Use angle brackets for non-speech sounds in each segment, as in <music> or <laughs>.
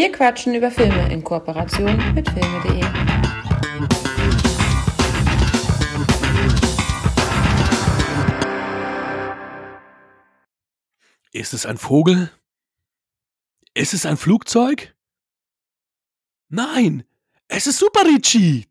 Wir quatschen über Filme in Kooperation mit filme.de. Ist es ein Vogel? Ist es ein Flugzeug? Nein, es ist Super Ricci.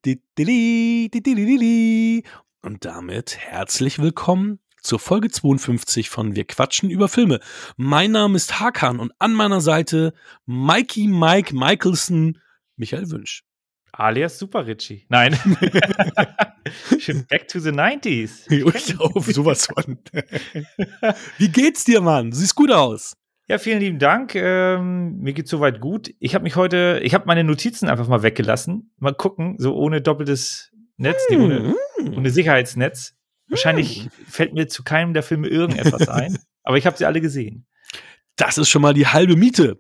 Und damit herzlich willkommen zur Folge 52 von Wir quatschen über Filme. Mein Name ist Hakan und an meiner Seite Mikey Mike Michelson, Michael Wünsch. Alias Super Richie. Nein. <laughs> Back to the 90s. <laughs> Ich auf, sowas von. Wie geht's dir, Mann? Siehst gut aus. Ja, vielen lieben Dank. Ähm, mir geht's soweit gut. Ich habe mich heute, ich habe meine Notizen einfach mal weggelassen. Mal gucken, so ohne doppeltes Netz, hm. ohne, ohne Sicherheitsnetz. Wahrscheinlich hm. fällt mir zu keinem der Filme irgendetwas <laughs> ein, aber ich habe sie alle gesehen. Das ist schon mal die halbe Miete.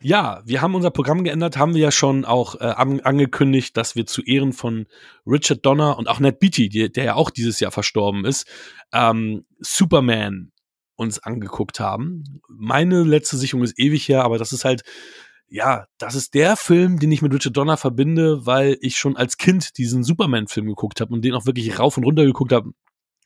Ja, wir haben unser Programm geändert, haben wir ja schon auch äh, angekündigt, dass wir zu Ehren von Richard Donner und auch Ned Beatty, die, der ja auch dieses Jahr verstorben ist, ähm, Superman uns angeguckt haben. Meine letzte Sicherung ist ewig her, aber das ist halt, ja, das ist der Film, den ich mit Richard Donner verbinde, weil ich schon als Kind diesen Superman-Film geguckt habe und den auch wirklich rauf und runter geguckt habe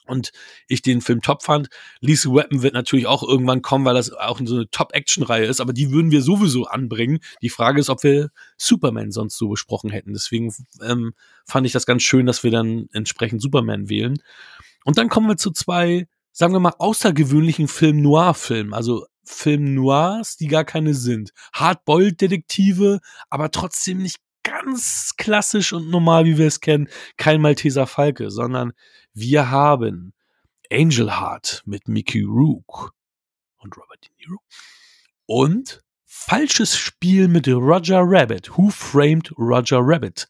und ich den Film top fand. Lethal Weapon wird natürlich auch irgendwann kommen, weil das auch so eine Top-Action-Reihe ist, aber die würden wir sowieso anbringen. Die Frage ist, ob wir Superman sonst so besprochen hätten. Deswegen ähm, fand ich das ganz schön, dass wir dann entsprechend Superman wählen. Und dann kommen wir zu zwei, sagen wir mal, außergewöhnlichen Film-Noir-Filmen. Also Film Noirs, die gar keine sind. Hardboiled-Detektive, aber trotzdem nicht ganz klassisch und normal, wie wir es kennen. Kein Malteser Falke, sondern wir haben Angel Heart mit Mickey Rook und Robert De Niro und Falsches Spiel mit Roger Rabbit. Who Framed Roger Rabbit?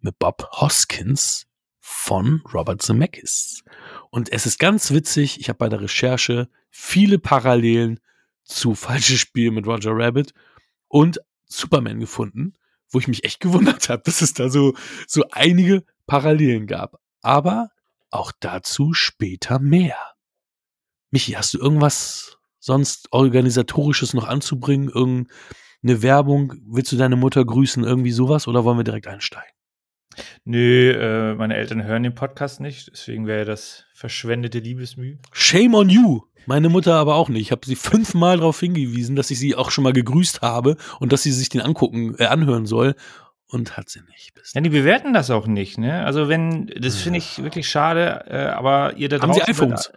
Mit Bob Hoskins von Robert Zemeckis. Und es ist ganz witzig, ich habe bei der Recherche viele Parallelen zu Falsches Spiel mit Roger Rabbit und Superman gefunden, wo ich mich echt gewundert habe, dass es da so, so einige Parallelen gab. Aber auch dazu später mehr. Michi, hast du irgendwas sonst organisatorisches noch anzubringen? Irgendeine Werbung? Willst du deine Mutter grüßen? Irgendwie sowas? Oder wollen wir direkt einsteigen? Nö, äh, meine Eltern hören den Podcast nicht, deswegen wäre das verschwendete Liebesmüh. Shame on you! Meine Mutter aber auch nicht. Ich habe sie fünfmal darauf hingewiesen, dass ich sie auch schon mal gegrüßt habe und dass sie sich den angucken, äh, anhören soll und hat sie nicht. Bis ja, die bewerten das auch nicht, ne? Also wenn, das finde ich wirklich schade, äh, aber ihr da draußen. Haben sie iPhones?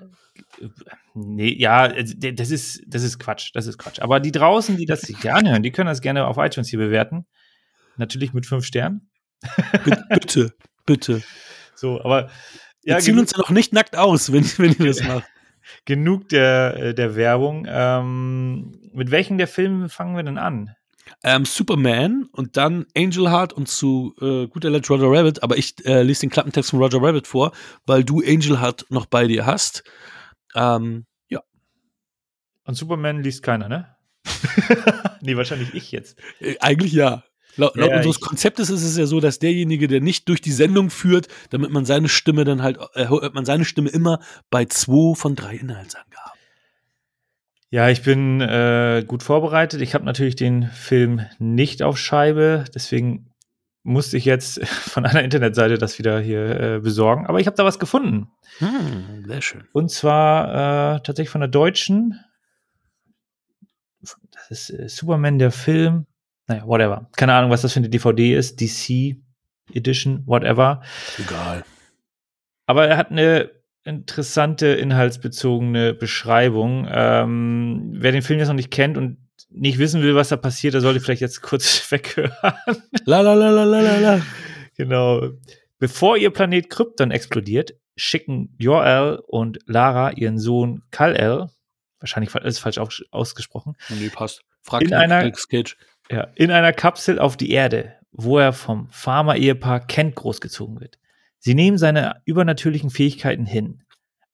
Äh, nee, ja, äh, das ist, das ist Quatsch, das ist Quatsch. Aber die draußen, die das sich anhören, die können das gerne auf iTunes hier bewerten. Natürlich mit fünf Sternen. Bitte, bitte. So, aber. Ja, Wir ziehen uns ja noch nicht nackt aus, wenn, wenn ihr das <laughs> macht. genug der, der Werbung. Ähm, mit welchen der Filme fangen wir denn an? ähm, Superman und dann Angel Heart und zu äh, guter Letzt Roger Rabbit, aber ich äh, lese den Klappentext von Roger Rabbit vor, weil du Angel Heart noch bei dir hast. Ähm, ja. Und Superman liest keiner, ne? <laughs> nee, wahrscheinlich ich jetzt. Äh, eigentlich ja. Laut, laut ja, unseres Konzeptes ist es ja so, dass derjenige, der nicht durch die Sendung führt, damit man seine Stimme dann halt, äh, hört man seine Stimme immer bei zwei von drei Inhaltsangaben. Ja, ich bin äh, gut vorbereitet. Ich habe natürlich den Film nicht auf Scheibe, deswegen musste ich jetzt <laughs> von einer Internetseite das wieder hier äh, besorgen. Aber ich habe da was gefunden. Hm, sehr schön. Und zwar äh, tatsächlich von der deutschen. Das ist äh, Superman, der Film. Naja, whatever. Keine Ahnung, was das für eine DVD ist. DC Edition, whatever. Egal. Aber er hat eine interessante inhaltsbezogene Beschreibung. Ähm, wer den Film jetzt noch nicht kennt und nicht wissen will, was da passiert, der sollte vielleicht jetzt kurz <laughs> weghören. La la la la la la. Genau. Bevor ihr Planet Krypton explodiert, schicken Jor-El und Lara ihren Sohn Kal-El, wahrscheinlich ist falsch ausgesprochen. Nee, passt. Frag in einer, ja, in einer Kapsel auf die Erde, wo er vom Farmer-Ehepaar Kent großgezogen wird. Sie nehmen seine übernatürlichen Fähigkeiten hin.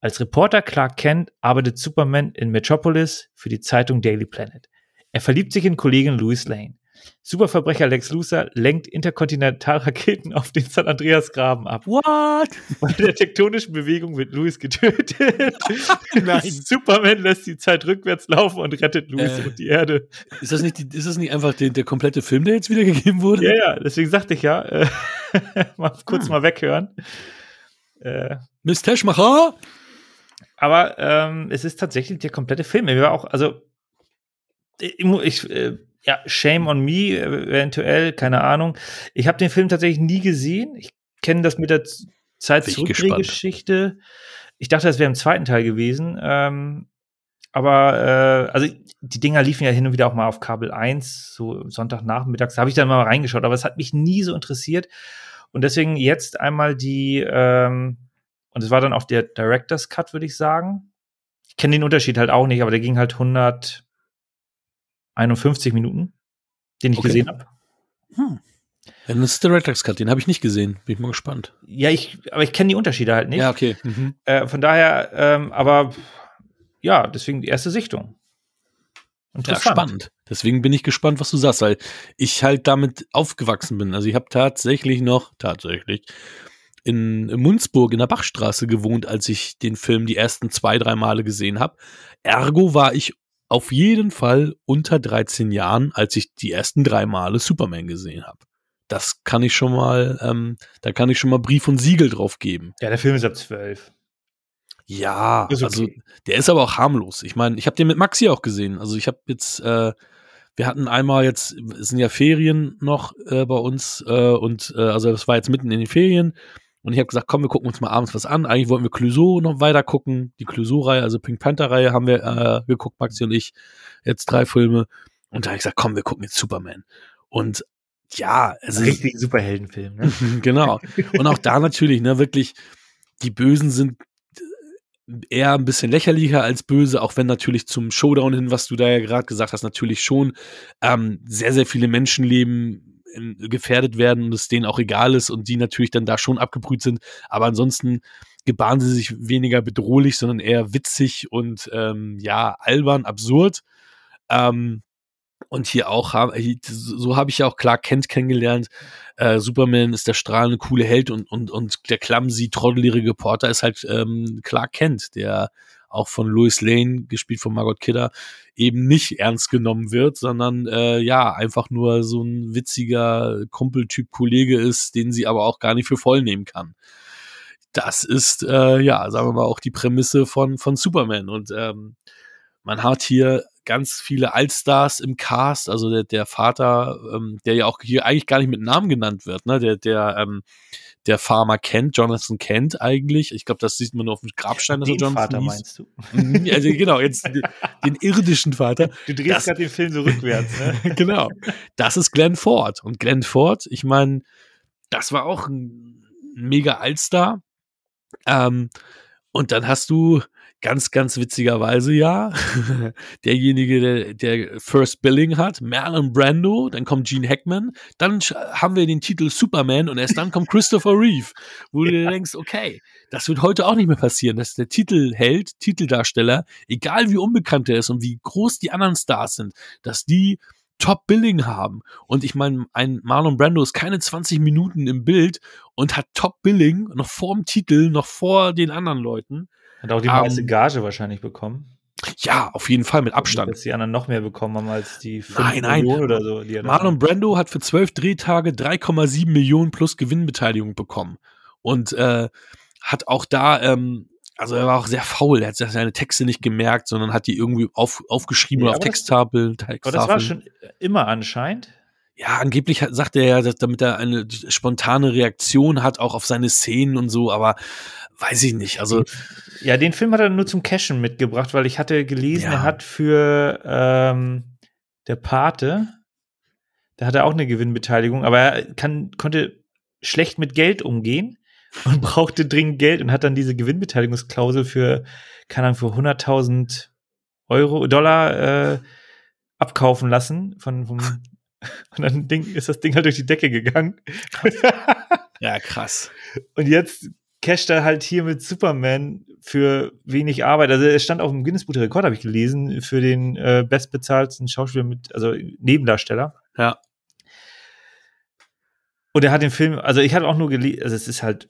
Als Reporter Clark Kent arbeitet Superman in Metropolis für die Zeitung Daily Planet. Er verliebt sich in Kollegin Louis Lane. Superverbrecher Lex Luthor lenkt Interkontinentalraketen <laughs> auf den San Andreas Graben ab. What? Bei der tektonischen Bewegung wird Louis getötet. <laughs> Nein. Superman lässt die Zeit rückwärts laufen und rettet Louis Äh. und die Erde. Ist das nicht, ist das nicht einfach der, der komplette Film, der jetzt wiedergegeben wurde? Ja, ja, deswegen sagte ich ja, äh, <laughs> mal kurz Hm. mal weghören. Äh, Miss Teschmacher? aber ähm, es ist tatsächlich der komplette Film. War auch, also ich, ich äh, ja, Shame on me, äh, eventuell, keine Ahnung. Ich habe den Film tatsächlich nie gesehen. Ich kenne das mit der Zeit Bin ich dachte, das wäre im zweiten Teil gewesen. Ähm, aber äh, also die Dinger liefen ja hin und wieder auch mal auf Kabel 1, so Sonntagnachmittags. Da habe ich dann mal reingeschaut, aber es hat mich nie so interessiert. Und deswegen jetzt einmal die, ähm, und es war dann auch der Director's Cut, würde ich sagen. Ich kenne den Unterschied halt auch nicht, aber der ging halt 151 Minuten, den ich Okay. gesehen habe. Hm. Ja, das ist der Redux Cut, den habe ich nicht gesehen. Bin ich mal gespannt. Ja, ich, aber ich kenne die Unterschiede halt nicht. Ja, okay. Mhm. Äh, von daher, ähm, aber ja, deswegen die erste Sichtung. Ja, Interessant. spannend. Deswegen bin ich gespannt, was du sagst, weil ich halt damit aufgewachsen bin. Also ich habe tatsächlich noch, tatsächlich, in Munzburg in der Bachstraße gewohnt, als ich den Film die ersten zwei, drei Male gesehen habe. Ergo war ich auf jeden Fall unter 13 Jahren, als ich die ersten drei Male Superman gesehen habe. Das kann ich schon mal, ähm, da kann ich schon mal Brief und Siegel drauf geben. Ja, der Film ist ab 12. Ja, Ist also okay. der ist aber auch harmlos. Ich meine, ich habe den mit Maxi auch gesehen. Also ich habe jetzt, äh, wir hatten einmal jetzt, es sind ja Ferien noch äh, bei uns äh, und äh, also das war jetzt mitten in den Ferien und ich habe gesagt, komm, wir gucken uns mal abends was an. Eigentlich wollten wir Clouseau noch weiter gucken, die Clouseau-Reihe, also Pink Panther-Reihe haben wir äh, geguckt, Maxi und ich, jetzt drei Filme und da habe ich gesagt, komm, wir gucken jetzt Superman und ja, es ist, Richtig Superheldenfilm. Ne? <laughs> genau. Und auch da natürlich, ne, wirklich, die Bösen sind eher ein bisschen lächerlicher als böse, auch wenn natürlich zum Showdown hin, was du da ja gerade gesagt hast, natürlich schon ähm, sehr, sehr viele Menschenleben gefährdet werden und es denen auch egal ist und die natürlich dann da schon abgebrüht sind. Aber ansonsten gebaren sie sich weniger bedrohlich, sondern eher witzig und ähm, ja, albern, absurd. Ähm, und hier auch, so habe ich ja auch klar Kent kennengelernt. Äh, Superman ist der strahlende, coole Held und, und, und der clumsy, trottelige Reporter ist halt ähm, Clark Kent, der auch von Louis Lane, gespielt von Margot Kidder, eben nicht ernst genommen wird, sondern äh, ja, einfach nur so ein witziger Kumpeltyp Kollege ist, den sie aber auch gar nicht für voll nehmen kann. Das ist, äh, ja, sagen wir mal, auch die Prämisse von, von Superman. Und ähm, man hat hier ganz viele Allstars im Cast, also der, der Vater, ähm, der ja auch hier eigentlich gar nicht mit Namen genannt wird, ne? Der, der, ähm, der Farmer Kent, Jonathan Kent eigentlich. Ich glaube, das sieht man nur auf dem Grabstein, dass er Den Jonathan Vater hieß. meinst du? Mhm, Also genau, jetzt den, den irdischen Vater. Du drehst gerade den Film so rückwärts. Ne? <laughs> genau. Das ist Glenn Ford. Und Glenn Ford, ich meine, das war auch ein mega Allstar. Ähm, und dann hast du ganz, ganz witzigerweise ja <laughs> derjenige, der, der First Billing hat, Marlon Brando, dann kommt Gene Hackman, dann haben wir den Titel Superman und erst dann kommt Christopher Reeve, wo du <laughs> dir denkst, okay, das wird heute auch nicht mehr passieren, dass der Titelheld, Titeldarsteller, egal wie unbekannt er ist und wie groß die anderen Stars sind, dass die Top Billing haben. Und ich meine, ein Marlon Brando ist keine 20 Minuten im Bild und hat Top Billing noch vor dem Titel, noch vor den anderen Leuten. Hat auch die Ähm, meiste Gage wahrscheinlich bekommen. Ja, auf jeden Fall mit Abstand. Dass die anderen noch mehr bekommen haben als die 5 Nein, nein. Millionen oder so. Marlon Brando hat für zwölf Drehtage 3,7 Millionen plus Gewinnbeteiligung bekommen. Und äh, hat auch da, ähm, also er war auch sehr faul, er hat seine Texte nicht gemerkt, sondern hat die irgendwie auf, aufgeschrieben Ja, oder auf Texttafeln. Aber das war schon immer anscheinend. Ja, angeblich hat, sagt er ja, dass, damit er eine spontane Reaktion hat, auch auf seine Szenen und so, aber weiß ich nicht. Also, Ja, den Film hat er nur zum Cashen mitgebracht, weil ich hatte gelesen, Ja. er hat für ähm, der Pate, da hat er auch eine Gewinnbeteiligung, aber er kann, konnte schlecht mit Geld umgehen <laughs> und brauchte dringend Geld und hat dann diese Gewinnbeteiligungsklausel für, keine Ahnung, für 100.000 Euro, Dollar äh, abkaufen lassen von, vom, <laughs> <laughs> und dann Ding, ist das Ding halt durch die Decke gegangen. <laughs> ja, krass. Und jetzt casht er halt hier mit Superman für wenig Arbeit. Also es stand auch im Guinness Buch der Rekord, habe ich gelesen, für den äh, bestbezahlten Schauspieler mit, also Nebendarsteller. Ja. Und er hat den Film, also ich hatte auch nur gelesen, also es ist halt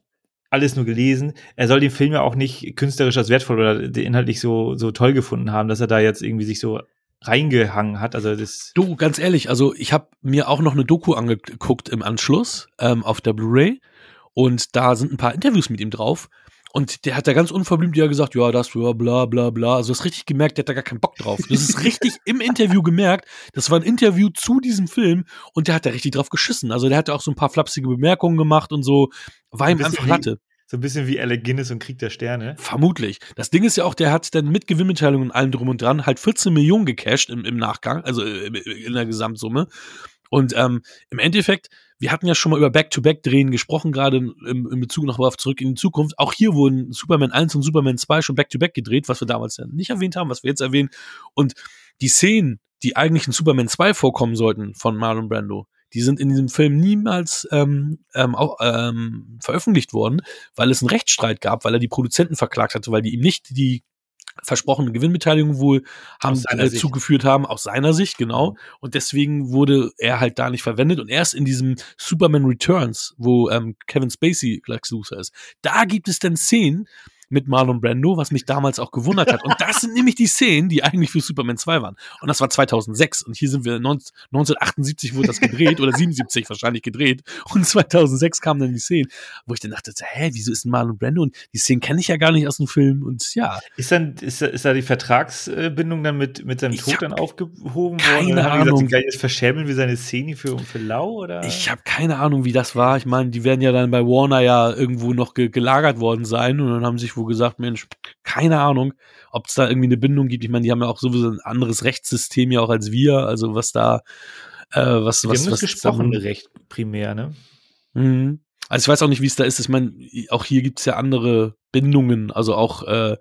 alles nur gelesen. Er soll den Film ja auch nicht künstlerisch als wertvoll oder inhaltlich so, so toll gefunden haben, dass er da jetzt irgendwie sich so reingehangen hat. Also das du, ganz ehrlich, also ich habe mir auch noch eine Doku angeguckt im Anschluss ähm, auf der Blu-ray und da sind ein paar Interviews mit ihm drauf. Und der hat da ganz unverblümt ja gesagt, ja, das, ja, bla, bla, bla. Also, das ist richtig gemerkt, der hat da gar keinen Bock drauf. Das ist richtig <laughs> im Interview gemerkt. Das war ein Interview zu diesem Film und der hat da richtig drauf geschissen. Also, der hat da auch so ein paar flapsige Bemerkungen gemacht und so. War ihm einfach Latte. So ein bisschen wie Alec Guinness und Krieg der Sterne. Vermutlich. Das Ding ist ja auch, der hat dann mit Gewinnmitteilung und allem drum und dran halt 14 Millionen gecasht im, im Nachgang, also in der Gesamtsumme. Und ähm, im Endeffekt, wir hatten ja schon mal über Back-to-Back-Drehen gesprochen, gerade in Bezug noch auf Zurück in die Zukunft. Auch hier wurden Superman 1 und Superman 2 schon Back-to-Back -back gedreht, was wir damals ja nicht erwähnt haben, was wir jetzt erwähnen. Und die Szenen, die eigentlich in Superman 2 vorkommen sollten von Marlon Brando, die sind in diesem Film niemals ähm, ähm, auch, ähm, veröffentlicht worden, weil es einen Rechtsstreit gab, weil er die Produzenten verklagt hatte, weil die ihm nicht die versprochene Gewinnbeteiligung wohl haben äh, zugeführt haben, aus seiner Sicht, genau. Mhm. Und deswegen wurde er halt da nicht verwendet. Und erst in diesem Superman Returns, wo ähm, Kevin Spacey Lex Luthor ist, da gibt es dann Szenen, mit Marlon Brando, was mich damals auch gewundert hat. Und das sind nämlich die Szenen, die eigentlich für Superman 2 waren. Und das war 2006. Und hier sind wir 19, 1978 wurde das gedreht oder 77 wahrscheinlich gedreht. Und 2006 kamen dann die Szenen, wo ich dann dachte, hä, wieso ist Marlon Brando? Und die Szenen kenne ich ja gar nicht aus dem Film. Und ja. Ist dann, ist, ist da die Vertragsbindung dann mit, mit seinem Tod dann aufgehoben keine worden? Keine Ahnung. Gesagt, jetzt verschämen wir seine Szene für, für Lau oder? Ich habe keine Ahnung, wie das war. Ich meine, die werden ja dann bei Warner ja irgendwo noch ge gelagert worden sein und dann haben sich wo gesagt, Mensch, keine Ahnung, ob es da irgendwie eine Bindung gibt. Ich meine, die haben ja auch sowieso ein anderes Rechtssystem ja auch als wir, also was da, äh, was, die was, haben was gesprochene Recht primär, ne? Mhm. Also ich weiß auch nicht, wie es da ist. Ich meine, auch hier gibt es ja andere Bindungen, also auch, äh,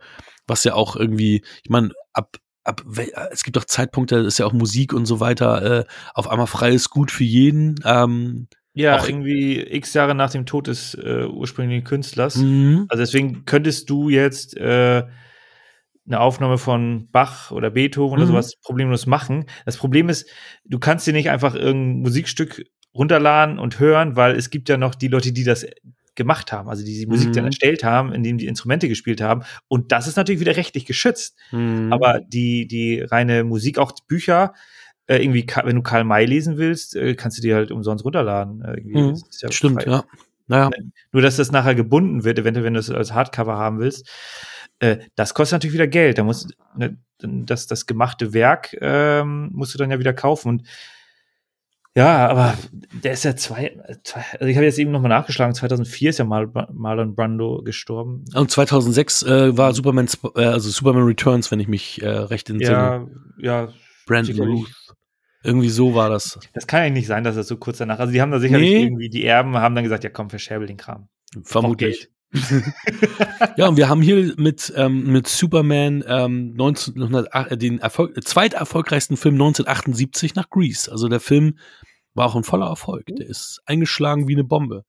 was ja auch irgendwie, ich meine, ab ab, es gibt doch Zeitpunkte, das ist ja auch Musik und so weiter, äh, auf einmal frei ist gut für jeden. Ähm, ja, auch irgendwie x Jahre nach dem Tod des äh, ursprünglichen Künstlers. Mhm. Also deswegen könntest du jetzt äh, eine Aufnahme von Bach oder Beethoven mhm. oder sowas problemlos machen. Das Problem ist, du kannst dir nicht einfach irgendein Musikstück runterladen und hören, weil es gibt ja noch die Leute, die das gemacht haben, also die die Musik mhm. dann erstellt haben, indem die Instrumente gespielt haben. Und das ist natürlich wieder rechtlich geschützt. Mhm. Aber die, die reine Musik, auch Bücher, äh, irgendwie, wenn du Karl May lesen willst, äh, kannst du dir halt umsonst runterladen. Äh, mhm, ja stimmt, frei. ja. Naja. Nur, dass das nachher gebunden wird, eventuell, wenn du es als Hardcover haben willst, äh, das kostet natürlich wieder Geld. Da muss ne, das, das gemachte Werk ähm, musst du dann ja wieder kaufen. Und ja, aber der ist ja zwei, zwei also ich habe jetzt eben nochmal nachgeschlagen, 2004 ist ja Mar Marlon Brando gestorben. Und 2006 äh, war Superman, äh, also Superman Returns, wenn ich mich äh, recht entsinne. Ja, ja. Brandon Ruth. Irgendwie so war das. Das kann ja nicht sein, dass das so kurz danach. Also die haben da sicherlich nee. irgendwie, die Erben haben dann gesagt, ja komm, verscherbel den Kram. Vermutlich. <laughs> ja, und wir haben hier mit, ähm, mit Superman ähm, 1908, äh, den Erfolg, zweiterfolgreichsten Film 1978 nach Greece. Also der Film war auch ein voller Erfolg. Der ist eingeschlagen wie eine Bombe.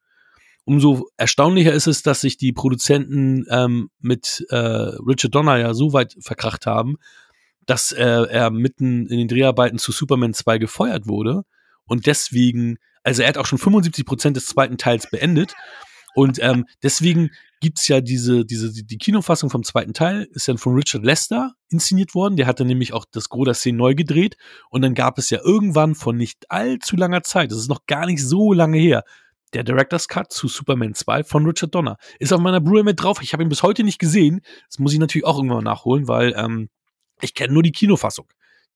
Umso erstaunlicher ist es, dass sich die Produzenten ähm, mit äh, Richard Donner ja so weit verkracht haben, dass äh, er mitten in den Dreharbeiten zu Superman 2 gefeuert wurde und deswegen, also er hat auch schon 75 Prozent des zweiten Teils beendet und ähm, deswegen gibt's ja diese, diese, die Kinofassung vom zweiten Teil ist dann von Richard Lester inszeniert worden. Der hatte nämlich auch das Gros der Szene neu gedreht. Und dann gab es ja irgendwann von nicht allzu langer Zeit, das ist noch gar nicht so lange her, der Director's Cut zu Superman 2 von Richard Donner. Ist auf meiner Blu-ray mit drauf. Ich habe ihn bis heute nicht gesehen. Das muss ich natürlich auch irgendwann nachholen, weil ähm, ich kenne nur die Kinofassung,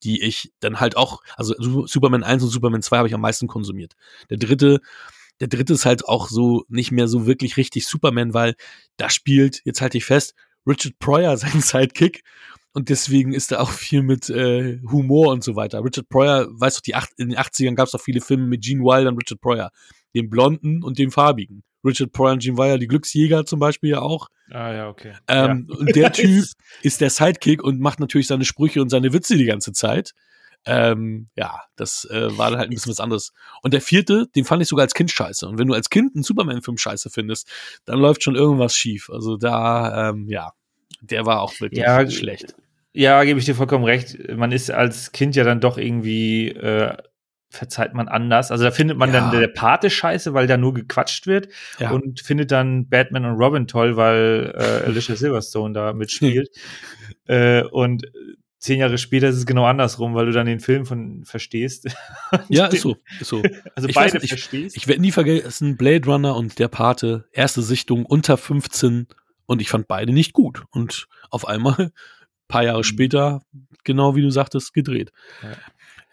die ich dann halt auch, also Superman 1 und Superman 2 habe ich am meisten konsumiert. Der dritte, der dritte ist halt auch so nicht mehr so wirklich richtig Superman, weil da spielt, jetzt halte ich fest, Richard Pryor <laughs> sein Sidekick und deswegen ist da auch viel mit äh, Humor und so weiter. Richard Pryor, weißt du, die acht, in den 80ern gab es auch viele Filme mit Gene Wilder und Richard Pryor, dem Blonden und dem Farbigen. Richard Pryor und Gene Wilder, die Glücksjäger zum Beispiel ja auch. Ah ja, okay. Ähm, ja. Und der <laughs> Typ ist der Sidekick und macht natürlich seine Sprüche und seine Witze die ganze Zeit. Ähm, ja, das äh, war dann halt ein bisschen was anderes. Und der vierte, den fand ich sogar als Kind scheiße. Und wenn du als Kind einen Superman-Film scheiße findest, dann läuft schon irgendwas schief. Also da, ähm, ja, der war auch wirklich ja, schlecht. Ja, gebe ich dir vollkommen recht. Man ist als Kind ja dann doch irgendwie äh, verzeiht man anders. Also da findet man Ja. dann der Pate scheiße, weil da nur gequatscht wird Ja. und findet dann Batman und Robin toll, weil äh, <laughs> Alicia Silverstone da mitspielt. <laughs> äh, und zehn Jahre später ist es genau andersrum, weil du dann den Film von verstehst. Ja, <laughs> ist so. Ist so. Also Ich beide weiß nicht, verstehst. Ich werde nie vergessen, Blade Runner und der Pate, erste Sichtung unter 15 und ich fand beide nicht gut. Und auf einmal, paar Jahre Mhm. später, genau wie du sagtest, gedreht. Ja.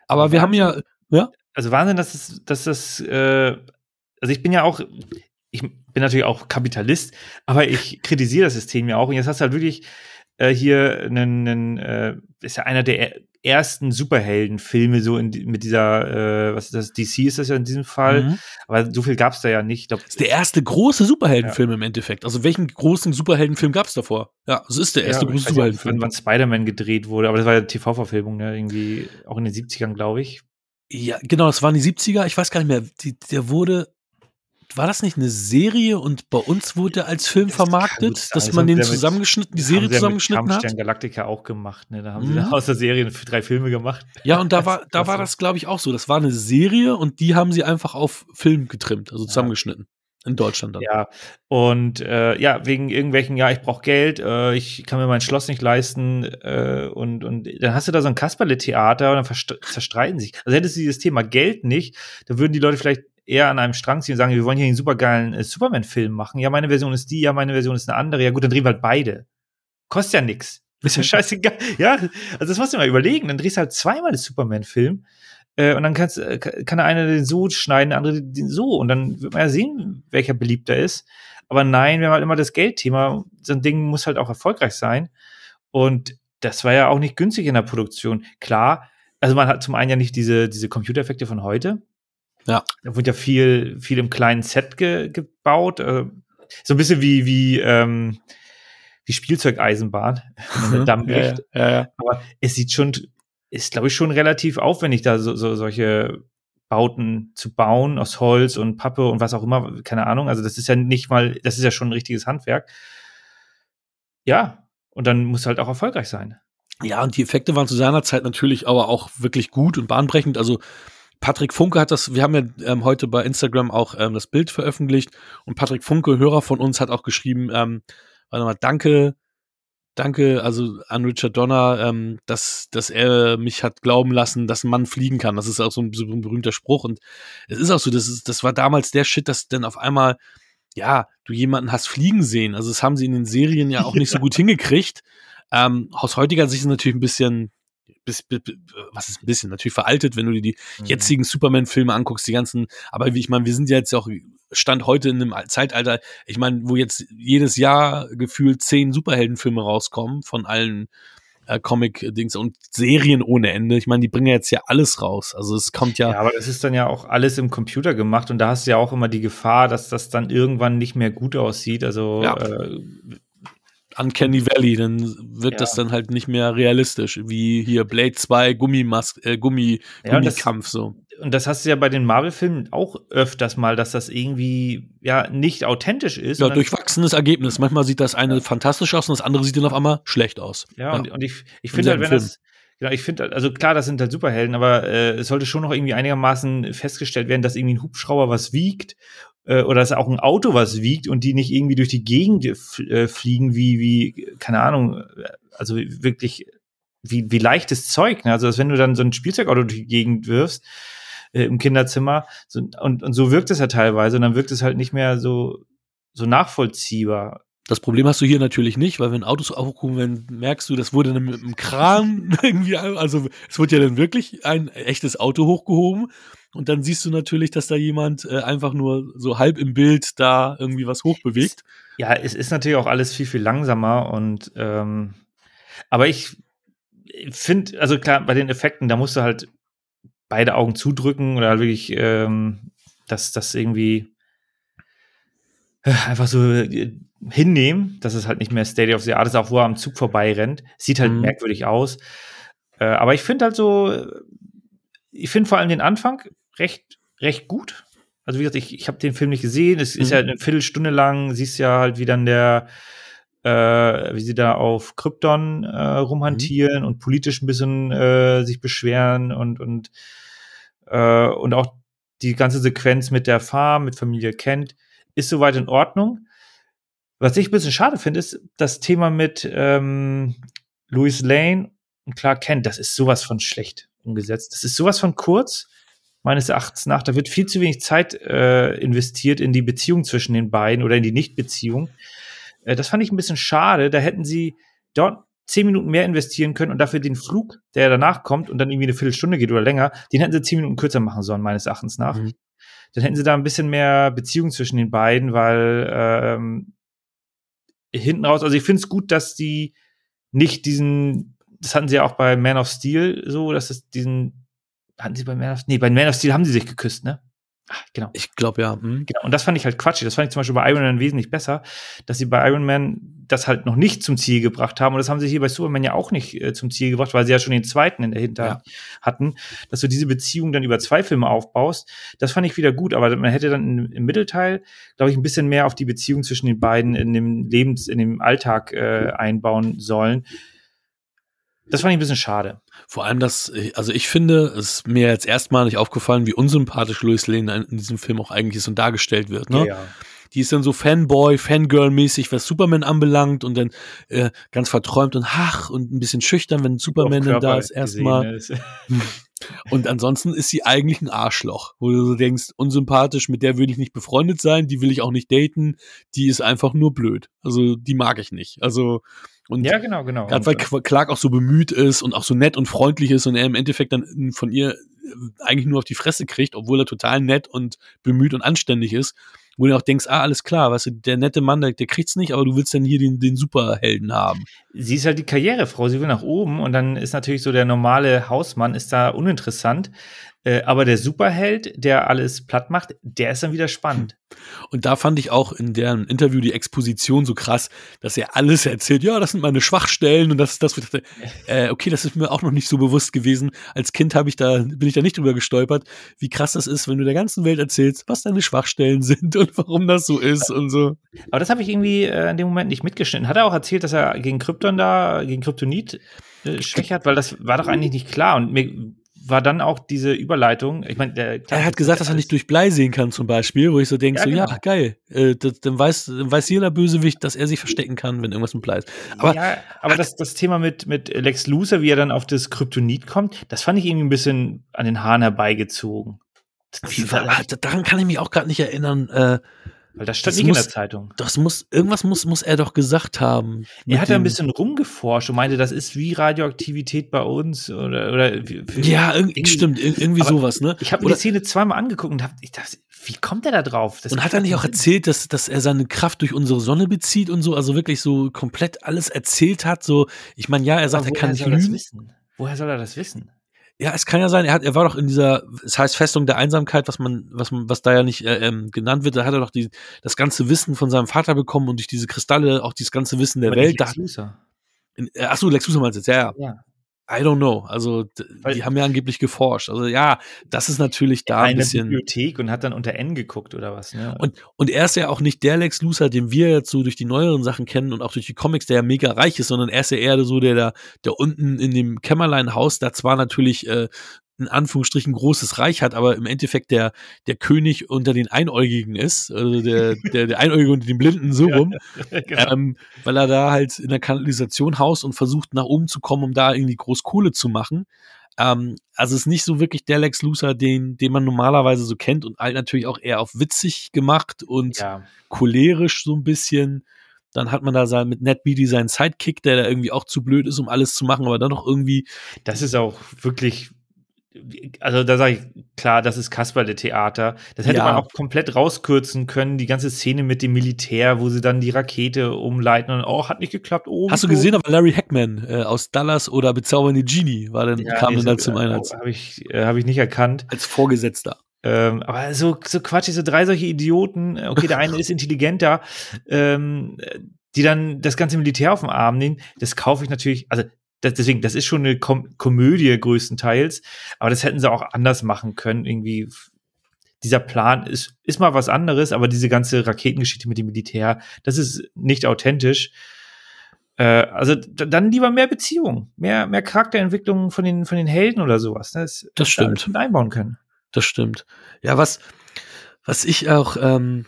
Aber wir haben ja, ja, also Wahnsinn, dass es, dass das, äh, also ich bin ja auch, ich bin natürlich auch Kapitalist, aber ich kritisiere das System ja auch. Und jetzt hast du halt wirklich äh, hier einen, einen äh, ist ja einer der er- ersten Superheldenfilme so in, mit dieser, äh, was ist das, DC ist das ja in diesem Fall, Mhm. aber so viel gab es da ja nicht. Ich glaub, Das ist der erste große Superheldenfilm im Endeffekt. Also welchen großen Superheldenfilm gab es davor? Ja, es ist der erste ja, große Superheldenfilm. Wann, wann Spider-Man gedreht wurde, aber das war ja TV-Verfilmung, ne? irgendwie auch in den 70ern, glaube ich. Ja, genau, das waren die 70er. Ich weiß gar nicht mehr. Die, der wurde, war das nicht eine Serie und bei uns wurde der als Film Das vermarktet, sein. dass man den zusammengeschnitten, die Das Serie haben sie zusammengeschnitten hat? Kampfstern Galactica auch gemacht, ne? Da haben sie Mhm. da <laughs> aus der Serie drei Filme gemacht. Ja, und da <laughs> war, Das- da das war das, glaube ich, auch so. Das war eine Serie und die haben sie einfach auf Film getrimmt, also zusammengeschnitten. In Deutschland dann. Ja, und äh, ja, wegen irgendwelchen, ja, ich brauche Geld, äh, ich kann mir mein Schloss nicht leisten äh, und, und dann hast du da so ein Kasperle-Theater und dann zerstreiten sich. Also hättest du dieses Thema Geld nicht, dann würden die Leute vielleicht eher an einem Strang ziehen und sagen, wir wollen hier einen supergeilen äh, Superman-Film machen. Ja, meine Version ist die, ja, meine Version ist eine andere. Ja gut, dann drehen wir halt beide. Kostet ja nix. Ist ja <laughs> scheißegal. Ja, also das musst du mal überlegen. Dann drehst du halt zweimal den Superman-Film äh, und dann kannst, äh, kann der eine den so schneiden, der andere den so. Und dann wird man ja sehen, welcher beliebter ist. Aber nein, wir haben halt immer das Geldthema. So ein Ding muss halt auch erfolgreich sein. Und das war ja auch nicht günstig in der Produktion. Klar, also man hat zum einen ja nicht diese, diese Computereffekte von heute. Ja. Da wurde ja viel, viel im kleinen Set ge, gebaut. Äh, so ein bisschen wie, wie, ähm, wie Spielzeugeisenbahn, Mhm. ja, ja, ja. Aber es sieht schon, ist glaube ich schon relativ aufwendig, da so, so solche Bauten zu bauen aus Holz und Pappe und was auch immer, keine Ahnung. Also das ist ja nicht mal, das ist ja schon ein richtiges Handwerk. Ja, und dann muss halt auch erfolgreich sein. Ja, und die Effekte waren zu seiner Zeit natürlich aber auch wirklich gut und bahnbrechend. Also Patrick Funke hat das, wir haben ja ähm, heute bei Instagram auch ähm, das Bild veröffentlicht und Patrick Funke, Hörer von uns, hat auch geschrieben, ähm, warte mal, danke, danke, also an Richard Donner, ähm, dass, dass er mich hat glauben lassen, dass ein Mann fliegen kann. Das ist auch so ein, so ein berühmter Spruch und es ist auch so, das, ist, das war damals der Shit, dass dann auf einmal, ja, du jemanden hast fliegen sehen. Also das haben sie in den Serien ja auch nicht so <laughs> gut hingekriegt. Ähm, aus heutiger Sicht ist es natürlich ein bisschen, bis, bis, was ist ein bisschen, natürlich veraltet, wenn du dir die jetzigen Superman-Filme anguckst, die ganzen, aber wie ich meine, wir sind ja jetzt auch Stand heute in einem Zeitalter, ich meine, wo jetzt jedes Jahr gefühlt zehn Superheldenfilme rauskommen von allen äh, Comic-Dings und Serien ohne Ende. Ich meine, die bringen ja jetzt ja alles raus. Also es kommt ja, Ja, aber das ist dann ja auch alles im Computer gemacht und da hast du ja auch immer die Gefahr, dass das dann irgendwann nicht mehr gut aussieht. Also Ja. äh, Uncanny Valley, dann wird Ja. das dann halt nicht mehr realistisch, wie hier Blade 2 Gummimask, äh, Gummi, Ja, und das- Gummikampf so. und das hast du ja bei den Marvel-Filmen auch öfters mal, dass das irgendwie ja nicht authentisch ist. Ja, durchwachsenes Ergebnis. Manchmal sieht das eine fantastisch aus und das andere sieht dann auf einmal schlecht aus. Ja, Und, und ich, ich finde halt, wenn selben das, genau, ich finde, also klar, das sind halt Superhelden, aber äh, es sollte schon noch irgendwie einigermaßen festgestellt werden, dass irgendwie ein Hubschrauber was wiegt äh, oder dass auch ein Auto was wiegt und die nicht irgendwie durch die Gegend f- äh, fliegen wie, wie, keine Ahnung, äh, also wirklich wie, wie leichtes Zeug. Ne? Also, dass wenn du dann so ein Spielzeugauto durch die Gegend wirfst, äh, im Kinderzimmer, so, und, und so wirkt es ja teilweise, und dann wirkt es halt nicht mehr so, so nachvollziehbar. Das Problem hast du hier natürlich nicht, weil wenn Autos aufgehoben werden, merkst du, das wurde dann mit einem Kran <laughs> irgendwie, also es wird ja dann wirklich ein echtes Auto hochgehoben und dann siehst du natürlich, dass da jemand äh, einfach nur so halb im Bild da irgendwie was hochbewegt. Ja, es ist natürlich auch alles viel, viel langsamer und ähm, aber ich finde, also klar, bei den Effekten, da musst du halt beide Augen zudrücken oder halt wirklich, ähm, dass das irgendwie einfach so äh, hinnehmen, dass es halt nicht mehr State of the Art ist, auch wo er am Zug vorbei rennt. Sieht halt Mhm. merkwürdig aus. Äh, aber ich finde halt so, äh, ich finde vor allem den Anfang recht, recht gut. Also wie gesagt, ich, ich habe den Film nicht gesehen. Es ist Mhm. ja eine Viertelstunde lang, siehst ja halt, wie dann der, äh, wie sie da auf Krypton äh, rumhantieren und politisch ein bisschen äh, sich beschweren und, und Äh, und auch die ganze Sequenz mit der Farm, mit Familie Kent, ist soweit in Ordnung. Was ich ein bisschen schade finde, ist das Thema mit ähm, Louis Lane und Clark Kent. Das ist sowas von schlecht umgesetzt. Das ist sowas von kurz, meines Erachtens nach. Da wird viel zu wenig Zeit äh, investiert in die Beziehung zwischen den beiden oder in die Nichtbeziehung. Äh, das fand ich ein bisschen schade. Da hätten sie dort zehn Minuten mehr investieren können und dafür den Flug, der danach kommt und dann irgendwie eine Viertelstunde geht oder länger, den hätten sie zehn Minuten kürzer machen sollen, meines Erachtens nach. Mhm. Dann hätten sie da ein bisschen mehr Beziehung zwischen den beiden, weil ähm, hinten raus, also ich finde es gut, dass die nicht diesen, das hatten sie ja auch bei Man of Steel so, dass es diesen, hatten sie bei Man of, nee, bei Man of Steel haben sie sich geküsst, ne? Ach, genau. Ich glaube ja. Hm. Genau. Und das fand ich halt quatschig. Das fand ich zum Beispiel bei Iron Man wesentlich besser, dass sie bei Iron Man das halt noch nicht zum Ziel gebracht haben. Und das haben sie hier bei Superman ja auch nicht äh, zum Ziel gebracht, weil sie ja schon den zweiten in der Hinterhand ja. hatten, dass du diese Beziehung dann über zwei Filme aufbaust. Das fand ich wieder gut. Aber man hätte dann im, im Mittelteil, glaube ich, ein bisschen mehr auf die Beziehung zwischen den beiden in dem Lebens-, in dem Alltag äh, einbauen sollen. Das fand ich ein bisschen schade. Vor allem das, also ich finde, es ist mir jetzt erstmalig aufgefallen, wie unsympathisch Louis Lane in diesem Film auch eigentlich ist und dargestellt wird. Ne? Ja, ja. Die ist dann so Fanboy, Fangirl-mäßig, was Superman anbelangt und dann äh, ganz verträumt und hach und ein bisschen schüchtern, wenn Superman dann da ist erstmal. <laughs> Und ansonsten ist sie eigentlich ein Arschloch, wo du so denkst, unsympathisch, mit der will ich nicht befreundet sein, die will ich auch nicht daten, die ist einfach nur blöd. Also die mag ich nicht. Also und ja, genau, genau. Gerade weil Clark auch so bemüht ist und auch so nett und freundlich ist und er im Endeffekt dann von ihr äh, eigentlich nur auf die Fresse kriegt, obwohl er total nett und bemüht und anständig ist. Wo du auch denkst, ah, alles klar, weißt du, der nette Mann, der, der kriegt's nicht, aber du willst dann hier den, den Superhelden haben. Sie ist halt die Karrierefrau, sie will nach oben und dann ist natürlich so der normale Hausmann ist da uninteressant. Äh, aber der Superheld, der alles platt macht, der ist dann wieder spannend. Und da fand ich auch in deren Interview die Exposition so krass, dass er alles erzählt. Ja, das sind meine Schwachstellen und das ist das. Dachte, <laughs> äh, okay, das ist mir auch noch nicht so bewusst gewesen. Als Kind habe ich da bin ich da nicht drüber gestolpert, wie krass das ist, wenn du der ganzen Welt erzählst, was deine Schwachstellen <laughs> sind und warum das so ist und so. Aber das habe ich irgendwie äh, in dem Moment nicht mitgeschnitten. Hat er auch erzählt, dass er gegen Krypton da, gegen Kryptonit äh, Schwäche hat, weil das war doch eigentlich nicht klar. Und mir war dann auch diese Überleitung. Ich meine, er hat gesagt, dass er nicht durch Blei sehen kann, zum Beispiel, wo ich so denke, ja, so, genau. ja, geil. Äh, das, dann, weiß, dann weiß jeder Bösewicht, dass er sich verstecken kann, wenn irgendwas mit Blei ist. Aber, ja, aber das, das Thema mit, mit Lex Luthor, wie er dann auf das Kryptonit kommt, das fand ich irgendwie ein bisschen an den Haaren herbeigezogen. War, daran kann ich mich auch gerade nicht erinnern. Äh, weil das stand das nicht muss, in der Zeitung. Das muss, irgendwas muss, muss er doch gesagt haben. Er hat ja ein bisschen rumgeforscht und meinte, das ist wie Radioaktivität bei uns oder, oder Ja, irgendwie, stimmt, irgendwie sowas, ne? Ich habe mir die Szene zweimal angeguckt und hab, ich dachte, wie kommt er da drauf? Das und hat er nicht auch <laughs> erzählt, dass, dass er seine Kraft durch unsere Sonne bezieht und so, also wirklich so komplett alles erzählt hat, so, ich meine, ja, er sagt, er kann nicht lügen. Woher soll er das wissen? Ja, es kann ja sein, er hat, er war doch in dieser, es heißt Festung der Einsamkeit, was man, was man, was da ja nicht äh, ähm, genannt wird, da hat er doch die, das ganze Wissen von seinem Vater bekommen und durch diese Kristalle auch dieses ganze Wissen der Aber Welt. Lex Luthor. In, äh, ach so, Lex Luthor meinst du jetzt, ja, ja. ja. I don't know. Also Weil die haben ja angeblich geforscht. Also ja, das ist natürlich da ein bisschen. Bibliothek und hat dann unter N geguckt oder was. Ne? Und und er ist ja auch nicht der Lex Luthor, den wir jetzt so durch die neueren Sachen kennen und auch durch die Comics, der ja mega reich ist, sondern er ist ja eher so der der, der unten in dem Kämmerlein-Haus da zwar natürlich äh, in Anführungsstrichen großes Reich hat, aber im Endeffekt der, der König unter den Einäugigen ist, also der, <laughs> der, der Einäugige unter den Blinden so rum, <laughs> ja, genau. ähm, weil er da halt in der Kanalisation haust und versucht nach oben zu kommen, um da irgendwie groß Kohle zu machen. Ähm, also es ist nicht so wirklich der Lex Luthor, den, den man normalerweise so kennt und halt natürlich auch eher auf witzig gemacht und ja. cholerisch so ein bisschen. Dann hat man da sein, mit Ned Beatty seinen Sidekick, der da irgendwie auch zu blöd ist, um alles zu machen, aber dann noch irgendwie. Das ist auch wirklich also da sage ich klar, das ist Kasperle Theater. Das hätte ja. man auch komplett rauskürzen können, die ganze Szene mit dem Militär, wo sie dann die Rakete umleiten und oh, hat nicht geklappt. Oh, Hast du gesehen, aber Larry Hackman äh, aus Dallas oder Bezaubernde Genie war dann, ja, kam dann da zum äh, Einsatz. Habe ich, äh, hab ich nicht erkannt. Als Vorgesetzter. Ähm, aber so, so quatschig, so drei solche Idioten, okay, der eine <laughs> ist intelligenter, ähm, die dann das ganze Militär auf den Arm nehmen, das kaufe ich natürlich, also das, deswegen, das ist schon eine Kom Komödie größtenteils, aber das hätten sie auch anders machen können. Irgendwie, dieser Plan ist, ist mal was anderes, aber diese ganze Raketengeschichte mit dem Militär, das ist nicht authentisch. Äh, also dann lieber mehr Beziehung, mehr, mehr Charakterentwicklung von den, von den Helden oder sowas. Ne? Das, das stimmt. Da einbauen können. Das stimmt. Ja, was, was ich auch, ähm,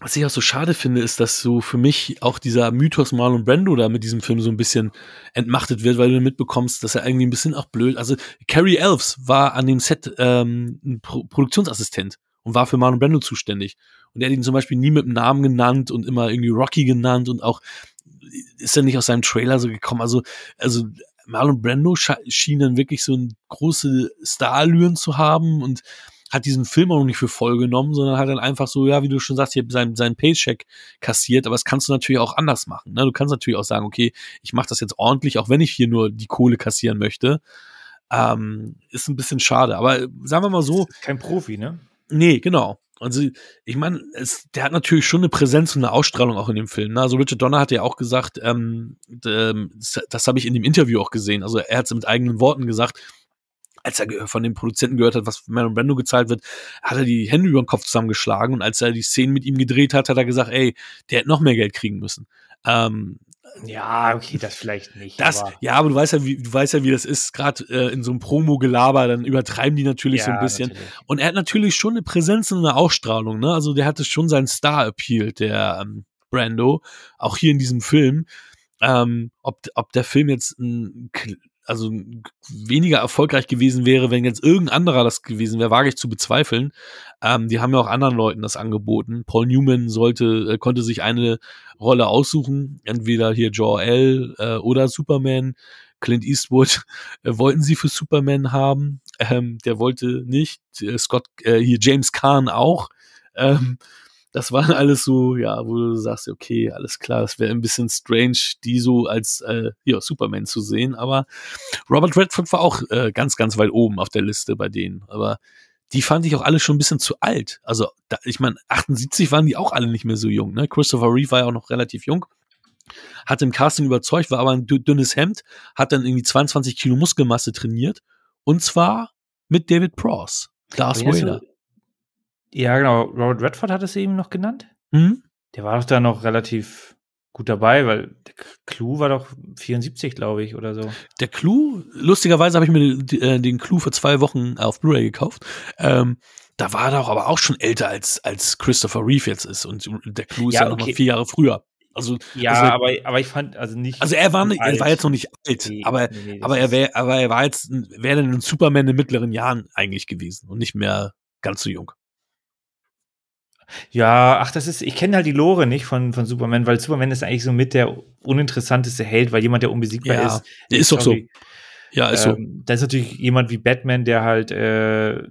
was ich auch so schade finde, ist, dass so für mich auch dieser Mythos Marlon Brando da mit diesem Film so ein bisschen entmachtet wird, weil du mitbekommst, dass er irgendwie ein bisschen auch blöd. Also Carrie Elves war an dem Set ähm, ein Pro Produktionsassistent und war für Marlon Brando zuständig. Und er hat ihn zum Beispiel nie mit dem Namen genannt und immer irgendwie Rocky genannt und auch ist er nicht aus seinem Trailer so gekommen. Also, also Marlon Brando schien dann wirklich so ein große Starallüren zu haben und hat diesen Film auch noch nicht für voll genommen, sondern hat dann einfach so, ja, wie du schon sagst, hier sein, sein Paycheck kassiert, aber das kannst du natürlich auch anders machen. Ne? Du kannst natürlich auch sagen, okay, ich mache das jetzt ordentlich, auch wenn ich hier nur die Kohle kassieren möchte. Ähm, ist ein bisschen schade, aber sagen wir mal so. Kein Profi, ne? Nee, genau. Also, ich meine, der hat natürlich schon eine Präsenz und eine Ausstrahlung auch in dem Film. Ne? Also Richard Donner hat ja auch gesagt, ähm, das, das habe ich in dem Interview auch gesehen. Also er hat es mit eigenen Worten gesagt, als er von den Produzenten gehört hat, was Marlon Brando gezahlt wird, hat er die Hände über den Kopf zusammengeschlagen und als er die Szenen mit ihm gedreht hat, hat er gesagt, ey, der hätte noch mehr Geld kriegen müssen. Ähm, ja, okay, das vielleicht nicht. Das, aber ja, aber du weißt ja, wie du weißt ja, wie das ist. Gerade äh, in so einem Promo-Gelaber, dann übertreiben die natürlich ja, so ein bisschen. Natürlich. Und er hat natürlich schon eine Präsenz und eine Ausstrahlung. Ne? Also der hatte schon seinen Star-Appeal, der ähm, Brando, auch hier in diesem Film. Ähm, ob, ob der Film jetzt ein also weniger erfolgreich gewesen wäre, wenn jetzt irgendein anderer das gewesen wäre, wage ich zu bezweifeln. Ähm, die haben ja auch anderen Leuten das angeboten. Paul Newman sollte, äh, konnte sich eine Rolle aussuchen, entweder hier Jor-El äh, oder Superman. Clint Eastwood <laughs> äh, wollten sie für Superman haben, ähm, der wollte nicht. Äh, Scott, äh, hier James Kahn auch. Ähm, das waren alles so, ja, wo du sagst, okay, alles klar, das wäre ein bisschen strange, die so als äh, ja, Superman zu sehen. Aber Robert Redford war auch äh, ganz, ganz weit oben auf der Liste bei denen. Aber die fand ich auch alle schon ein bisschen zu alt. Also, da, ich meine, 78 waren die auch alle nicht mehr so jung. Ne? Christopher Reeve war ja auch noch relativ jung. Hat im Casting überzeugt, war aber ein dünnes Hemd, hat dann irgendwie 22 Kilo Muskelmasse trainiert. Und zwar mit David Pross, Darth Vader. Ja, genau. Robert Redford hat es eben noch genannt. Mhm. Der war doch da noch relativ gut dabei, weil der Clou war doch 74, glaube ich, oder so. Der Clou, lustigerweise habe ich mir äh, den Clou für zwei Wochen auf Blu-ray gekauft. Ähm, da war er doch aber auch schon älter als, als Christopher Reeve jetzt ist. Und der Clou ist ja, ja okay. noch mal vier Jahre früher. Also, ja, also, aber, aber ich fand also nicht. Also er war, nicht, er war jetzt noch nicht alt, nee, aber, nee, nee, aber er wäre, aber er war jetzt, wäre dann ein Superman in mittleren Jahren eigentlich gewesen und nicht mehr ganz so jung. Ja, ach, das ist, ich kenne halt die Lore nicht von, von Superman, weil Superman ist eigentlich so mit der uninteressanteste Held, weil jemand, der unbesiegbar ja, ist. Der ist doch so. Ja, ist ähm, so. Da ist natürlich jemand wie Batman, der halt äh,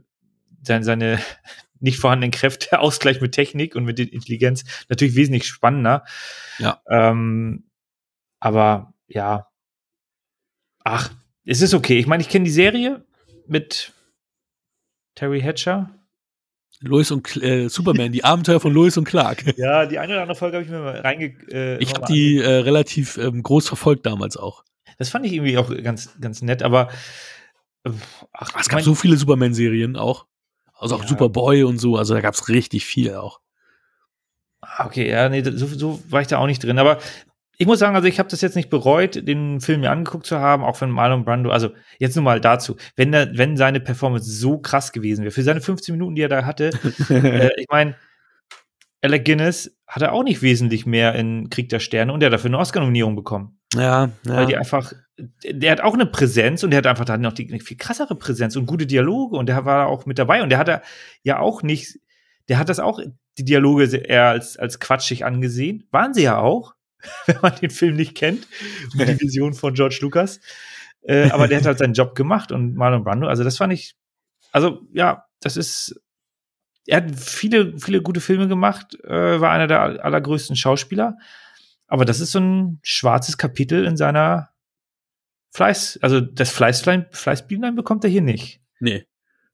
seine, seine <laughs> nicht vorhandenen Kräfte <laughs> ausgleicht mit Technik und mit Intelligenz natürlich wesentlich spannender. Ja. Ähm, aber ja. Ach, es ist okay. Ich meine, ich kenne die Serie mit Terry Hatcher. Lois und äh, Superman, die Abenteuer von Lois und Clark. <laughs> Ja, die eine oder andere Folge habe ich mir mal reinge. Äh, ich habe die äh, relativ ähm, groß verfolgt damals auch. Das fand ich irgendwie auch ganz, ganz nett, aber äh, ach, es gab so viele Superman-Serien auch. Also auch ja. Superboy und so, also da gab es richtig viel auch. Ah, okay, ja, nee, so, so war ich da auch nicht drin. Aber ich muss sagen, also ich habe das jetzt nicht bereut, den Film mir angeguckt zu haben, auch wenn Marlon Brando, also jetzt nur mal dazu, wenn der, wenn seine Performance so krass gewesen wäre, für seine 15 Minuten, die er da hatte, <laughs> äh, ich meine, Alec Guinness hat er auch nicht wesentlich mehr in Krieg der Sterne und der hat dafür eine Oscar-Nominierung bekommen. Ja, ja. Weil die einfach, der hat auch eine Präsenz und der hat einfach da noch die eine viel krassere Präsenz und gute Dialoge und der war auch mit dabei und der hat ja auch nicht, der hat das auch, die Dialoge eher als, als quatschig angesehen. Waren sie ja auch. <laughs> wenn man den Film nicht kennt, die Vision von George Lucas. Äh, aber der hat halt seinen Job gemacht und Marlon Brando, also das fand ich, also ja, das ist, er hat viele, viele gute Filme gemacht, äh, war einer der allergrößten Schauspieler, aber das ist so ein schwarzes Kapitel in seiner Fleiß, also das Fleißlein, Fleißbienlein bekommt er hier nicht. Nee,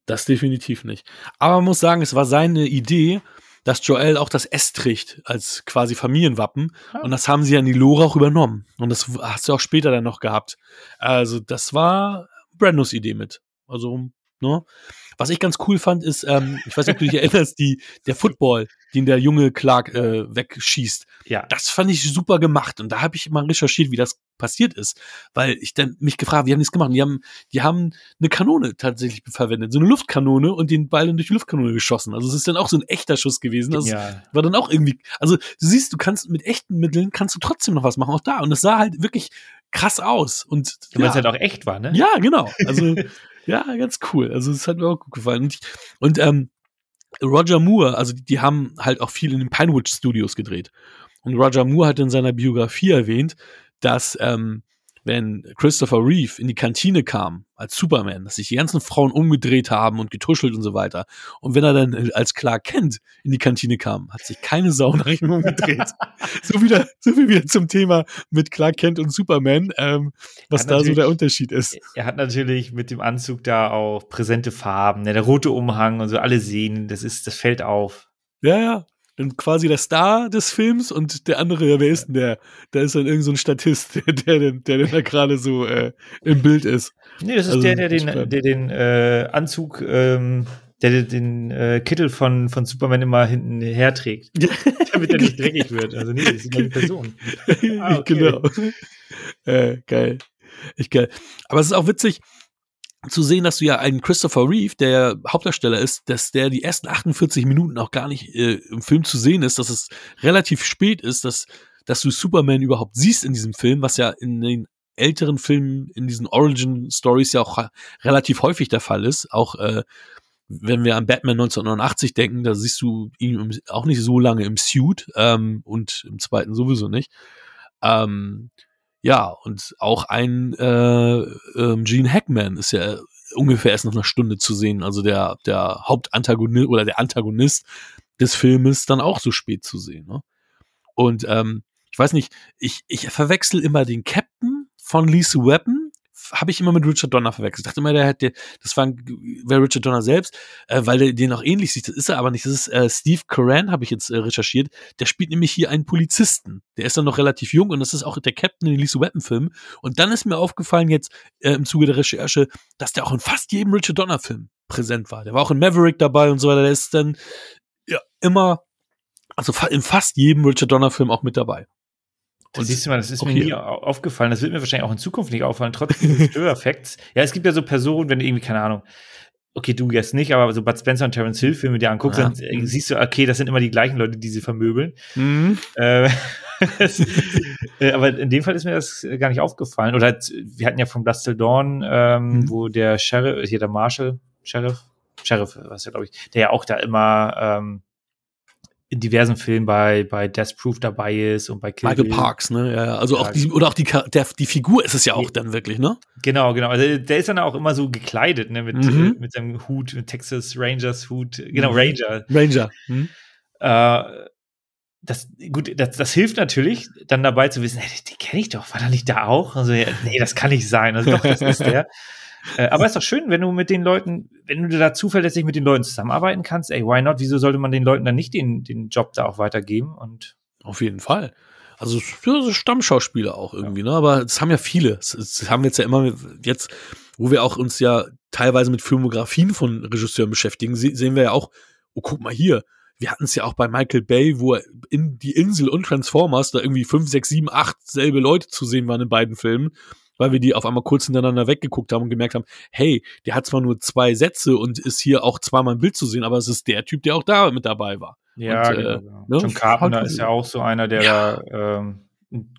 das definitiv nicht. Aber man muss sagen, es war seine Idee, dass Joel auch das S trägt als quasi Familienwappen. Ah. Und das haben sie an die Lore auch übernommen. Und das hast du auch später dann noch gehabt. Also, das war Brandos Idee mit. Also, ne? Was ich ganz cool fand, ist, ähm, ich weiß nicht, ob du dich <laughs> erinnerst, die, der Football, den der junge Clark äh, wegschießt. Ja. Das fand ich super gemacht und da habe ich mal recherchiert, wie das passiert ist, weil ich dann mich gefragt, wie haben die es gemacht? Die haben, die haben eine Kanone tatsächlich verwendet, so eine Luftkanone und den Ball dann durch die Luftkanone geschossen. Also es ist dann auch so ein echter Schuss gewesen. Also ja. war dann auch irgendwie, also du siehst, du kannst mit echten Mitteln kannst du trotzdem noch was machen, auch da. Und es sah halt wirklich krass aus. Und Weil ja, es halt auch echt war, ne? ja, genau. Also <laughs> ja, ganz cool. Also es hat mir auch gut gefallen. Und, und ähm, Roger Moore, also die, die haben halt auch viel in den Pinewood Studios gedreht. Und Roger Moore hat in seiner Biografie erwähnt, dass ähm, wenn Christopher Reeve in die Kantine kam als Superman, dass sich die ganzen Frauen umgedreht haben und getuschelt und so weiter. Und wenn er dann als Clark Kent in die Kantine kam, hat sich keine Sau nach ihm umgedreht. <laughs> so wieder, so wie wieder zum Thema mit Clark Kent und Superman, ähm, was da so der Unterschied ist. Er hat natürlich mit dem Anzug da auch präsente Farben, ne? der rote Umhang und so, alle sehen, das ist, das fällt auf. Ja, ja. Und quasi der Star des Films und der andere, wer ist denn der? Da ist dann irgend so ein Statist, <laughs> der, der, der, denn da gerade so äh, im Bild ist. Nee, das ist Also, der, der den, der den äh, Anzug, ähm, der den- den äh, Kittel von, von Superman immer hinten herträgt, <laughs> damit er nicht dreckig <laughs> wird. Also nee, das ist eine Person. Ah, okay. Genau. Äh, geil. Ich geil. Aber es ist auch witzig zu sehen, dass du ja einen Christopher Reeve, der Hauptdarsteller ist, dass der die ersten 48 Minuten auch gar nicht äh, im Film zu sehen ist, dass es relativ spät ist, dass, dass du Superman überhaupt siehst in diesem Film, was ja in den älteren Filmen, in diesen Origin-Stories ja auch ha- relativ häufig der Fall ist. Auch äh, wenn wir an Batman 1989 denken, da siehst du ihn auch nicht so lange im Suit ähm, und im zweiten sowieso nicht. Ähm, ja, und auch ein äh, ähm, Gene Hackman ist ja ungefähr erst nach einer Stunde zu sehen, also der, der Hauptantagonist oder der Antagonist des Filmes dann auch so spät zu sehen. Ne? Und ähm, ich weiß nicht, ich, ich verwechsel immer den Captain von Lisa Weapon, habe ich immer mit Richard Donner verwechselt. Ich dachte immer, der hätte, das war wäre Richard Donner selbst, äh, weil der den auch ähnlich sieht. Das ist er aber nicht. Das ist äh, Steve Coran, habe ich jetzt äh, recherchiert. Der spielt nämlich hier einen Polizisten. Der ist dann noch relativ jung und das ist auch der Captain in den Lisa Weapon Filmen. Und dann ist mir aufgefallen jetzt äh, im Zuge der Recherche, dass der auch in fast jedem Richard Donner Film präsent war. Der war auch in Maverick dabei und so weiter. Der ist dann ja immer, also in fast jedem Richard Donner Film auch mit dabei. Das siehst du mal, das ist auch mir nie au- aufgefallen. Das wird mir wahrscheinlich auch in Zukunft nicht auffallen, trotz dieses <laughs> Störeffekts. Ja, es gibt ja so Personen, wenn du irgendwie, keine Ahnung, okay, du jetzt nicht, aber so Bud Spencer und Terence Hill Filme dir anguckst, Ja. dann äh, siehst du, okay, das sind immer die gleichen Leute, die sie vermöbeln. Mhm. Äh, <laughs> das, äh, aber in dem Fall ist mir das gar nicht aufgefallen. Oder halt, wir hatten ja von Till Dawn, ähm, Mhm. wo der Sheriff, hier der Marshall, Sheriff, Sheriff, was ja, glaube ich, der ja auch da immer ähm, in diversen Filmen bei, bei Death Proof dabei ist und bei Kill Michael Bill. Parks, ne? Ja, ja. also auch die, oder auch die, der, die Figur ist es ja auch dann wirklich, ne? Genau, genau. Also der ist dann auch immer so gekleidet, ne, mit, Mhm. mit seinem Hut, mit Texas Rangers Hut. Genau, Mhm. Ranger. Ranger. Hm? Äh, das, gut, das, das hilft natürlich, dann dabei zu wissen, hey, den kenne ich doch, war der nicht da auch? Also, ja, nee, das kann nicht sein. Also doch, das ist der. <laughs> Äh, aber ist doch schön, wenn du mit den Leuten, wenn du da zuverlässig mit den Leuten zusammenarbeiten kannst, ey, why not? Wieso sollte man den Leuten dann nicht den, den Job da auch weitergeben? Und Auf jeden Fall. Also ja, Stammschauspieler auch irgendwie, ne? Aber das haben ja viele. Das, das haben wir jetzt ja immer jetzt, wo wir auch uns ja teilweise mit Filmografien von Regisseuren beschäftigen, se sehen wir ja auch, oh, guck mal hier. Wir hatten es ja auch bei Michael Bay, wo er in die Insel und Transformers da irgendwie fünf, sechs, sieben, acht selbe Leute zu sehen waren in beiden Filmen, weil wir die auf einmal kurz hintereinander weggeguckt haben und gemerkt haben, hey, der hat zwar nur zwei Sätze und ist hier auch zweimal im Bild zu sehen, aber es ist der Typ, der auch da mit dabei war. ja, Und, äh, genau, genau. ne, John Carpenter ist ja auch so einer, der Ja. da, ähm,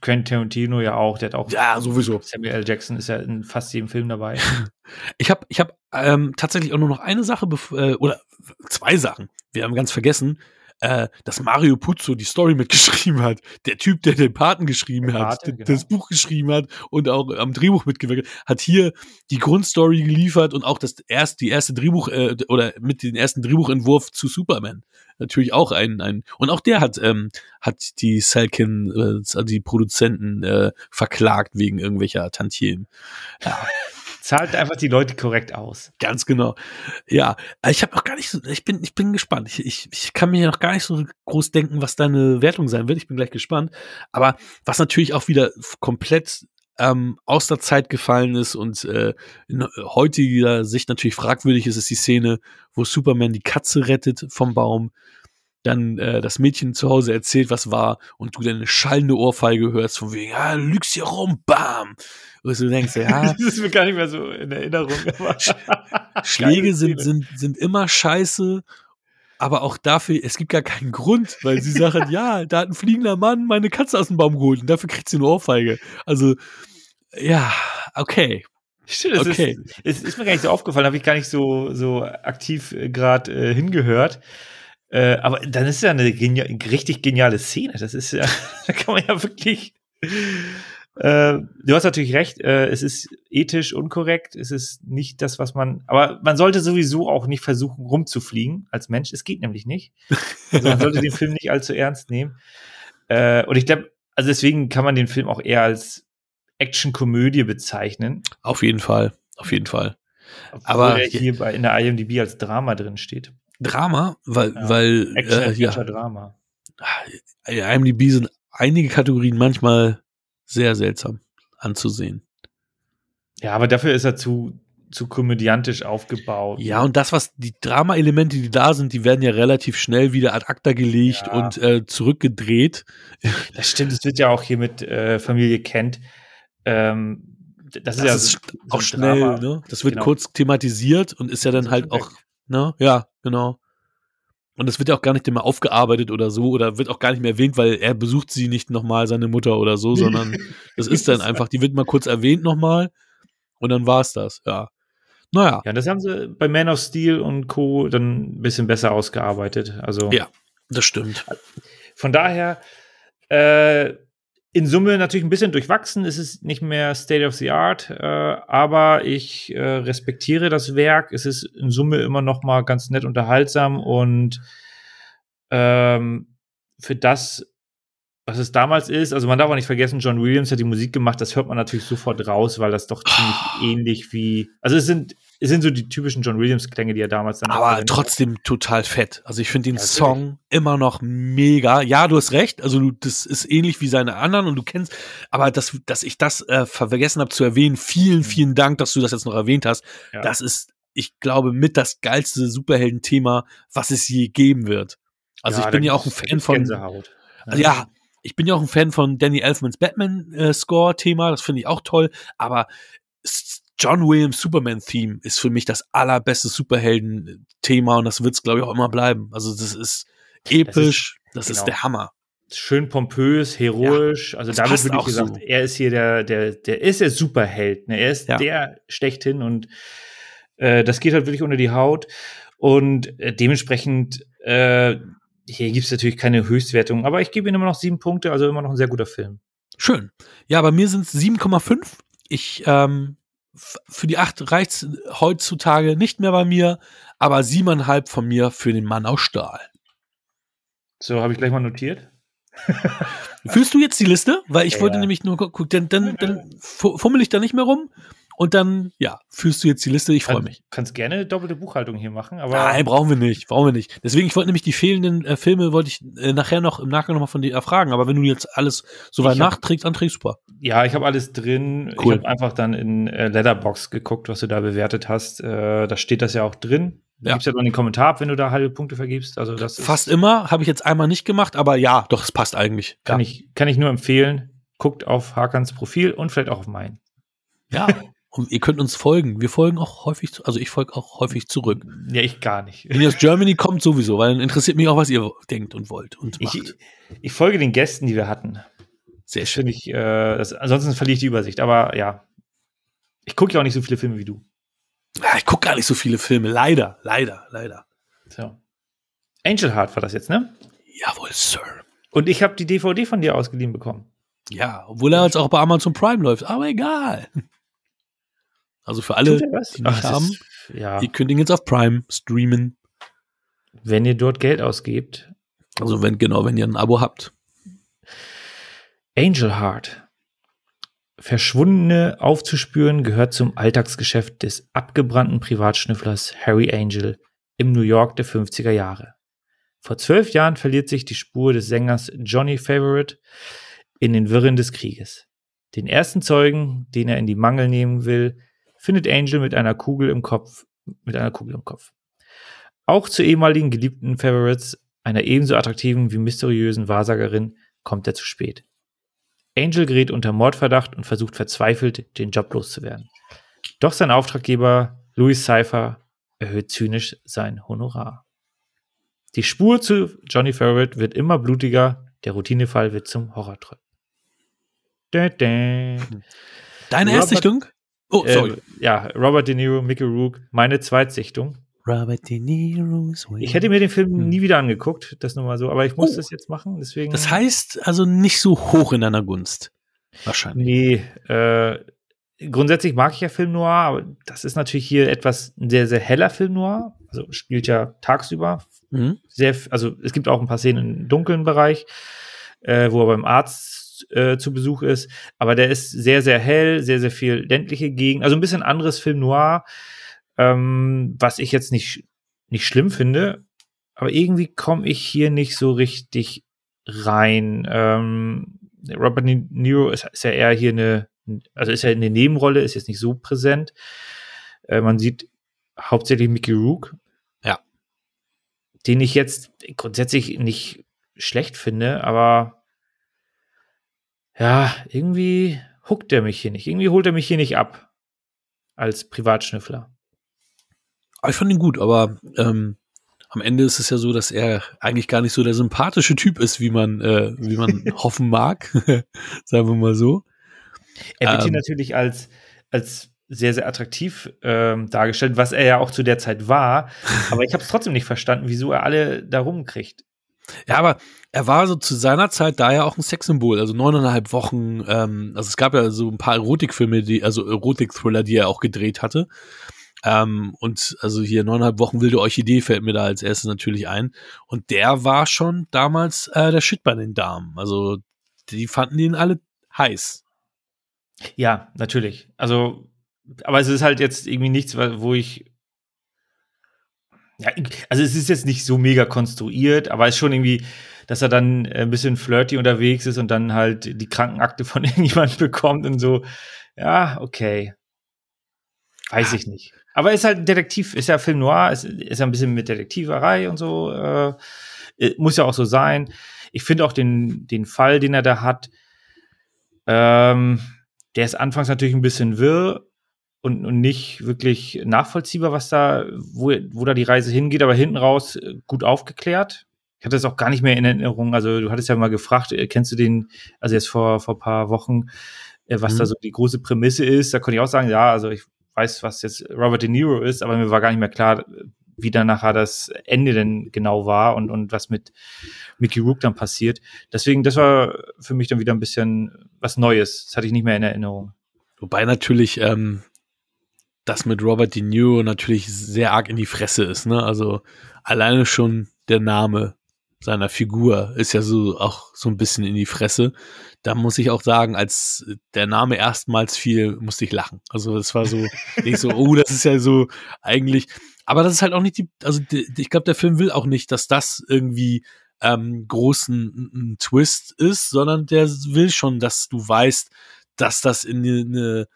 Quentin Tarantino ja auch, der hat auch Ja, sowieso. Samuel L. Jackson ist ja in fast jedem Film dabei. <laughs> Ich habe ich hab, ähm, tatsächlich auch nur noch eine Sache, äh, oder zwei Sachen. Wir haben ganz vergessen, äh, dass Mario Puzo die Story mitgeschrieben hat. Der Typ, der den Paten geschrieben Der hat, Pate, d- genau. das Buch geschrieben hat und auch am Drehbuch mitgewirkt, hat hier die Grundstory geliefert und auch das erst, die erste Drehbuch äh, oder mit dem ersten Drehbuchentwurf zu Superman. Natürlich auch ein, ein und auch der hat ähm, hat die Salkin, äh, die Produzenten äh, verklagt wegen irgendwelcher Tantiemen. <laughs> Zahlt einfach die Leute korrekt aus. Ganz genau. Ja, ich habe noch gar nicht so, ich bin, ich bin gespannt. Ich, ich, ich kann mir noch gar nicht so groß denken, was deine Wertung sein wird. Ich bin gleich gespannt. Aber was natürlich auch wieder komplett ähm, aus der Zeit gefallen ist und äh, in heutiger Sicht natürlich fragwürdig ist, ist die Szene, wo Superman die Katze rettet vom Baum. Dann äh, das Mädchen zu Hause erzählt, was war, und du dann eine schallende Ohrfeige hörst, von wegen, du lügst hier rum, bam. Und du denkst, ja. <laughs> das ist mir gar nicht mehr so in Erinnerung. <laughs> Schläge sind, sind, sind immer scheiße, aber auch dafür, es gibt gar keinen Grund, weil sie sagen, <laughs> ja, da hat ein fliegender Mann meine Katze aus dem Baum geholt und dafür kriegt sie eine Ohrfeige. Also, ja, okay. Stimmt, das okay. ist, es ist mir gar nicht so aufgefallen, habe ich gar nicht so, so aktiv äh, gerade äh, hingehört. Äh, aber dann ist ja eine genia richtig geniale Szene. Das ist ja, <laughs> da kann man ja wirklich. Äh, du hast natürlich recht, äh, es ist ethisch unkorrekt, es ist nicht das, was man, aber man sollte sowieso auch nicht versuchen, rumzufliegen als Mensch. Es geht nämlich nicht. Also man sollte den Film nicht allzu ernst nehmen. Äh, und ich glaube, also deswegen kann man den Film auch eher als Action-Komödie bezeichnen. Auf jeden Fall, auf jeden Fall. Obwohl aber er hier bei, in der IMDb als Drama drin steht. Drama, weil, ja. weil Action, äh, ja. Drama. IMDb sind einige Kategorien manchmal sehr seltsam anzusehen. Ja, aber dafür ist er zu, zu komödiantisch aufgebaut. Ja, und das, was die Drama-Elemente, die da sind, die werden ja relativ schnell wieder ad acta gelegt ja. und äh, zurückgedreht. <laughs> Das stimmt, es wird ja auch hier mit äh, Familie Kent. Ähm, das, das, ist ja ist so, auch so schnell, ne? Das wird genau. kurz thematisiert und ist ja dann halt auch Ne? Ja, genau. Und das wird ja auch gar nicht immer aufgearbeitet oder so oder wird auch gar nicht mehr erwähnt, weil er besucht sie nicht nochmal, seine Mutter oder so, sondern <laughs> das ist dann einfach, die wird mal kurz erwähnt nochmal und dann war es das, ja. Naja. Ja, das haben sie bei Man of Steel und Co. dann ein bisschen besser ausgearbeitet. Also. Ja, das stimmt. Von daher, äh, in Summe natürlich ein bisschen durchwachsen. Es ist nicht mehr State of the Art, äh, aber ich äh, respektiere das Werk. Es ist in Summe immer noch mal ganz nett unterhaltsam und ähm, für das, was es damals ist, also man darf auch nicht vergessen, John Williams hat die Musik gemacht. Das hört man natürlich sofort raus, weil das doch ziemlich oh. ähnlich wie, also es sind es sind so die typischen John Williams-Klänge, die er damals dann Aber trotzdem hat. total fett. Also ich finde den ja, Song immer noch mega. Ja, du hast recht. Also du, das ist ähnlich wie seine anderen und du kennst, aber dass, dass ich das äh, vergessen habe zu erwähnen, vielen, mhm. vielen Dank, dass du das jetzt noch erwähnt hast. Ja. Das ist, ich glaube, mit das geilste Superhelden-Thema, was es je geben wird. Also ja, ich bin ja auch ein Fan von. Gänsehaut. Also ja, ich bin ja auch ein Fan von Danny Elfmans Batman-Score-Thema, äh, das finde ich auch toll, aber John Williams Superman Theme ist für mich das allerbeste Superhelden-Thema und das wird es, glaube ich, auch immer bleiben. Also das ist episch, das ist, das genau. ist der Hammer. Schön pompös, heroisch. Ja, also damit würde ich gesagt, so. er ist hier der, der, der ist der Superheld. Ne? Er ist ja. der schlechthin und äh, das geht halt wirklich unter die Haut. Und äh, dementsprechend, äh, hier gibt es natürlich keine Höchstwertung, aber ich gebe ihm immer noch sieben Punkte, also immer noch ein sehr guter Film. Schön. Ja, bei mir sind es 7,5. Ich ähm, für die acht reicht's heutzutage nicht mehr bei mir, aber siebeneinhalb von mir für den Mann aus Stahl. So, habe ich gleich mal notiert. Fühlst du jetzt die Liste? Weil ich ja. wollte nämlich nur gucken, dann, dann, dann fummel ich da nicht mehr rum und dann, ja, führst du jetzt die Liste. Ich freue mich. Kannst gerne doppelte Buchhaltung hier machen, aber. Nein, brauchen wir nicht. Brauchen wir nicht. Deswegen, ich wollte nämlich die fehlenden äh, Filme, wollte ich äh, nachher noch im Nachgang nochmal von dir erfragen. Aber wenn du jetzt alles soweit nachträgst, dann trägst super. Ja, ich habe alles drin. Cool. Ich habe einfach dann in äh, Letterbox geguckt, was du da bewertet hast. Äh, da steht das ja auch drin. Du ja. gibst ja dann den Kommentar ab, wenn du da halbe Punkte vergibst. Also das Fast immer, habe ich jetzt einmal nicht gemacht, aber ja, doch, es passt eigentlich. Kann, ja. ich, kann ich nur empfehlen. Guckt auf Hakans Profil und vielleicht auch auf meinen. Ja, <laughs> Und ihr könnt uns folgen. Wir folgen auch häufig, also ich folge auch häufig zurück. Ja, ich gar nicht. Wenn ihr aus Germany kommt, sowieso, weil dann interessiert mich auch, was ihr denkt und wollt und macht. Ich, ich folge den Gästen, die wir hatten. Sehr schön. Ich, äh, das, ansonsten verliere ich die Übersicht. Aber ja, ich gucke ja auch nicht so viele Filme wie du. Ja, ich gucke gar nicht so viele Filme. Leider, leider, leider. So. Angel Heart war das jetzt, ne? Jawohl, Sir. Und ich habe die DVD von dir ausgeliehen bekommen. Ja, obwohl er jetzt auch bei Amazon Prime läuft. Aber egal. Also für alle, die nicht Ach, haben, ist, ja. die kündigen jetzt auf Prime streamen. Wenn ihr dort Geld ausgebt. Also wenn, genau, wenn ihr ein Abo habt. Angel Heart. Verschwundene aufzuspüren gehört zum Alltagsgeschäft des abgebrannten Privatschnüfflers Harry Angel im New York der 50er Jahre. Vor zwölf Jahren verliert sich die Spur des Sängers Johnny Favorite in den Wirren des Krieges. Den ersten Zeugen, den er in die Mangel nehmen will, findet Angel mit einer Kugel im Kopf, mit einer Kugel im Kopf. Auch zu ehemaligen geliebten Favorites einer ebenso attraktiven wie mysteriösen Wahrsagerin, kommt er zu spät. Angel gerät unter Mordverdacht und versucht verzweifelt, den Job loszuwerden. Doch sein Auftraggeber, Louis Cypher, erhöht zynisch sein Honorar. Die Spur zu Johnny Farrett wird immer blutiger, der Routinefall wird zum Horrortrip. Deine Robert, Erstsichtung? Oh, sorry. Äh, ja, Robert De Niro, Mickey Rook, meine Zweitsichtung. Robert De Niro's Way. Ich hätte mir den Film hm. nie wieder angeguckt, das nur mal so, aber ich muss oh. das jetzt machen, deswegen. Das heißt also nicht so hoch in deiner Gunst. Wahrscheinlich. Nee, äh, grundsätzlich mag ich ja Film Noir, aber das ist natürlich hier etwas ein sehr, sehr heller Film Noir. Also spielt ja tagsüber. Mhm. Sehr, also es gibt auch ein paar Szenen im dunklen Bereich, äh, wo er beim Arzt äh, zu Besuch ist. Aber der ist sehr, sehr hell, sehr, sehr viel ländliche Gegend. Also ein bisschen anderes Film Noir, ähm, was ich jetzt nicht, nicht schlimm finde. Aber irgendwie komme ich hier nicht so richtig rein. Ähm, Robert De Niro ist, ist ja eher hier eine also ist ja eine Nebenrolle, ist jetzt nicht so präsent. Äh, man sieht hauptsächlich Mickey Rook. Ja. Den ich jetzt grundsätzlich nicht schlecht finde, aber ja, irgendwie huckt er mich hier nicht. Irgendwie holt er mich hier nicht ab. Als Privatschnüffler. Ich fand ihn gut, aber ähm, am Ende ist es ja so, dass er eigentlich gar nicht so der sympathische Typ ist, wie man, äh, wie man <laughs> hoffen mag. <laughs> Sagen wir mal so. Er wird ähm, hier natürlich als, als sehr, sehr attraktiv ähm, dargestellt, was er ja auch zu der Zeit war. <laughs> Aber ich habe es trotzdem nicht verstanden, wieso er alle da rumkriegt. Ja, aber er war so zu seiner Zeit da ja auch ein Sexsymbol. Also neuneinhalb Wochen. Ähm, also es gab ja so ein paar Erotikfilme, die, also Erotik-Thriller, die er auch gedreht hatte. Ähm, und also hier neuneinhalb Wochen wilde Orchidee fällt mir da als erstes natürlich ein. Und der war schon damals äh, der Shit bei den Damen. Also die fanden ihn alle heiß. Ja, natürlich. Also, aber es ist halt jetzt irgendwie nichts, wo ich. Ja, also es ist jetzt nicht so mega konstruiert, aber es ist schon irgendwie, dass er dann ein bisschen flirty unterwegs ist und dann halt die Krankenakte von <laughs> irgendjemandem bekommt und so. Ja, okay. Weiß ich nicht. Aber ist halt ein Detektiv, ist ja Film Noir, ist, ist ja ein bisschen mit Detektiverei und so. Äh, äh muss ja auch so sein. Ich finde auch den, den Fall, den er da hat, ähm, der ist anfangs natürlich ein bisschen wirr und, und nicht wirklich nachvollziehbar, was da, wo, wo da die Reise hingeht, aber hinten raus äh, gut aufgeklärt. Ich hatte es auch gar nicht mehr in Erinnerung. Also du hattest ja mal gefragt, äh, kennst du den, also jetzt vor, vor paar Wochen, äh, was mhm. da so die große Prämisse ist. Da konnte ich auch sagen, ja, also ich weiß, was jetzt Robert De Niro ist, aber mir war gar nicht mehr klar, wie dann nachher das Ende denn genau war und, und was mit Mickey Rook dann passiert. Deswegen, das war für mich dann wieder ein bisschen was Neues. Das hatte ich nicht mehr in Erinnerung. Wobei natürlich ähm, das mit Robert De Niro natürlich sehr arg in die Fresse ist. Ne? Also alleine schon der Name seiner Figur ist ja so auch so ein bisschen in die Fresse. Da muss ich auch sagen, als der Name erstmals fiel, musste ich lachen. Also es war so, <laughs> ich so, oh, das ist ja so eigentlich, aber das ist halt auch nicht die, also die, ich glaube, der Film will auch nicht, dass das irgendwie ähm, großen Twist ist, sondern der will schon, dass du weißt, dass das in eine,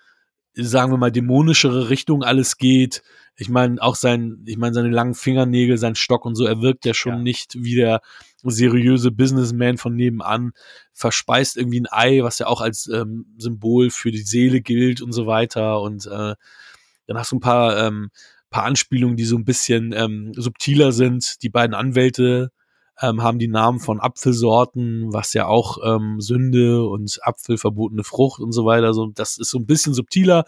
sagen wir mal, dämonischere Richtung alles geht. Ich meine, auch sein, ich meine, seine langen Fingernägel, sein Stock und so, er wirkt ja schon ja. nicht wie der seriöse Businessman von nebenan, verspeist irgendwie ein Ei, was ja auch als ähm, Symbol für die Seele gilt und so weiter. Und äh, dann hast du ein paar ähm, paar Anspielungen, die so ein bisschen ähm, subtiler sind. Die beiden Anwälte ähm, haben die Namen von Apfelsorten, was ja auch ähm, Sünde und Apfel verbotene Frucht und so weiter. So, das ist so ein bisschen subtiler.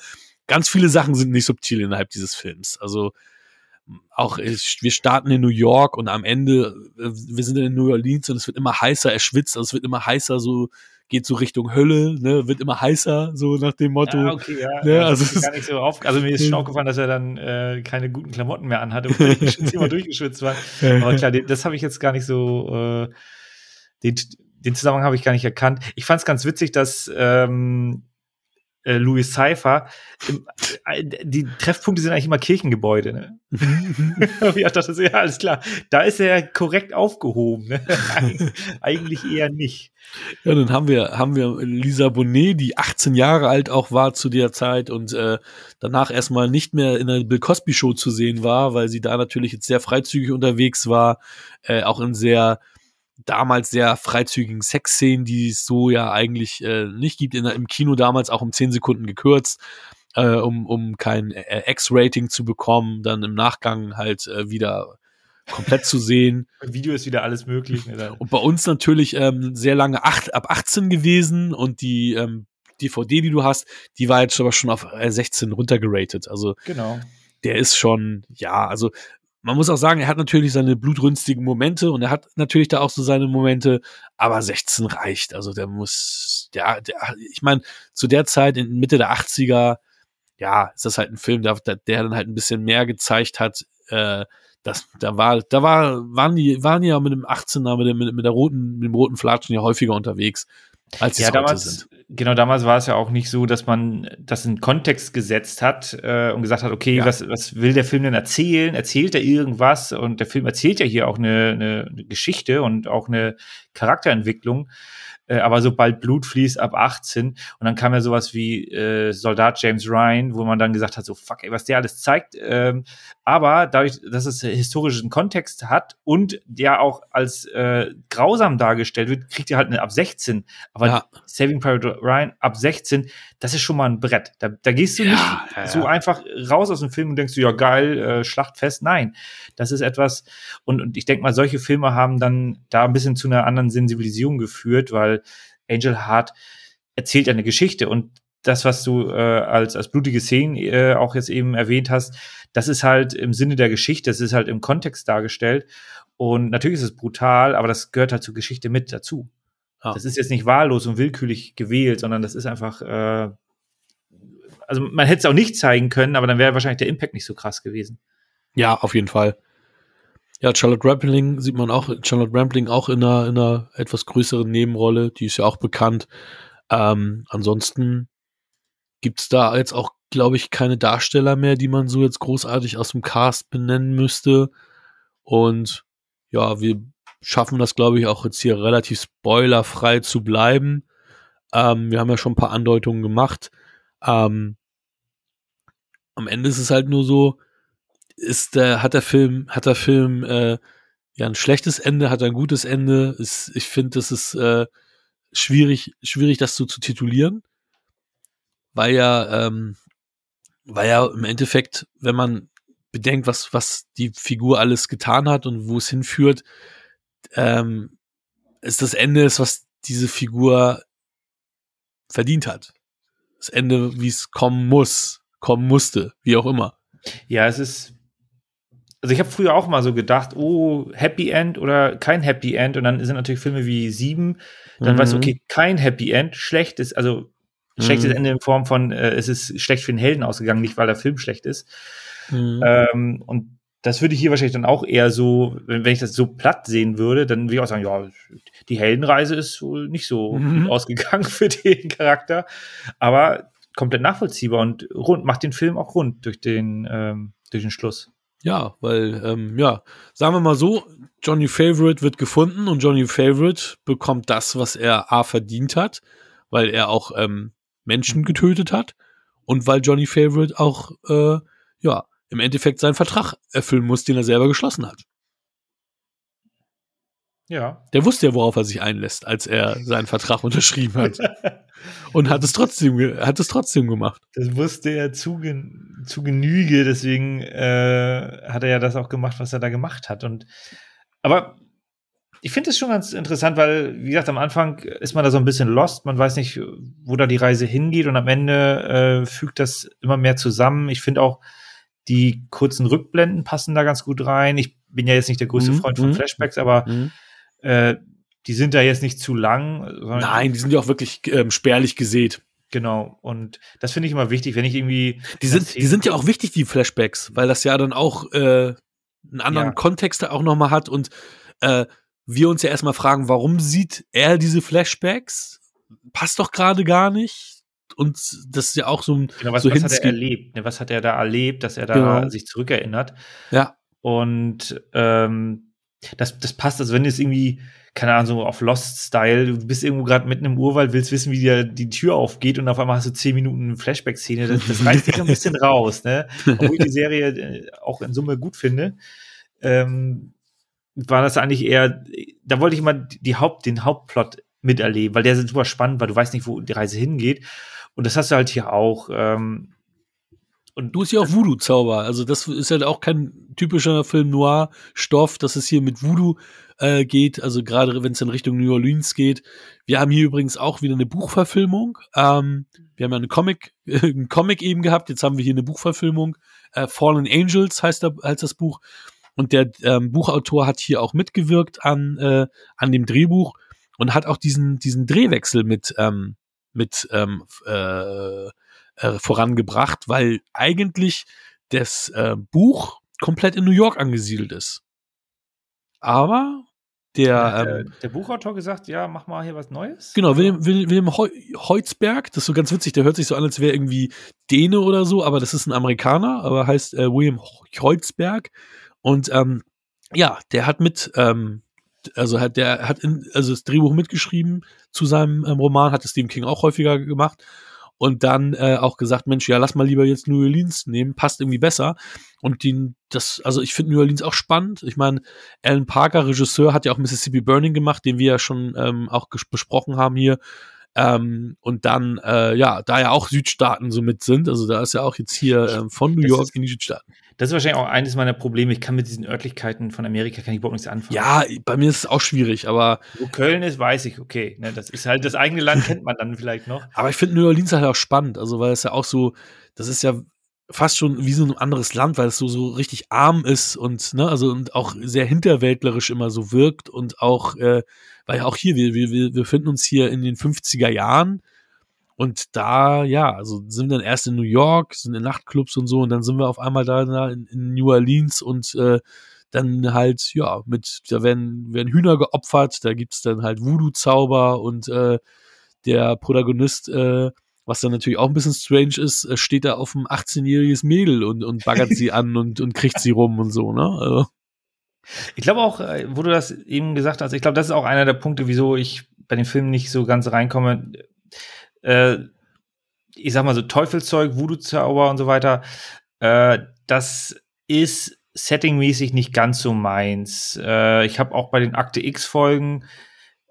Ganz viele Sachen sind nicht subtil innerhalb dieses Films. Also auch wir starten in New York und am Ende äh, wir sind in New Orleans und es wird immer heißer, er schwitzt, also es wird immer heißer, so geht so Richtung Hölle, ne, wird immer heißer, so nach dem Motto. Ja, okay, ja. Ne, also, ist gar nicht so auf, also mir ist <laughs> schon aufgefallen, dass er dann äh, keine guten Klamotten mehr anhatte, weil ich schon immer <laughs> durchgeschwitzt war. Aber klar, das habe ich jetzt gar nicht so, äh, den, den Zusammenhang habe ich gar nicht erkannt. Ich fand es ganz witzig, dass ähm, äh, Louis Cypher. Im, äh, die Treffpunkte sind eigentlich immer Kirchengebäude. Ne? ich dachte, so, ja, alles klar. Da ist er korrekt aufgehoben. Ne? Eig <laughs> eigentlich eher nicht. Ja, dann haben wir, haben wir Lisa Bonet, die 18 Jahre alt auch war zu der Zeit und äh, danach erstmal nicht mehr in der Bill Cosby Show zu sehen war, weil sie da natürlich jetzt sehr freizügig unterwegs war, äh, auch in sehr damals sehr freizügigen Sexszenen, die es so ja eigentlich äh, nicht gibt, in, im Kino damals auch um 10 Sekunden gekürzt, äh, um, um kein äh, X-Rating zu bekommen, dann im Nachgang halt äh, wieder komplett zu sehen. <laughs> Im Video ist wieder alles möglich. Ne? Und bei uns natürlich ähm, sehr lange acht, ab 18 gewesen und die ähm, DVD, die du hast, die war jetzt aber schon auf 16 runtergeratet. Also genau. der ist schon, ja, also man muss auch sagen, er hat natürlich seine blutrünstigen Momente und er hat natürlich da auch so seine Momente, aber 16 reicht. Also der muss, ja, der, ich meine, zu der Zeit in Mitte der 80er, ja, ist das halt ein Film, der, der dann halt ein bisschen mehr gezeigt hat. Äh, das, da war, da war, waren die, waren ja mit dem 18er, mit dem, mit der roten, mit dem roten Flatschen ja häufiger unterwegs als ja, damals, sind. Genau, damals war es ja auch nicht so, dass man das in Kontext gesetzt hat äh, und gesagt hat, okay, ja. was, was will der Film denn erzählen? Erzählt er irgendwas? Und der Film erzählt ja hier auch eine, eine Geschichte und auch eine Charakterentwicklung. Äh, aber sobald Blut fließt ab 18 und dann kam ja sowas wie äh, Soldat James Ryan, wo man dann gesagt hat, so fuck, ey, was der alles zeigt. Ähm, aber dadurch, dass es historischen Kontext hat und der auch als äh, grausam dargestellt wird, kriegt ihr halt eine ab 16. Aber ja. Saving Private Ryan ab 16, das ist schon mal ein Brett. Da, da gehst du ja, nicht ja, so einfach raus aus dem Film und denkst du, ja geil, äh, Schlachtfest. Nein, das ist etwas, und, und ich denke mal, solche Filme haben dann da ein bisschen zu einer anderen Sensibilisierung geführt, weil Angel Heart erzählt eine Geschichte und das, was du äh, als, als blutige Szenen äh, auch jetzt eben erwähnt hast, das ist halt im Sinne der Geschichte, das ist halt im Kontext dargestellt. Und natürlich ist es brutal, aber das gehört halt zur Geschichte mit dazu. Ja. Das ist jetzt nicht wahllos und willkürlich gewählt, sondern das ist einfach, äh, also man hätte es auch nicht zeigen können, aber dann wäre wahrscheinlich der Impact nicht so krass gewesen. Ja, auf jeden Fall. Ja, Charlotte Rampling sieht man auch, Charlotte Rampling auch in einer, in einer etwas größeren Nebenrolle, die ist ja auch bekannt. Ähm, ansonsten gibt's da jetzt auch, glaube ich, keine Darsteller mehr, die man so jetzt großartig aus dem Cast benennen müsste. Und ja, wir schaffen das, glaube ich, auch jetzt hier relativ spoilerfrei zu bleiben. Ähm, wir haben ja schon ein paar Andeutungen gemacht. Ähm, am Ende ist es halt nur so, ist der, hat der Film, hat der Film äh, ja ein schlechtes Ende, hat ein gutes Ende. Ist, ich finde, das ist äh, schwierig, schwierig, das so zu titulieren. Weil ja, ähm, weil ja im Endeffekt, wenn man bedenkt, was, was die Figur alles getan hat und wo es hinführt, ähm, ist das Ende ist, was diese Figur verdient hat. Das Ende, wie es kommen muss, kommen musste, wie auch immer. Ja, es ist also ich habe früher auch mal so gedacht, oh, Happy End oder kein Happy End. Und dann sind natürlich Filme wie Sieben, dann mhm. weißt du, okay, kein Happy End, schlechtes, also schlechtes mhm. Ende in Form von, äh, es ist schlecht für den Helden ausgegangen, nicht weil der Film schlecht ist. Mhm. Ähm, und das würde ich hier wahrscheinlich dann auch eher so, wenn, ich das so platt sehen würde, dann würde ich auch sagen, ja, die Heldenreise ist wohl nicht so mhm. ausgegangen <laughs> für den Charakter. Aber komplett nachvollziehbar und rund, macht den Film auch rund durch den, ähm, durch den Schluss. Ja, weil, ähm, ja, sagen wir mal so, Johnny Favorite wird gefunden und Johnny Favorite bekommt das, was er A verdient hat, weil er auch ähm, Menschen getötet hat und weil Johnny Favorite auch, äh, ja, im Endeffekt seinen Vertrag erfüllen muss, den er selber geschlossen hat. Ja. Der wusste ja, worauf er sich einlässt, als er seinen Vertrag unterschrieben hat. <laughs> Und hat es trotzdem, hat es trotzdem gemacht. Das wusste er zu, zu Genüge, deswegen äh, hat er ja das auch gemacht, was er da gemacht hat. Und aber ich finde es schon ganz interessant, weil, wie gesagt, am Anfang ist man da so ein bisschen lost, man weiß nicht, wo da die Reise hingeht und am Ende äh, fügt das immer mehr zusammen. Ich finde auch, die kurzen Rückblenden passen da ganz gut rein. Ich bin ja jetzt nicht der größte mhm. Freund von mhm. Flashbacks, aber mhm. äh, die sind da jetzt nicht zu lang. Nein, die sind ja auch wirklich ähm, spärlich gesät. Genau. Und das finde ich immer wichtig, wenn ich irgendwie. Die sind, die sind ja auch wichtig, die Flashbacks, weil das ja dann auch äh, einen anderen ja. Kontext auch nochmal hat und äh, wir uns ja erstmal fragen, warum sieht er diese Flashbacks? Passt doch gerade gar nicht. und das ist ja auch so ein Genau, was, so was hat er erlebt? Ne? Was hat er da erlebt, dass er da Genau. sich zurückerinnert? Ja, Und ähm, das, das passt, also wenn du es irgendwie, keine Ahnung, so auf Lost-Style, du bist irgendwo gerade mitten im Urwald, willst wissen, wie dir die Tür aufgeht und auf einmal hast du zehn Minuten Flashback-Szene, das, das reißt dich ein bisschen raus, ne? <laughs> Obwohl ich die Serie äh, auch in Summe gut finde, ähm, war das eigentlich eher, da wollte ich mal die Haupt, den Hauptplot miterleben, weil der super spannend war, du weißt nicht, wo die Reise hingeht. Und das hast du halt hier auch. Ähm, und Du hast ja auch Voodoo-Zauber. Also das ist ja auch kein typischer Film Noir-Stoff, dass es hier mit Voodoo äh, geht. Also gerade wenn es in Richtung New Orleans geht. Wir haben hier übrigens auch wieder eine Buchverfilmung. Ähm, wir haben ja eine Comic, <laughs> einen Comic eben gehabt. Jetzt haben wir hier eine Buchverfilmung. Äh, Fallen Angels heißt, der, heißt das Buch. Und der ähm, Buchautor hat hier auch mitgewirkt an, äh, an dem Drehbuch und hat auch diesen, diesen Drehwechsel mit, ähm, mit ähm, äh, äh, vorangebracht, weil eigentlich das äh, Buch komplett in New York angesiedelt ist. Aber der, hat ähm, der, der Buchautor gesagt, ja, mach mal hier was Neues. Genau, Wilhelm, Wilhelm, Wilhelm Heu Heutzberg, das ist so ganz witzig, der hört sich so an, als wäre irgendwie Däne oder so, aber das ist ein Amerikaner, aber heißt äh, William Heutzberg. Und ähm, ja, der hat mit, ähm, also hat der hat in, also das Drehbuch mitgeschrieben zu seinem ähm, Roman, hat es Stephen King auch häufiger gemacht. Und dann äh, auch gesagt, Mensch, ja, lass mal lieber jetzt New Orleans nehmen, passt irgendwie besser. Und die, das, also ich finde New Orleans auch spannend. Ich meine, Alan Parker, Regisseur, hat ja auch Mississippi Burning gemacht, den wir ja schon ähm, auch besprochen haben hier. Ähm, und dann, äh, ja, da ja auch Südstaaten so mit sind, also da ist ja auch jetzt hier ähm, von New York in die Südstaaten. Das ist wahrscheinlich auch eines meiner Probleme. Ich kann mit diesen Örtlichkeiten von Amerika kann ich überhaupt nichts anfangen. Ja, bei mir ist es auch schwierig, aber, Wo Köln ist, weiß ich, okay. Ne, das ist halt das eigene Land, kennt man dann vielleicht noch. <laughs> aber ich finde New Orleans halt auch spannend, also weil es ja auch so, das ist ja fast schon wie so ein anderes Land, weil es so, so richtig arm ist und, ne, also und auch sehr hinterwäldlerisch immer so wirkt und auch, äh, weil ja auch hier, wir, wir, wir befinden uns hier in den 50er Jahren und da, ja, also sind wir dann erst in New York, sind in Nachtclubs und so und dann sind wir auf einmal da, in, in New Orleans und äh, dann halt, ja, mit, da werden, werden Hühner geopfert, da gibt's dann halt Voodoo-Zauber und äh, der Protagonist, äh, was dann natürlich auch ein bisschen strange ist, äh, steht da auf ein 18-jähriges Mädel und, und baggert sie an und, und kriegt sie rum und so, ne? Also, Ich glaube auch, äh, wo du das eben gesagt hast, ich glaube, das ist auch einer der Punkte, wieso ich bei den Filmen nicht so ganz reinkomme. Äh, ich sag mal so Teufelszeug, Voodoo-Zauber und so weiter. Äh, das ist settingmäßig nicht ganz so meins. Äh, ich habe auch bei den Akte X-Folgen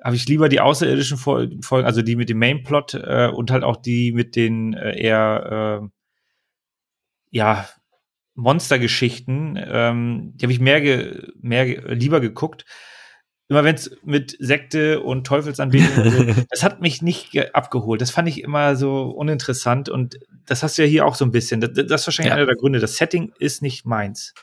habe ich lieber die außerirdischen Fol- Folgen, also die mit dem Mainplot äh, und halt auch die mit den äh, eher äh, ja Monstergeschichten, ähm, die habe ich mehr, ge mehr ge lieber geguckt. Immer wenn es mit Sekte und Teufelsanbetung und so, <laughs> das hat mich nicht ge- abgeholt. Das fand ich immer so uninteressant und das hast du ja hier auch so ein bisschen. Das, das ist wahrscheinlich Ja. einer der Gründe. Das Setting ist nicht meins.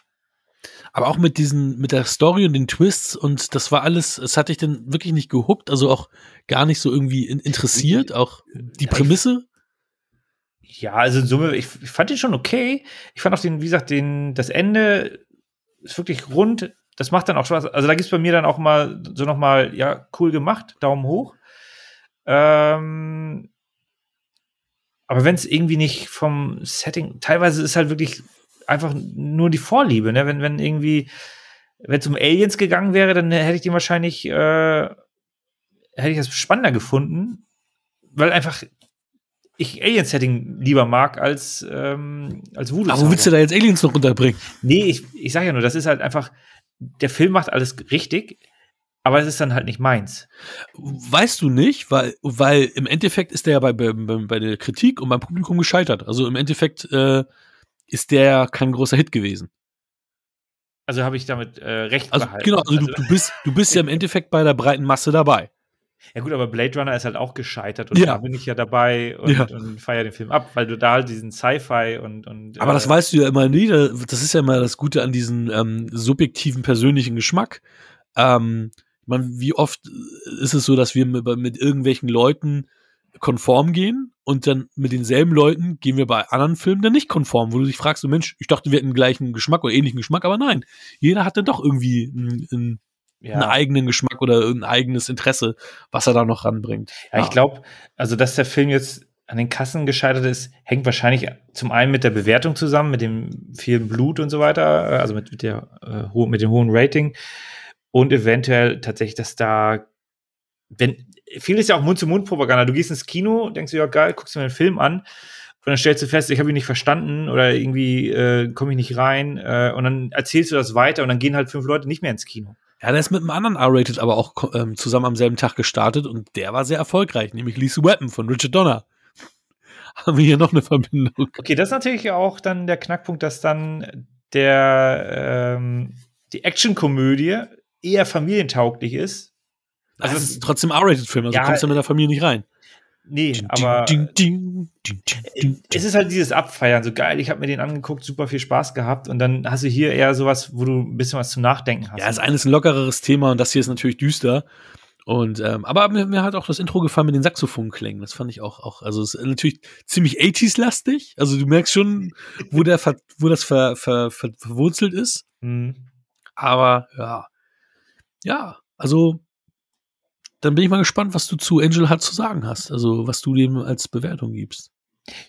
aber auch mit diesen, mit der Story und den Twists und das war alles, es hat dich dann wirklich nicht gehuckt, also auch gar nicht so irgendwie in, interessiert, auch die ich- Prämisse. Ja, also in Summe, ich, ich fand den schon okay. Ich fand auch den, wie gesagt, den, das Ende ist wirklich rund. Das macht dann auch Spaß. Also da gibt's bei mir dann auch mal so noch mal, ja, cool gemacht, Daumen hoch. Ähm, aber wenn es irgendwie nicht vom Setting, teilweise ist halt wirklich einfach nur die Vorliebe, ne? Wenn, wenn irgendwie, wenn es um Aliens gegangen wäre, dann hätte ich den wahrscheinlich, äh, hätte ich das spannender gefunden, weil einfach ich Alien-Setting lieber mag als, ähm, als Voodoo. Aber wo willst du da jetzt Aliens noch unterbringen? Nee, ich, ich sag ja nur, das ist halt einfach, der Film macht alles richtig, aber es ist dann halt nicht meins. Weißt du nicht, weil, weil im Endeffekt ist der ja bei, bei, bei der Kritik und beim Publikum gescheitert. Also im Endeffekt äh, ist der kein großer Hit gewesen. Also habe ich damit äh, recht Also behalten. genau, also du, du bist du bist ja im <laughs> Endeffekt bei der breiten Masse dabei. Ja gut, aber Blade Runner ist halt auch gescheitert und Ja. da bin ich ja dabei und, Ja. und feiere den Film ab, weil du da halt diesen Sci-Fi und, und Aber äh, das weißt du ja immer nie. da- Das ist ja immer das Gute an diesem ähm, subjektiven persönlichen Geschmack. Ähm, ich meine, wie oft ist es so, dass wir mit, mit irgendwelchen Leuten konform gehen und dann mit denselben Leuten gehen wir bei anderen Filmen dann nicht konform, wo du dich fragst, so Mensch, ich dachte, wir hätten gleichen Geschmack oder ähnlichen Geschmack, aber nein, jeder hat dann doch irgendwie einen, einen, ja. einen eigenen Geschmack oder ein eigenes Interesse, was er da noch ranbringt. Ja, ich glaube, also dass der Film jetzt an den Kassen gescheitert ist, hängt wahrscheinlich zum einen mit der Bewertung zusammen, mit dem vielen Blut und so weiter, äh, also mit, mit, der, äh, mit dem hohen Rating und eventuell tatsächlich, dass da, wenn, viel ist ja auch Mund-zu-Mund-Propaganda. Du gehst ins Kino, denkst du, ja geil, guckst dir einen Film an und dann stellst du fest, ich habe ihn nicht verstanden oder irgendwie äh, komme ich nicht rein äh, und dann erzählst du das weiter und dann gehen halt fünf Leute nicht mehr ins Kino. Ja, der ist mit einem anderen R-Rated aber auch ähm, zusammen am selben Tag gestartet und der war sehr erfolgreich, nämlich Lethal Weapon von Richard Donner <laughs> haben wir hier noch eine Verbindung. Okay, das ist natürlich auch dann der Knackpunkt, dass dann der ähm, die Actionkomödie eher familientauglich ist. Also das ist trotzdem R-Rated-Film, also ja, kommst du mit der Familie nicht rein. Nee, ding, aber ding, ding, es ist halt dieses Abfeiern, so geil, ich habe mir den angeguckt, super viel Spaß gehabt und dann hast du hier eher sowas, wo du ein bisschen was zum Nachdenken hast. Ja, das eine ist ein lockereres Thema und das hier ist natürlich düster. Und ähm, aber mir, mir hat auch das Intro gefallen mit den Saxophonklängen. Das fand ich auch auch. Also es ist natürlich ziemlich 80s-lastig. Also du merkst schon, wo der wo das ver, ver, ver, verwurzelt ist. Mhm. Aber ja, ja. Also dann bin ich mal gespannt, was du zu Angel hat zu sagen hast. Also was du dem als Bewertung gibst.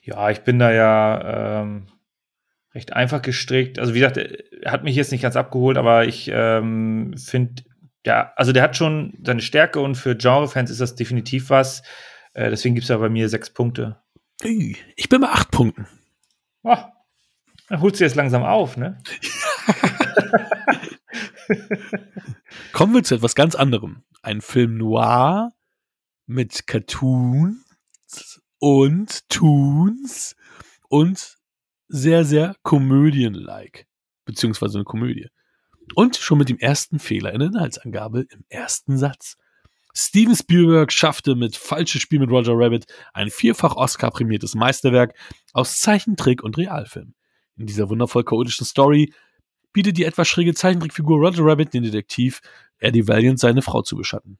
Ja, ich bin da ja ähm, recht einfach gestrickt. Also wie gesagt, er hat mich jetzt nicht ganz abgeholt, aber ich ähm, finde ja, also der hat schon seine Stärke und für Genre-Fans ist das definitiv was. Äh, deswegen gibt es ja bei mir sechs Punkte. Ich bin bei acht Punkten. Oh, dann holst du jetzt langsam auf, ne? <laughs> <laughs> Kommen wir zu etwas ganz anderem. Ein Film noir mit Cartoons und Toons und sehr, sehr komödien-like. Beziehungsweise eine Komödie. Und schon mit dem ersten Fehler in der Inhaltsangabe im ersten Satz. Steven Spielberg schaffte mit Falsches Spiel mit Roger Rabbit ein vierfach Oscar-prämiertes Meisterwerk aus Zeichentrick und Realfilm. In dieser wundervoll chaotischen Story bietet die etwas schräge Zeichentrickfigur Roger Rabbit den Detektiv Eddie Valiant seine Frau zu beschatten.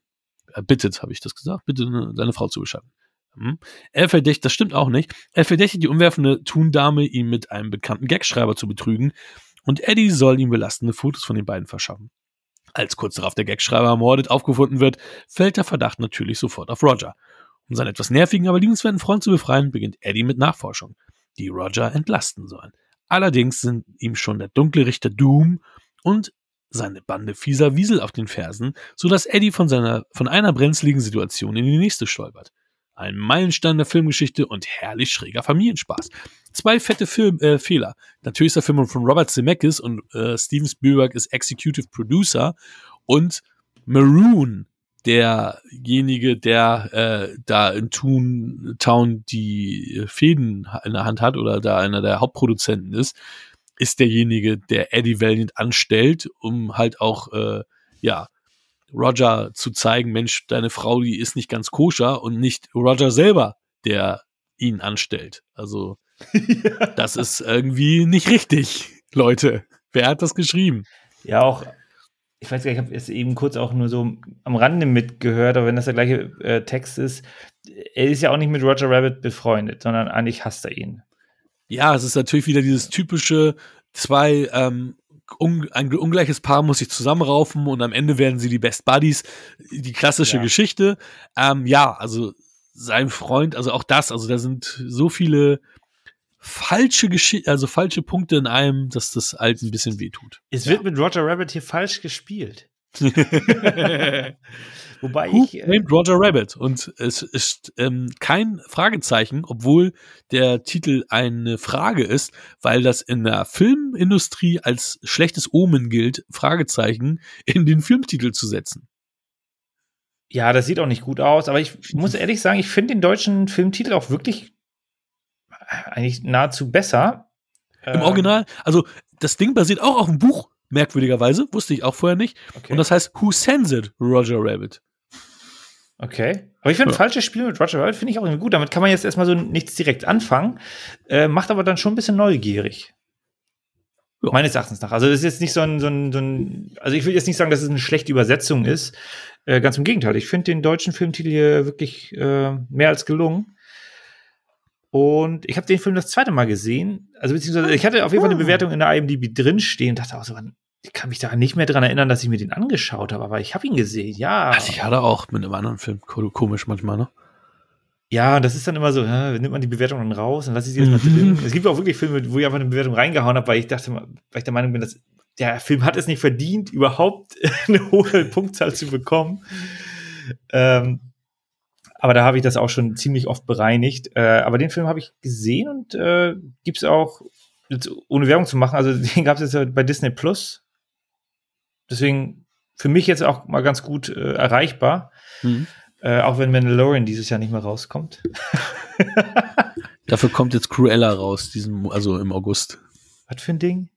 Er bittet, habe ich das gesagt, bitte seine Frau zu beschatten. Hm? Er verdächtigt, das stimmt auch nicht, er verdächtigt die umwerfende Thun-Dame, ihn mit einem bekannten Gagschreiber zu betrügen, und Eddie soll ihm belastende Fotos von den beiden verschaffen. Als kurz darauf der Gagschreiber ermordet aufgefunden wird, fällt der Verdacht natürlich sofort auf Roger. Um seinen etwas nervigen, aber liebenswerten Freund zu befreien, beginnt Eddie mit Nachforschung, die Roger entlasten sollen. Allerdings sind ihm schon der dunkle Richter Doom und seine Bande fieser Wiesel auf den Fersen, sodass Eddie von seiner, von einer brenzligen Situation in die nächste stolpert. Ein Meilenstein der Filmgeschichte und herrlich schräger Familienspaß. Zwei fette Film, äh, Fehler. Natürlich ist der Film von Robert Zemeckis und äh, Steven Spielberg ist Executive Producer und Maroon, derjenige, der äh, da in Toontown die Fäden in der Hand hat oder da einer der Hauptproduzenten ist, ist derjenige, der Eddie Valiant anstellt, um halt auch, äh, ja, Roger zu zeigen, Mensch, deine Frau, die ist nicht ganz koscher und nicht Roger selber, der ihn anstellt. Also, <laughs> ja. das ist irgendwie nicht richtig, Leute. Wer hat das geschrieben? Ja, auch, ich weiß gar nicht, ich habe es eben kurz auch nur so am Rande mitgehört, aber wenn das der gleiche äh, Text ist, er ist ja auch nicht mit Roger Rabbit befreundet, sondern eigentlich hasst er ihn. Ja, es ist natürlich wieder dieses typische zwei ähm, un, ein ungleiches Paar muss sich zusammenraufen und am Ende werden sie die Best Buddies. Die klassische ja. Geschichte. Ähm, ja, also sein Freund, also auch das, also da sind so viele falsche Geschichte, also falsche Punkte in einem, dass das halt ein bisschen wehtut. Es ja. wird mit Roger Rabbit hier falsch gespielt. <laughs> Wobei Who ich. Äh, named Roger Rabbit. Und es ist ähm, kein Fragezeichen, obwohl der Titel eine Frage ist, weil das in der Filmindustrie als schlechtes Omen gilt, Fragezeichen in den Filmtitel zu setzen. Ja, das sieht auch nicht gut aus, aber ich muss ehrlich sagen, ich finde den deutschen Filmtitel auch wirklich eigentlich nahezu besser. Im ähm, Original, also das Ding basiert auch auf einem Buch, merkwürdigerweise, wusste ich auch vorher nicht. Okay. Und das heißt Who Sends It, Roger Rabbit. Okay. Aber ich finde, ja. falsches Spiel mit Roger Rabbit finde ich auch irgendwie gut. Damit kann man jetzt erstmal so nichts direkt anfangen, äh, macht aber dann schon ein bisschen neugierig. Ja. Meines Erachtens nach. Also, das ist jetzt nicht so ein, so ein, so ein also ich will jetzt nicht sagen, dass es eine schlechte Übersetzung ist. Äh, ganz im Gegenteil. Ich finde den deutschen Filmtitel hier wirklich äh, mehr als gelungen. Und ich habe den Film das zweite Mal gesehen. Also beziehungsweise ich hatte auf jeden Fall eine ah. Bewertung in der IMDb drinstehen und dachte auch so, ich kann mich da nicht mehr dran erinnern, dass ich mir den angeschaut habe, aber ich habe ihn gesehen, ja. Also ich hatte auch mit einem anderen Film, komisch manchmal, ne? Ja, das ist dann immer so, hä, nimmt man die Bewertung dann raus und lasse ich sie erstmal Mhm. drin. Es gibt auch wirklich Filme, wo ich einfach eine Bewertung reingehauen habe, weil ich dachte, weil ich der Meinung bin, dass der Film hat es nicht verdient, überhaupt <laughs> eine hohe Punktzahl zu bekommen. Ähm, aber da habe ich das auch schon ziemlich oft bereinigt. Äh, aber den Film habe ich gesehen und äh, gibt es auch, jetzt, ohne Werbung zu machen, also <laughs> den gab es jetzt bei Disney Plus. Deswegen für mich jetzt auch mal ganz gut äh, erreichbar. Mhm. Äh, auch wenn Mandalorian dieses Jahr nicht mehr rauskommt. <laughs> Dafür kommt jetzt Cruella raus, diesen, also im August. Was für ein Ding?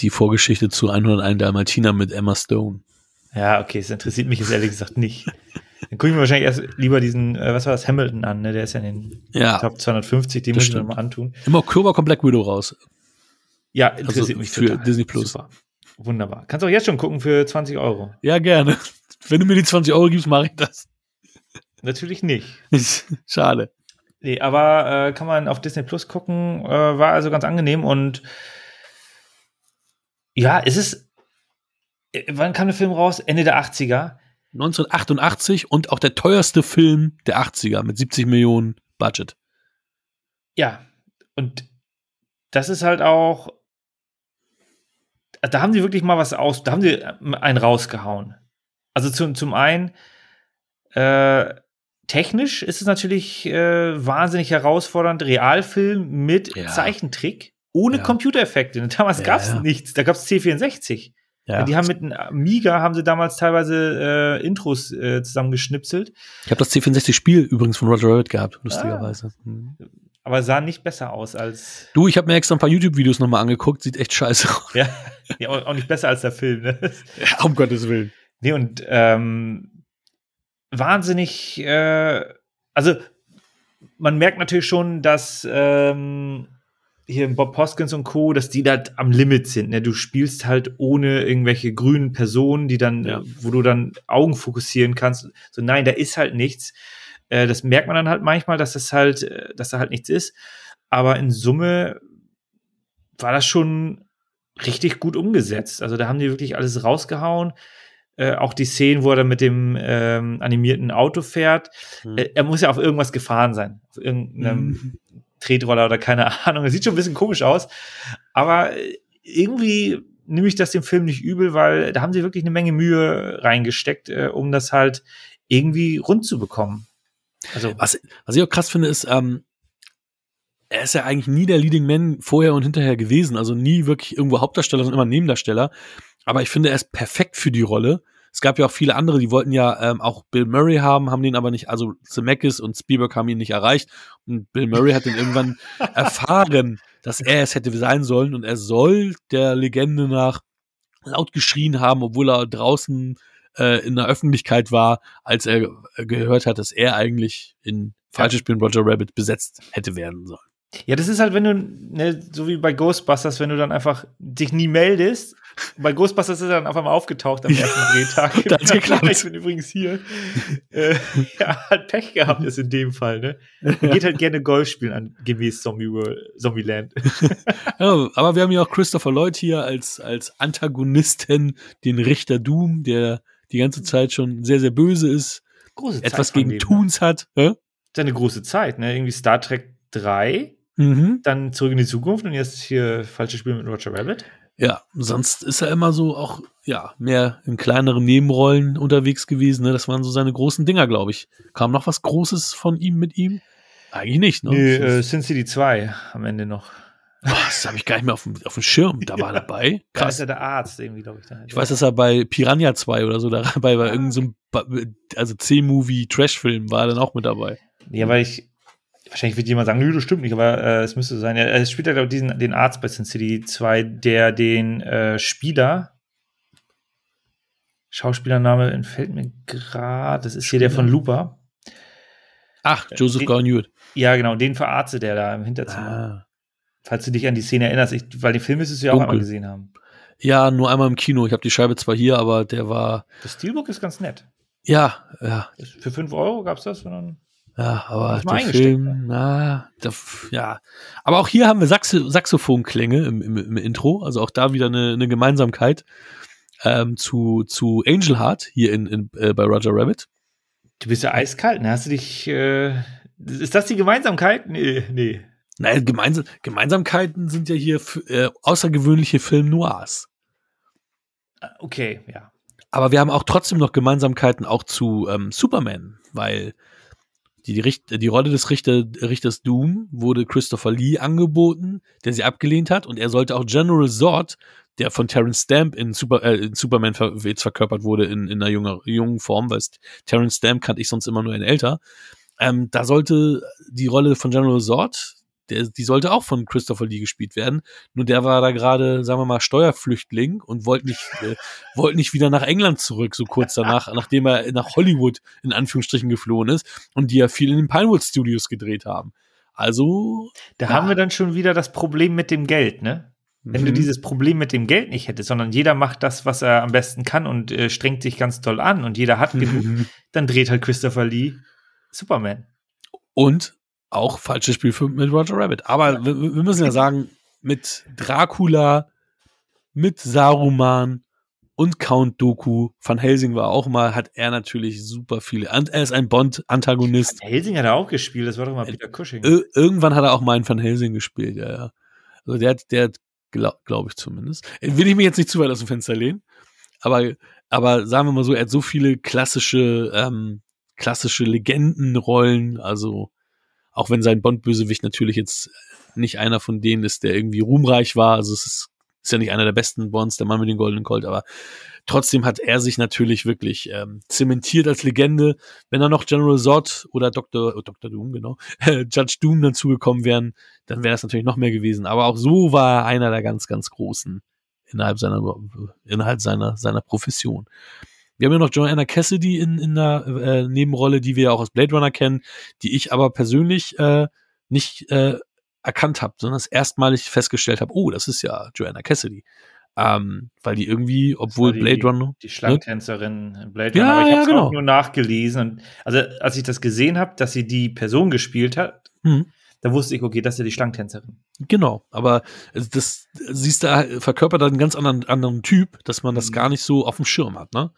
Die Vorgeschichte zu 101 Dalmatiner mit Emma Stone. Ja, okay, es interessiert mich jetzt ehrlich gesagt nicht. Dann gucke ich mir wahrscheinlich erst lieber diesen, äh, was war das, Hamilton an, ne? Der ist ja in den Ja, Top 250, den muss ich mal antun. im Oktober kommt Black Widow raus. Ja, interessiert Also mich für total. Disney Plus. Super. Wunderbar. Kannst auch jetzt schon gucken für 20 Euro. Ja, gerne. Wenn du mir die 20 Euro gibst, mache ich das. Natürlich nicht. Schade. Nee, aber äh, kann man auf Disney Plus gucken, äh, war also ganz angenehm und ja, es ist, äh, wann kam der Film raus? Ende der 80er. 1988 und auch der teuerste Film der 80er mit 70 Millionen Budget. Ja, und das ist halt auch, da haben die wirklich mal was aus, da haben die einen rausgehauen. Also zum, zum einen, äh, technisch ist es natürlich äh, wahnsinnig herausfordernd, Realfilm mit Ja. Zeichentrick, ohne Ja. Computereffekte. <laughs> Damals Ja, gab es nichts, da gab es C64. Ja. Die haben mit einem Amiga, haben sie damals teilweise äh, Intros äh, zusammengeschnipselt, Ich habe das C64-Spiel übrigens von Roger Rabbit gehabt, lustigerweise. Mhm. aber sahen nicht besser aus als, Du, ich habe mir extra ein paar YouTube-Videos nochmal angeguckt, sieht echt scheiße aus. ja, ja auch auch nicht besser als der Film, ne? Ja, um Gottes Willen. Nee, und ähm, wahnsinnig, äh, also man merkt natürlich schon, dass ähm, hier Bob Hoskins und Co., dass die da am Limit sind. Ne? Du spielst halt ohne irgendwelche grünen Personen, die dann, Ja. wo du dann Augen fokussieren kannst. So, nein, da ist halt nichts. Äh, das merkt man dann halt manchmal, dass das halt, äh, dass da halt nichts ist. Aber in Summe war das schon richtig gut umgesetzt. Also da haben die wirklich alles rausgehauen. Äh, auch die Szenen, wo er dann mit dem ähm, animierten Auto fährt. Mhm. Äh, er muss ja auf irgendwas gefahren sein. Auf irgendeinem Mhm. Tretroller oder keine <laughs> Ahnung. Es sieht schon ein bisschen komisch aus. Aber äh, irgendwie nehme ich das dem Film nicht übel, weil da haben sie wirklich eine Menge Mühe reingesteckt, äh, um das halt irgendwie rund zu bekommen. Also, Was, was ich auch krass finde, ist, ähm, er ist ja eigentlich nie der Leading Man vorher und hinterher gewesen. Also nie wirklich irgendwo Hauptdarsteller, sondern immer Nebendarsteller. Aber ich finde, er ist perfekt für die Rolle. Es gab ja auch viele andere, die wollten ja ähm, auch Bill Murray haben, haben den aber nicht, also Zemeckis und Spielberg haben ihn nicht erreicht. Und Bill Murray hat dann irgendwann <laughs> erfahren, dass er es hätte sein sollen. Und er soll der Legende nach laut geschrien haben, obwohl er draußen äh, in der Öffentlichkeit war, als er äh, gehört hat, dass er eigentlich in falsches Spielen Roger Rabbit besetzt hätte werden sollen. ja, das ist halt, wenn du, ne, so wie bei Ghostbusters, wenn du dann einfach dich nie meldest. Bei Ghostbusters ist er dann auf einmal aufgetaucht am ersten Drehtag. <laughs> Da hat's geklappt. Ich bin übrigens hier. äh, <laughs> ja, hat Pech gehabt, ist in dem Fall, ne? Er <laughs> geht halt gerne Golf spielen an gemäß Zombie World, Zombieland. Ja, aber wir haben ja auch Christopher Lloyd hier als, als Antagonisten, den Richter Doom, der die ganze Zeit schon sehr, sehr böse ist, Große etwas von gegen ne? Toons hat. Hä? eine große Zeit, ne? Irgendwie Star Trek 3, Mhm. dann zurück in die Zukunft und jetzt hier falsche Spiel mit Roger Rabbit. Ja, sonst ist er immer so auch, ja, mehr in kleineren Nebenrollen unterwegs gewesen. Ne? Das waren so seine großen Dinger, glaube ich. Kam noch was Großes von ihm mit ihm? Eigentlich nicht, ne? Nee, äh, Sin City 2 am Ende noch. Boah, das habe ich gar nicht mehr auf dem, auf dem Schirm. Da war er dabei. Da ist Krass. ja der Arzt irgendwie, glaube ich. Da. Ich weiß, dass er bei Piranha 2 oder so <laughs> dabei war. Irgend so ein, Ba- also C-Movie-Trash-Film war er dann auch mit dabei. Ja, weil ich. Wahrscheinlich wird jemand sagen, nö, das stimmt nicht, aber äh, es müsste sein. Er, er spielt ja, glaube ich, diesen, den Arzt bei Sin City 2, der den äh, Spieler. Schauspielername entfällt mir gerade. Das ist hier der von Looper. Ach, Joseph die- Gordon-Levitt. Ja, genau, den verarztet der da im Hinterzimmer. Ah. Falls du dich an die Szene erinnerst, ich, weil den Film müsstest du ja auch Dunkel. einmal gesehen haben. Ja, nur einmal im Kino. Ich habe die Scheibe zwar hier, aber der war, Das Steelbook ist ganz nett. ja, ja, Für 5 Euro gab es das? Sondern ja, aber der Film, na, der, ja. Aber auch hier haben wir Saxo Saxophonklänge im, im, im Intro, also auch da wieder eine, eine Gemeinsamkeit ähm, zu, zu Angel Heart hier in, in, äh, bei Roger Rabbit. du bist ja eiskalt, ne? Hast du dich äh, Ist das die Gemeinsamkeit? Nee, nee. Naja, Gemeinsam Gemeinsamkeiten sind ja hier äh, außergewöhnliche Film Noirs. Okay, ja. Aber wir haben auch trotzdem noch Gemeinsamkeiten auch zu ähm, Superman, weil die, die, die Rolle des Richter, Richters Doom wurde Christopher Lee angeboten, der sie abgelehnt hat, und er sollte auch General Zod, der von Terrence Stamp in, Super, äh, in Superman ver jetzt verkörpert wurde in, in einer jungen, jungen Form, weil Terrence Stamp kannte ich sonst immer nur in älter. Ähm, da sollte die Rolle von General Zod, der, die sollte auch von Christopher Lee gespielt werden. Nur der war da gerade, sagen wir mal, Steuerflüchtling und wollte nicht, äh, <laughs> wollte nicht wieder nach England zurück, so kurz danach, nachdem er nach Hollywood in Anführungsstrichen geflohen ist und die ja viel in den Pinewood Studios gedreht haben. Also. Da ja. haben wir dann schon wieder das Problem mit dem Geld, ne? Wenn mhm. du dieses Problem mit dem Geld nicht hättest, sondern jeder macht das, was er am besten kann und äh, strengt sich ganz toll an und jeder hat genug, mhm. <laughs> dann dreht halt Christopher Lee Superman. Und auch falsches Spiel für, mit Roger Rabbit. Aber wir, wir, müssen ja sagen, mit Dracula, mit Saruman und Count Doku, Van Helsing war auch mal, hat er natürlich super viele. Er ist ein Bond-Antagonist. Van Helsing hat er auch gespielt, das war doch mal Peter Cushing. Ir irgendwann hat er auch mal einen Van Helsing gespielt, ja, ja. Also der hat, der hat, glaube glaub ich zumindest. Will ich mir jetzt nicht zu weit aus dem Fenster lehnen, aber, aber sagen wir mal so, er hat so viele klassische, ähm, klassische Legendenrollen, also auch wenn sein Bond-Bösewicht natürlich jetzt nicht einer von denen ist, der irgendwie ruhmreich war, also es ist, ist ja nicht einer der besten Bonds, der Mann mit dem goldenen Colt, aber trotzdem hat er sich natürlich wirklich ähm, zementiert als Legende. Wenn da noch General Zod oder Dr. Oh, Dr. Doom, genau, Judge Doom dazugekommen wären, dann wäre das natürlich noch mehr gewesen. Aber auch so war er einer der ganz, ganz großen innerhalb seiner, innerhalb seiner, seiner Profession. Wir haben ja noch Joanna Cassidy in, in der äh, Nebenrolle, die wir ja auch aus Blade Runner kennen, die ich aber persönlich äh, nicht äh, erkannt habe, sondern das erstmalig festgestellt habe, oh, das ist ja Joanna Cassidy. Ähm, weil die irgendwie, obwohl die, Blade Runner. Die Schlangtänzerin ne? Blade Runner. Ja, aber ich habe es genau. auch nur nachgelesen. Also, als ich das gesehen habe, dass sie die Person gespielt hat, hm. da wusste ich, okay, das ist ja die Schlangtänzerin. Genau, aber das siehst du, verkörpert einen ganz anderen, anderen Typ, dass man das mhm. gar nicht so auf dem Schirm hat, ne?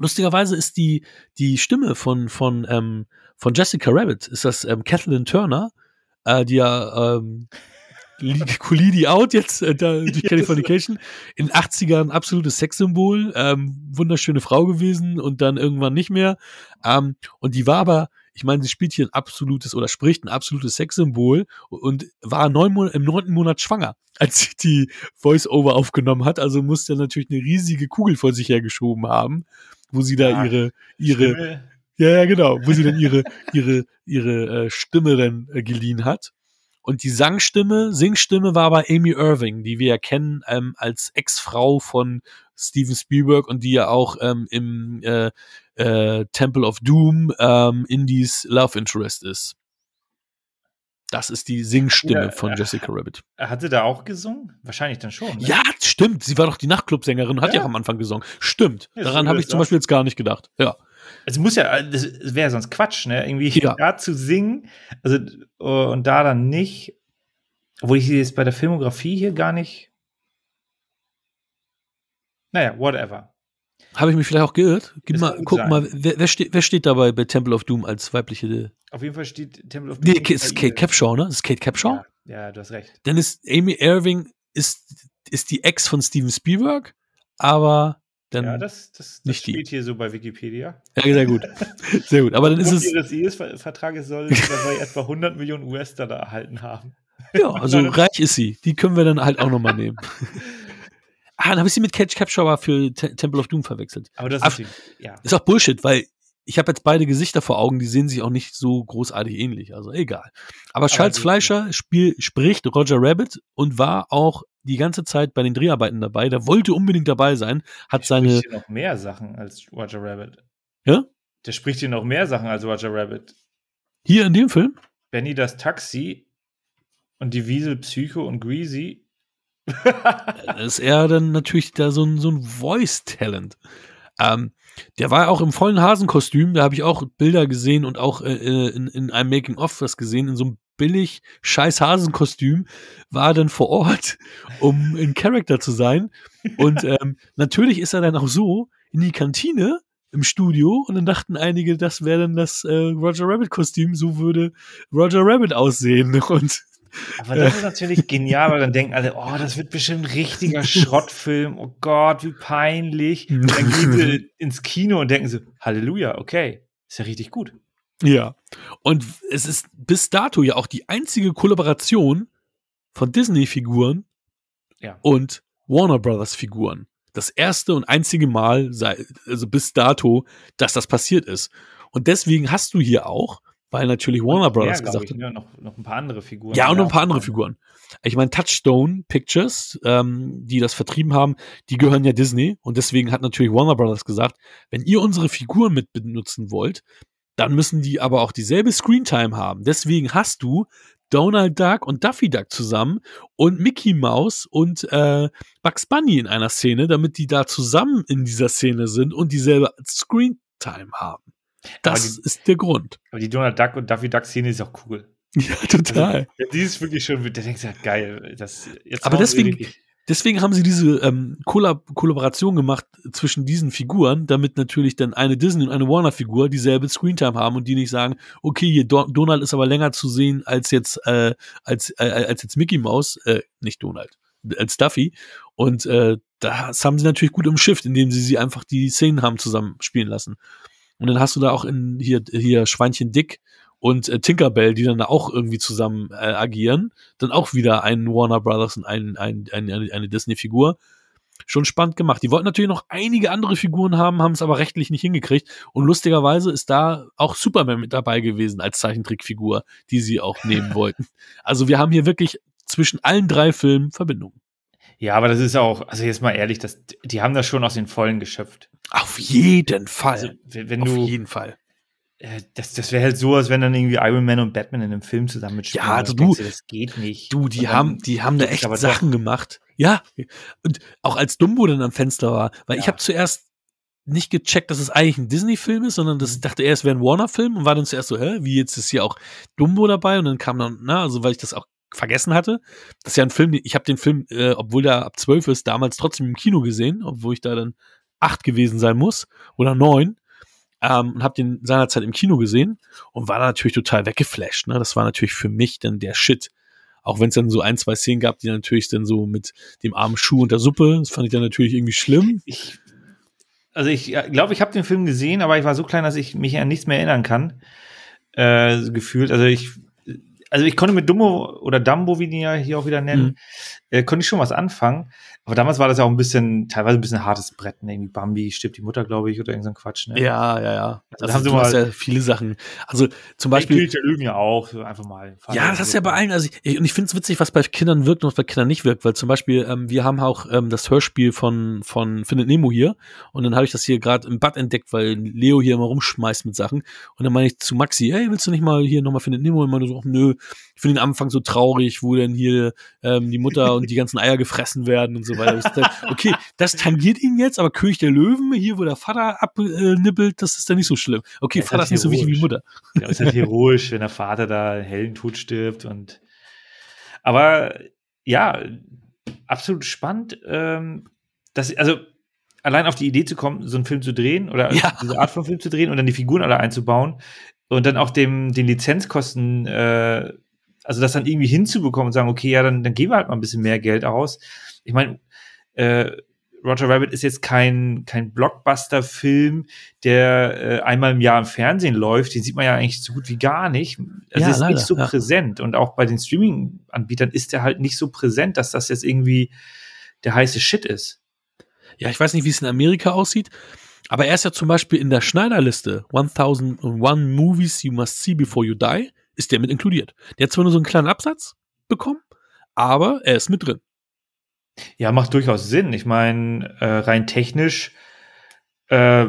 Lustigerweise ist die, die Stimme von, von, ähm, von Jessica Rabbit, ist das ähm, Kathleen Turner, äh, die ja ähm, Kulidi <laughs> Out jetzt äh, da, <laughs> durch Californication. In den 80ern absolutes Sexsymbol, ähm, wunderschöne Frau gewesen und dann irgendwann nicht mehr. Ähm, und die war aber, ich meine, sie spielt hier ein absolutes oder spricht ein absolutes Sexsymbol und war neun Mon im neunten Monat schwanger, als sie die Voice-Over aufgenommen hat. Also musste natürlich eine riesige Kugel vor sich hergeschoben haben wo sie da ihre, ihre, Stimme. ja, ja, genau, wo sie dann ihre, ihre, ihre äh, Stimme dann äh, geliehen hat. Und die Sangstimme, Singstimme war aber Amy Irving, die wir ja kennen ähm, als Ex-Frau von Steven Spielberg und die ja auch ähm, im äh, äh, Temple of Doom ähm, Indies Love Interest ist. Das ist die Singstimme ja, von Jessica Rabbit. Hat sie da auch gesungen? Wahrscheinlich dann schon. Ne? Ja, stimmt. Sie war doch die Nachtclub-Sängerin, hat ja. ja auch am Anfang gesungen. Stimmt. Ja, Daran habe ich zum Beispiel jetzt gar nicht gedacht. Ja. Es muss ja, das wäre sonst Quatsch, ne? Irgendwie da zu singen, also und da dann nicht, obwohl ich sie jetzt bei der Filmografie hier gar nicht. Naja, whatever. Habe ich mich vielleicht auch geirrt? Gib mal, guck sein. mal, wer, wer, steht, wer steht dabei bei Temple of Doom als weibliche? Auf jeden Fall steht Temple of Doom. Nee, ist Kate Capshaw, ne? Das ist Kate Capshaw? Ja, ja, du hast recht. Dann ist Amy Irving ist, ist die Ex von Steven Spielberg, aber dann ja, das, das, das nicht steht die. hier so bei Wikipedia. Ja, sehr gut. <laughs> Sehr gut. Aber dann ist es. ihres Ehevertrages soll <laughs> dabei etwa 100 Millionen US-Dollar erhalten haben. Ja, <laughs> also reich ist sie. Die können wir dann halt auch nochmal nehmen. Ah, dann habe ich sie mit Catch Capture aber für T Temple of Doom verwechselt. Aber das ist, ja. ist auch Bullshit, weil ich habe jetzt beide Gesichter vor Augen, die sehen sich auch nicht so großartig ähnlich, also egal. Aber, aber Charles Fleischer spiel, spricht Roger Rabbit und war auch die ganze Zeit bei den Dreharbeiten dabei. Der wollte unbedingt dabei sein, hat Der seine. Spricht hier noch mehr Sachen als Roger Rabbit. Ja? Der spricht hier noch mehr Sachen als Roger Rabbit. Hier in dem Film? Benny das Taxi und die Wiesel Psycho und Greasy <laughs> ist er dann natürlich da so ein, so ein Voice-Talent. Ähm, der war auch im vollen Hasenkostüm, da habe ich auch Bilder gesehen und auch äh, äh, in, in einem Making-of was gesehen, in so einem billig scheiß Hasenkostüm, war dann vor Ort, <laughs> um in Character zu sein. Und <laughs> ähm, natürlich ist er dann auch so in die Kantine im Studio und dann dachten einige, das wäre dann das äh, Roger Rabbit-Kostüm, so würde Roger Rabbit aussehen. <laughs> Und aber das ist natürlich genial, weil dann denken alle, oh, das wird bestimmt ein richtiger <laughs> Schrottfilm. Oh Gott, wie peinlich. Und dann gehen sie <laughs> ins Kino und denken so, Halleluja, okay, ist ja richtig gut. Ja. Und es ist bis dato ja auch die einzige Kollaboration von Disney-Figuren Ja. und Warner Brothers Figuren. Das erste und einzige Mal, also bis dato, dass das passiert ist. Und deswegen hast du hier auch, weil natürlich Warner Brothers Ja, gesagt ich, hat, ne? noch, noch ein paar andere Figuren. ja, und noch ein paar andere. Figuren. Ich meine, Touchstone Pictures, ähm, die das vertrieben haben, die gehören ja Disney. Und deswegen hat natürlich Warner Brothers gesagt, wenn ihr unsere Figuren mit benutzen wollt, dann müssen die aber auch dieselbe Screentime haben. Deswegen hast du Donald Duck und Daffy Duck zusammen und Mickey Mouse und äh, Bugs Bunny in einer Szene, damit die da zusammen in dieser Szene sind und dieselbe Screentime haben. Das die- ist der Grund. Aber die Donald Duck und Daffy Duck Szene ist auch cool. <laughs> Ja, total. Ja, die ist wirklich schon, da denkst du ja, geil. Das, jetzt Aber deswegen- Deswegen haben sie diese ähm, Kollab Kollaboration gemacht zwischen diesen Figuren, damit natürlich dann eine Disney und eine Warner-Figur dieselbe Screentime haben und die nicht sagen, okay, hier Do Donald ist aber länger zu sehen als jetzt äh, als äh, als jetzt Mickey Mouse, äh, nicht Donald, als Duffy. Und äh, das haben sie natürlich gut im Shift, indem sie sie einfach die Szenen haben zusammen spielen lassen. Und dann hast du da auch in hier hier Schweinchen Dick und äh, Tinkerbell, die dann da auch irgendwie zusammen äh, agieren dann auch wieder einen Warner Brothers und ein, ein, ein, eine, eine Disney-Figur. Schon spannend gemacht. Die wollten natürlich noch einige andere Figuren haben, haben es aber rechtlich nicht hingekriegt. Und lustigerweise ist da auch Superman mit dabei gewesen als Zeichentrickfigur, die sie auch nehmen wollten. Also wir haben hier wirklich zwischen allen drei Filmen Verbindungen. Ja, aber das ist auch, also jetzt mal ehrlich, das, die haben das schon aus den Vollen geschöpft. Auf jeden Fall. Also, wenn wenn Auf du, jeden Fall. äh, das, das wäre halt so, als wenn dann irgendwie Iron Man und Batman in einem Film zusammen mitspielen. Ja, also denkst du- das geht nicht. Du, die dann haben, die haben da echt aber doch. Sachen gemacht. Ja. Und auch als Dumbo dann am Fenster war, weil ich Ja. habe zuerst nicht gecheckt, dass es eigentlich ein Disney-Film ist, sondern das ich dachte erst, es wäre ein Warner-Film und war dann zuerst so, hä, wie jetzt ist hier auch Dumbo dabei und dann kam dann, na, also weil ich das auch vergessen hatte. Das ist ja ein Film, ich habe den Film, äh, obwohl der ab zwölf ist, damals trotzdem im Kino gesehen, obwohl ich da dann acht gewesen sein muss oder neun. Ähm, und habe den seinerzeit im Kino gesehen und war natürlich total weggeflasht. Ne? Das war natürlich für mich dann der Shit. Auch wenn es dann so ein, zwei Szenen gab, die natürlich dann so mit dem armen Schuh und der Suppe, das fand ich dann natürlich irgendwie schlimm. ich, also ich glaube, ich habe den Film gesehen, aber ich war so klein, dass ich mich an nichts mehr erinnern kann. Äh, gefühlt. Also ich, also ich konnte mit Dumbo oder Dumbo, wie die ja hier auch wieder nennen, Mhm. Äh, konnte ich schon was anfangen. Aber damals war das ja auch ein bisschen, teilweise ein bisschen hartes Brett. Ne? Irgendwie Bambi stirbt die Mutter, glaube ich, oder irgend so ein Quatsch. Ne? Ja, ja, ja. Also Also, haben sie du hast mal- ja viele Sachen. Also zum Beispiel der Löwen ja auch, einfach mal. Ja, das ist ja bei allen. Also ich, und ich finde es witzig, was bei Kindern wirkt und was bei Kindern nicht wirkt, weil zum Beispiel ähm, wir haben auch ähm, das Hörspiel von von Findet Nemo hier und dann habe ich das hier gerade im Bad entdeckt, weil Leo hier immer rumschmeißt mit Sachen und dann meine ich zu Maxi, ey, willst du nicht mal hier nochmal Findet Nemo? Und meine so, nö, ich finde den Anfang so traurig, wo dann hier ähm, die Mutter und die ganzen Eier gefressen werden und so weiter. <laughs> Okay, das tangiert ihn jetzt, aber König der Löwen, hier wo der Vater abnippelt, das ist dann nicht so schlimm. Okay, Ja, Vater halt ist nicht so wichtig wie. Mutter. Ja, ist halt heroisch, wenn der Vater da einen Heldentod stirbt und aber ja, absolut spannend, ähm, dass, also allein auf die Idee zu kommen, so einen Film zu drehen oder Ja. diese Art von Film zu drehen und dann die Figuren alle einzubauen und dann auch dem, den Lizenzkosten, äh, also das dann irgendwie hinzubekommen und sagen, okay, ja, dann, dann geben wir halt mal ein bisschen mehr Geld aus. Ich meine, äh, Roger Rabbit ist jetzt kein, kein Blockbuster-Film, der äh, einmal im Jahr im Fernsehen läuft. Den sieht man ja eigentlich so gut wie gar nicht. Also Ja, ist leider, nicht so ja. präsent. Und auch bei den Streaming-Anbietern ist der halt nicht so präsent, dass das jetzt irgendwie der heiße Shit ist. Ja, ich weiß nicht, wie es in Amerika aussieht, aber er ist ja zum Beispiel in der Schneiderliste 1001 Movies You Must See Before You Die, ist der mit inkludiert. Der hat zwar nur so einen kleinen Absatz bekommen, aber er ist mit drin. Ja, macht durchaus Sinn. Ich meine, äh, rein technisch, äh,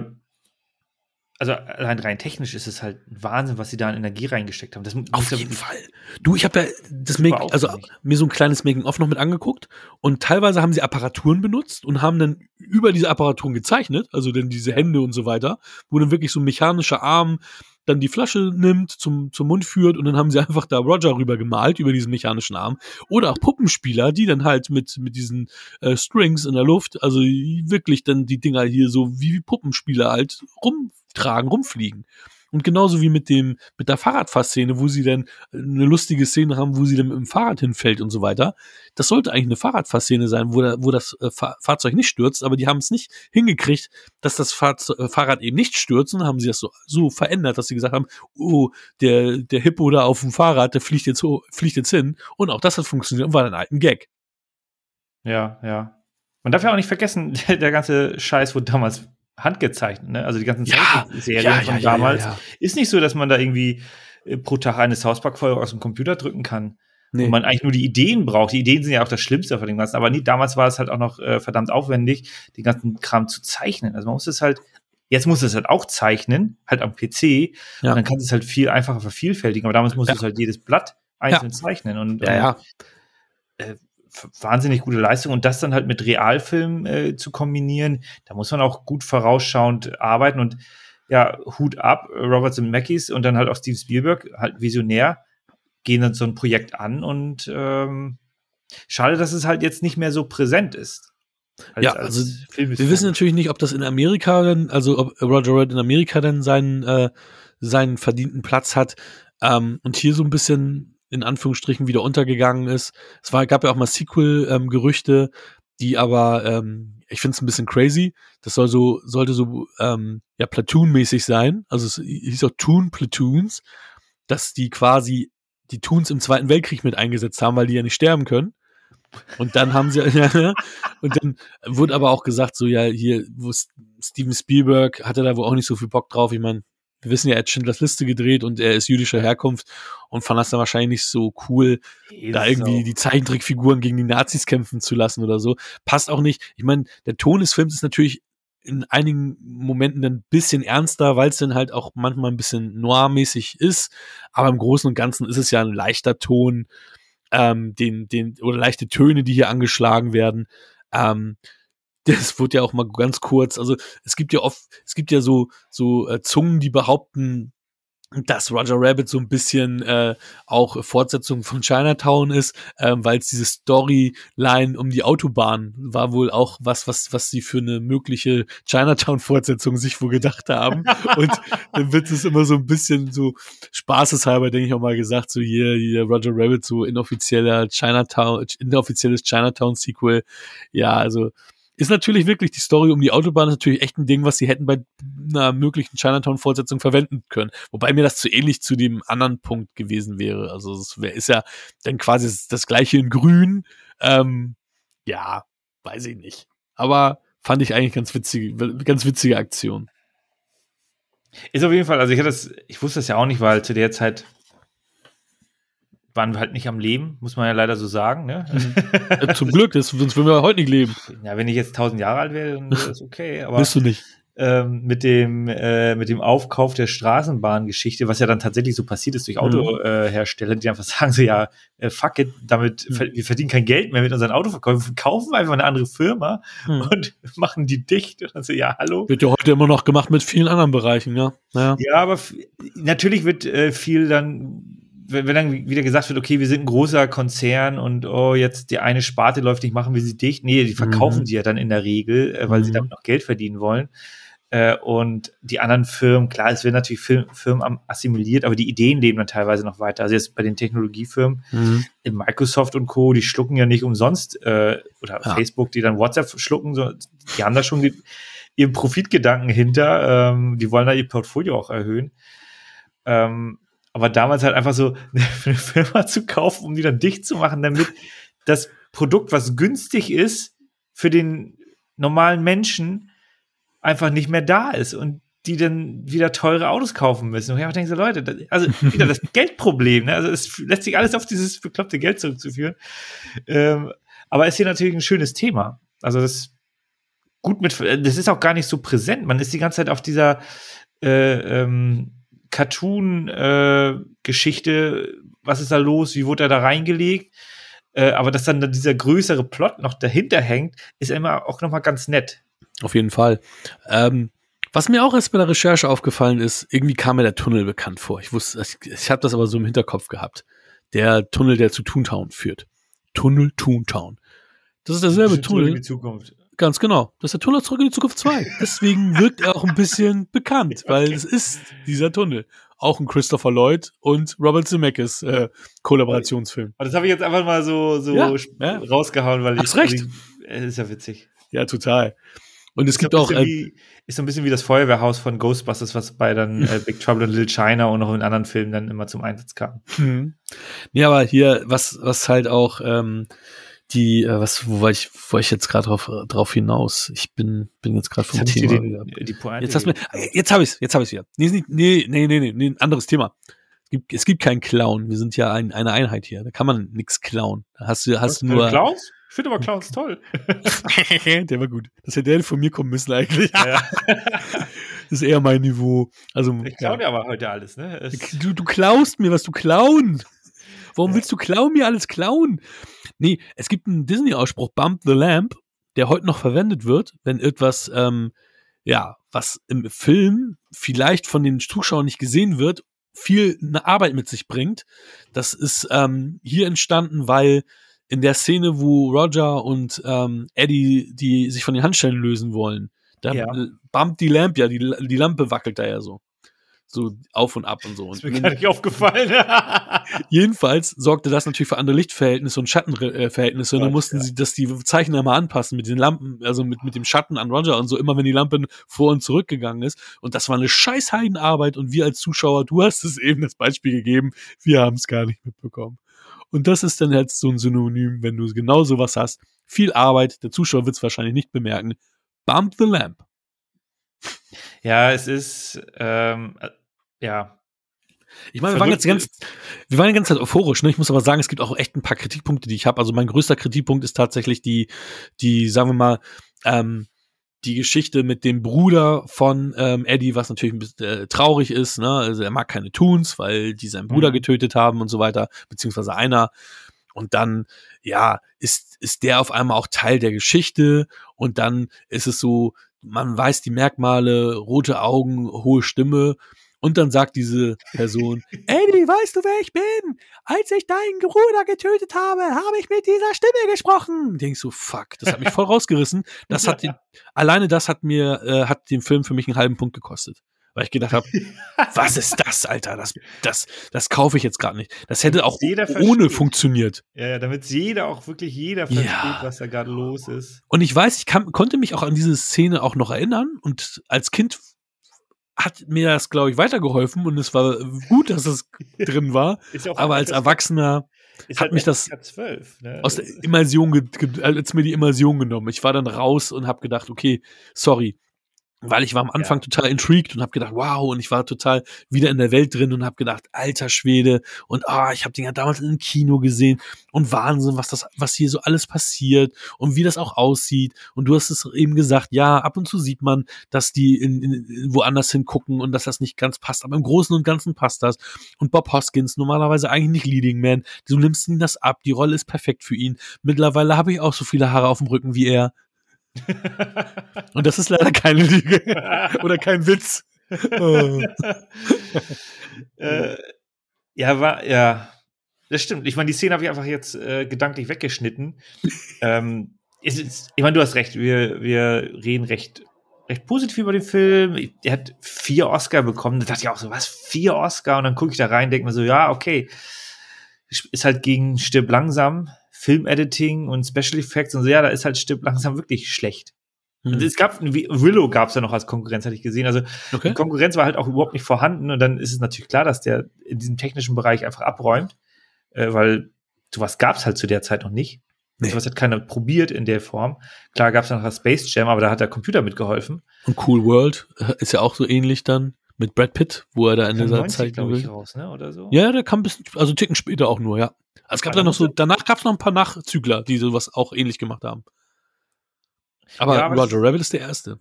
also rein, rein technisch ist es halt Wahnsinn, was sie da an Energie reingesteckt haben. Das Auf jeden Fall. Du, ich habe ja das Make, also mir so ein kleines Making-of noch mit angeguckt und teilweise haben sie Apparaturen benutzt und haben dann über diese Apparaturen gezeichnet, also dann diese Hände und so weiter, wo dann wirklich so ein mechanischer Arm dann die Flasche nimmt, zum, zum Mund führt und dann haben sie <laughs> einfach da Roger rüber gemalt über diesen mechanischen Arm. Oder auch Puppenspieler, die dann halt mit, mit diesen äh, Strings in der Luft, also wirklich dann die Dinger hier so wie Puppenspieler halt rumtragen, rumfliegen. Und genauso wie mit dem, mit der Fahrradfahrszene, wo sie dann eine lustige Szene haben, wo sie dann mit dem Fahrrad hinfällt und so weiter. Das sollte eigentlich eine Fahrradfahrszene sein, wo, da, wo das äh, Fahrzeug nicht stürzt, aber die haben es nicht hingekriegt, dass das Fahrzeug, äh, Fahrrad eben nicht stürzt und haben sie das so, so verändert, dass sie gesagt haben, oh, der, der Hippo da auf dem Fahrrad, der fliegt jetzt, fliegt jetzt hin. Und auch das hat funktioniert und war ein alten Gag. Ja, ja. Man darf ja auch nicht vergessen, <laughs> der ganze Scheiß wurde damals handgezeichnet, ne? Also die ganzen ja, Serien ja, von ja, damals. Ist nicht so, dass man da irgendwie äh, pro Tag eine South Park-Folge aus dem Computer drücken kann. Nee. Wo man eigentlich nur die Ideen braucht. Die Ideen sind ja auch das Schlimmste von dem Ganzen. Aber nie, damals war es halt auch noch äh, verdammt aufwendig, den ganzen Kram zu zeichnen. Also man muss es halt, jetzt muss es halt auch zeichnen, halt am PC. Ja. Und dann kannst du es halt viel einfacher vervielfältigen. Aber damals musst du halt jedes Blatt einzeln zeichnen. Und Ja, ja. äh, wahnsinnig gute Leistung. Und das dann halt mit Realfilm äh, zu kombinieren, da muss man auch gut vorausschauend arbeiten. Und ja, Hut ab, Robert Zemeckis und dann halt auch Steve Spielberg, halt visionär, gehen dann so ein Projekt an. Und ähm, schade, dass es halt jetzt nicht mehr so präsent ist. Als, Ja, als also Wir wissen natürlich nicht, ob das in Amerika dann, also ob Roger Rabbit in Amerika dann seinen, äh, seinen verdienten Platz hat. Ähm, und hier so ein bisschen in Anführungsstrichen wieder untergegangen ist. Es war, gab ja auch mal Sequel-Gerüchte, die aber, ähm, ich finde es ein bisschen crazy. Das soll so, sollte so ähm, ja Platoon-mäßig sein. Also es hieß auch Toon Platoons, dass die quasi die Toons im Zweiten Weltkrieg mit eingesetzt haben, weil die ja nicht sterben können. Und dann haben sie, <laughs> ja, und dann wurde aber auch gesagt, so, ja, hier, wo Steven Spielberg hatte da wohl auch nicht so viel Bock drauf. Ich meine, wir wissen ja, er hat Schindlers Liste gedreht und er ist jüdischer Herkunft und fand das dann wahrscheinlich nicht so cool, da irgendwie die Zeichentrickfiguren gegen die Nazis kämpfen zu lassen oder so. Passt auch nicht. Ich meine, der Ton des Films ist natürlich in einigen Momenten dann ein bisschen ernster, weil es dann halt auch manchmal ein bisschen noir-mäßig ist. Aber im Großen und Ganzen ist es ja ein leichter Ton, ähm, den, den, oder leichte Töne, die hier angeschlagen werden. Ähm, das wurde ja auch mal ganz kurz, also es gibt ja oft, es gibt ja so, so äh, Zungen, die behaupten, dass Roger Rabbit so ein bisschen äh, auch Fortsetzung von Chinatown ist, ähm, weil es diese Storyline um die Autobahn war wohl auch was, was, was sie für eine mögliche Chinatown-Fortsetzung sich wohl gedacht haben. <laughs> Und dann wird es immer so ein bisschen so spaßeshalber, denke ich auch mal gesagt, so hier, hier Roger Rabbit, so inoffizieller Chinatown, inoffizielles Chinatown-Sequel. Ja, also ist natürlich wirklich die Story um die Autobahn ist natürlich echt ein Ding, was sie hätten bei einer möglichen Chinatown-Fortsetzung verwenden können. Wobei mir das zu ähnlich zu dem anderen Punkt gewesen wäre. Also es wär, ist ja dann quasi das, gleiche in Grün. Ähm, ja, weiß ich nicht. Aber fand ich eigentlich ganz witzige, ganz witzige Aktion. Ist auf jeden Fall, also ich hatte das, ich wusste das ja auch nicht, weil zu der Zeit waren wir halt nicht am Leben, muss man ja leider so sagen. Ne? Äh, Zum Glück, das, sonst würden wir heute nicht leben. Ja, wenn ich jetzt 1000 Jahre alt wäre, dann wäre das okay. Aber Bist du nicht. ähm, mit, dem, äh, mit dem Aufkauf der Straßenbahngeschichte, was ja dann tatsächlich so passiert ist durch Mhm. Autohersteller, äh, Hersteller, die einfach <laughs> sagen so, ja, äh, fuck it, damit, Mhm. wir verdienen kein Geld mehr mit unseren Autoverkäufen, wir kaufen einfach eine andere Firma Hm. und <laughs> machen die dicht. Und dann so, ja, hallo. Wird ja heute immer noch gemacht mit vielen anderen Bereichen, ja. Naja. Ja, aber natürlich wird äh, viel dann, wenn, dann wieder gesagt wird, okay, wir sind ein großer Konzern und oh, jetzt die eine Sparte läuft nicht, machen wir sie dicht. Nee, die verkaufen Mhm. sie ja dann in der Regel, äh, weil sie Mhm. damit noch Geld verdienen wollen. Äh, und die anderen Firmen, klar, es werden natürlich Fir- Firmen assimiliert, aber die Ideen leben dann teilweise noch weiter. Also jetzt bei den Technologiefirmen, Mhm. in Microsoft und Co., die schlucken ja nicht umsonst, äh, oder Ja. Facebook, die dann WhatsApp schlucken, so, die haben da schon die, ihren Profitgedanken hinter, ähm, die wollen da ihr Portfolio auch erhöhen. Ähm, aber damals halt einfach so <laughs> eine Firma zu kaufen, um die dann dicht zu machen, damit das Produkt, was günstig ist, für den normalen Menschen einfach nicht mehr da ist und die dann wieder teure Autos kaufen müssen. Und ich denke so, Leute, das, also <laughs> wieder das Geldproblem, ne? Also es lässt sich alles auf dieses bekloppte Geld zurückzuführen. Ähm, aber ist hier natürlich ein schönes Thema. Also das gut mit, das ist auch gar nicht so präsent. Man ist die ganze Zeit auf dieser äh, ähm, Cartoon-Geschichte, was ist da los, wie wurde er da reingelegt? Äh, aber dass dann dieser größere Plot noch dahinter hängt, ist immer auch noch mal ganz nett. Auf jeden Fall. Ähm, Was mir auch erst bei der Recherche aufgefallen ist, irgendwie kam mir der Tunnel bekannt vor. Ich wusste, ich, ich habe das aber so im Hinterkopf gehabt. Der Tunnel, der zu Toontown führt. Tunnel Toontown. Das ist derselbe Bestimmt zurück in Tunnel. die Zukunft. Ganz genau. Das ist der Tunnel zurück in die Zukunft 2. Deswegen wirkt er auch ein bisschen bekannt, weil es ist dieser Tunnel. Auch ein Christopher Lloyd und Robert Zemeckis äh, Kollaborationsfilm. Aber das habe ich jetzt einfach mal so, so Ja, ja. rausgehauen, weil ich. Hast recht. weil Ich, äh, ist ja witzig. Ja, total. Und es Ist gibt auch, äh, wie, ist so ein bisschen wie das Feuerwehrhaus von Ghostbusters, was bei dann äh, <laughs> Big Trouble in Little China und auch in anderen Filmen dann immer zum Einsatz kam. Mhm. Nee, aber hier, was, was halt auch, ähm, die, äh, was, wo war ich, wo war ich jetzt gerade drauf, drauf hinaus? Ich bin, bin jetzt gerade vom Thema den, die Pointe Jetzt hast du mir, jetzt habe ich's, jetzt habe ich's wieder. Nee, nee, nee, nee, nee, nee, ein anderes Thema. Es gibt, es gibt keinen Clown. Wir sind ja ein, eine Einheit hier. Da kann man nix klauen. Da hast du, hast du nur. Klaus? Ich finde aber Klaus <laughs> toll. <laughs> der war gut. Das hätte der von mir kommen müssen eigentlich. Ja. <laughs> Das ist eher mein Niveau. Also, Ich ja. klaue dir aber heute alles, ne? Es, Du, du klaust mir was, du klauen. Warum willst du klauen mir alles klauen? Nee, es gibt einen Disney-Ausspruch, Bump the Lamp, der heute noch verwendet wird, wenn etwas, ähm, ja, was im Film vielleicht von den Zuschauern nicht gesehen wird, viel eine Arbeit mit sich bringt. Das ist ähm, hier entstanden, weil in der Szene, wo Roger und ähm, Eddie die sich von den Handschellen lösen wollen, da Ja. äh, bumpt die Lampe ja, die, die Lampe wackelt da ja so. So auf und ab und so. ist Und mir gar nicht aufgefallen. <laughs> Jedenfalls sorgte das natürlich für andere Lichtverhältnisse und Schattenverhältnisse. Und dann mussten ja. sie, dass die Zeichner mal anpassen mit den Lampen, also mit, mit dem Schatten an Roger und so, immer wenn die Lampe vor und zurück gegangen ist. Und das war eine scheiß Heidenarbeit. Und wir als Zuschauer, du hast es eben das Beispiel gegeben, wir haben es gar nicht mitbekommen. Und das ist dann jetzt so ein Synonym, wenn du genau sowas hast. Viel Arbeit, der Zuschauer wird es wahrscheinlich nicht bemerken. Bump the Lamp. ja, es ist, ähm, äh, ja. Ich meine, wir waren jetzt ganze, wir waren die ganze Zeit euphorisch, ne? Ich muss aber sagen, es gibt auch echt ein paar Kritikpunkte, die ich habe. Also mein größter Kritikpunkt ist tatsächlich die, die, sagen wir mal, ähm, die Geschichte mit dem Bruder von ähm, Eddie, was natürlich ein bisschen äh, traurig ist, ne? Also er mag keine Toons, weil die seinen Bruder Mhm. getötet haben und so weiter, beziehungsweise einer. Und dann, ja, ist, ist der auf einmal auch Teil der Geschichte und dann ist es so, man weiß die Merkmale, rote Augen, hohe Stimme und dann sagt diese Person, Eddie, weißt du, wer ich bin? Als ich deinen Bruder getötet habe, habe ich mit dieser Stimme gesprochen. Denkst so, fuck, das hat mich voll rausgerissen. Das hat den, <laughs> alleine das hat mir, äh, hat den Film für mich einen halben Punkt gekostet. Weil ich gedacht habe, <laughs> was ist das, Alter? Das, das, das kaufe ich jetzt gerade nicht. Das hätte auch Jeder ohne versteht. funktioniert. Ja, ja, damit jeder auch wirklich jeder Ja. versteht, was da gerade los ist. Und ich weiß, ich kann, konnte mich auch an diese Szene auch noch erinnern. Und als Kind hat mir das, glaube ich, weitergeholfen. Und es war gut, dass es <laughs> drin war. Aber als Erwachsener hat mich das FSK 12, ne? aus der Immersion, ge ge als mir die Immersion genommen. Ich war dann raus und habe gedacht, okay, sorry. Weil ich war am Anfang total intrigued und habe gedacht, wow, und ich war total wieder in der Welt drin und habe gedacht, alter Schwede, und ah, ich habe den ja damals im Kino gesehen und Wahnsinn, was das, was hier so alles passiert und wie das auch aussieht. Und du hast es eben gesagt, ja, ab und zu sieht man, dass die in, in, woanders hingucken und dass das nicht ganz passt, aber im Großen und Ganzen passt das. Und Bob Hoskins, normalerweise eigentlich nicht Leading Man, du nimmst ihm das ab, die Rolle ist perfekt für ihn. Mittlerweile habe ich auch so viele Haare auf dem Rücken wie er. <laughs> Und das ist leider keine Lüge <laughs> oder kein Witz. Oh. äh, ja, war, ja, das stimmt. Ich meine, die Szene habe ich einfach jetzt äh, gedanklich weggeschnitten. <laughs> ähm, es ist, ich meine, du hast recht, wir, wir reden recht, recht positiv über den Film. Er hat vier Oscar bekommen. Da dachte ich auch so, was, vier Oscar? Und dann gucke ich da rein, denke mir so, ja, okay. Ist halt gegen Stirb langsam, Filmediting und Special Effects und so, ja, da ist halt Stirb langsam wirklich schlecht. Hm. es gab, Willow gab es ja noch als Konkurrenz, hatte ich gesehen. Also Okay. die Konkurrenz war halt auch überhaupt nicht vorhanden und dann ist es natürlich klar, dass der in diesem technischen Bereich einfach abräumt, äh, weil sowas gab es halt zu der Zeit noch nicht. Nee. Sowas hat keiner probiert in der Form. Klar gab es noch das Space Jam, aber da hat der Computer mitgeholfen. Und Cool World äh, ist ja auch so ähnlich dann mit Brad Pitt, wo er da in dieser 90, Zeit. glaube ich, raus, ne? Oder so. Ja, der kam ein bisschen, also Ticken später auch nur, ja. Also es gab Ah, dann noch so, danach gab es noch ein paar Nachzügler, die sowas auch ähnlich gemacht haben. Aber, Ja, aber Roger Rabbit ist der erste.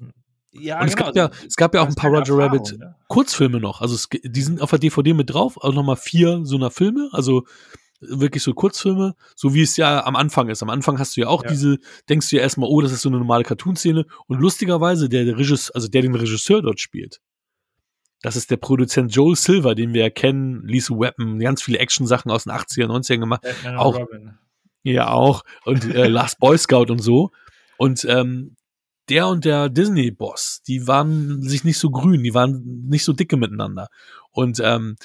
Ja, Und es genau. gab ja, es gab ja auch ein paar Roger Rabbit ne? Kurzfilme noch. Also es, die sind auf der DVD mit drauf, also nochmal vier so einer Filme. Also wirklich so Kurzfilme, so wie es ja am Anfang ist. Am Anfang hast du ja auch Ja. diese, denkst du ja erstmal, oh, das ist so eine normale Cartoon-Szene. Und lustigerweise, der, der Regisseur, also der den Regisseur dort spielt, das ist der Produzent Joel Silver, den wir ja kennen, Lethal Weapon, ganz viele Action-Sachen aus den 80er, 90er gemacht. Batman Auch- Robin. Ja, auch. Und äh, <laughs> Last Boy Scout und so. Und ähm, der und der Disney-Boss, die waren sich nicht so grün, die waren nicht so dicke miteinander. Und ähm,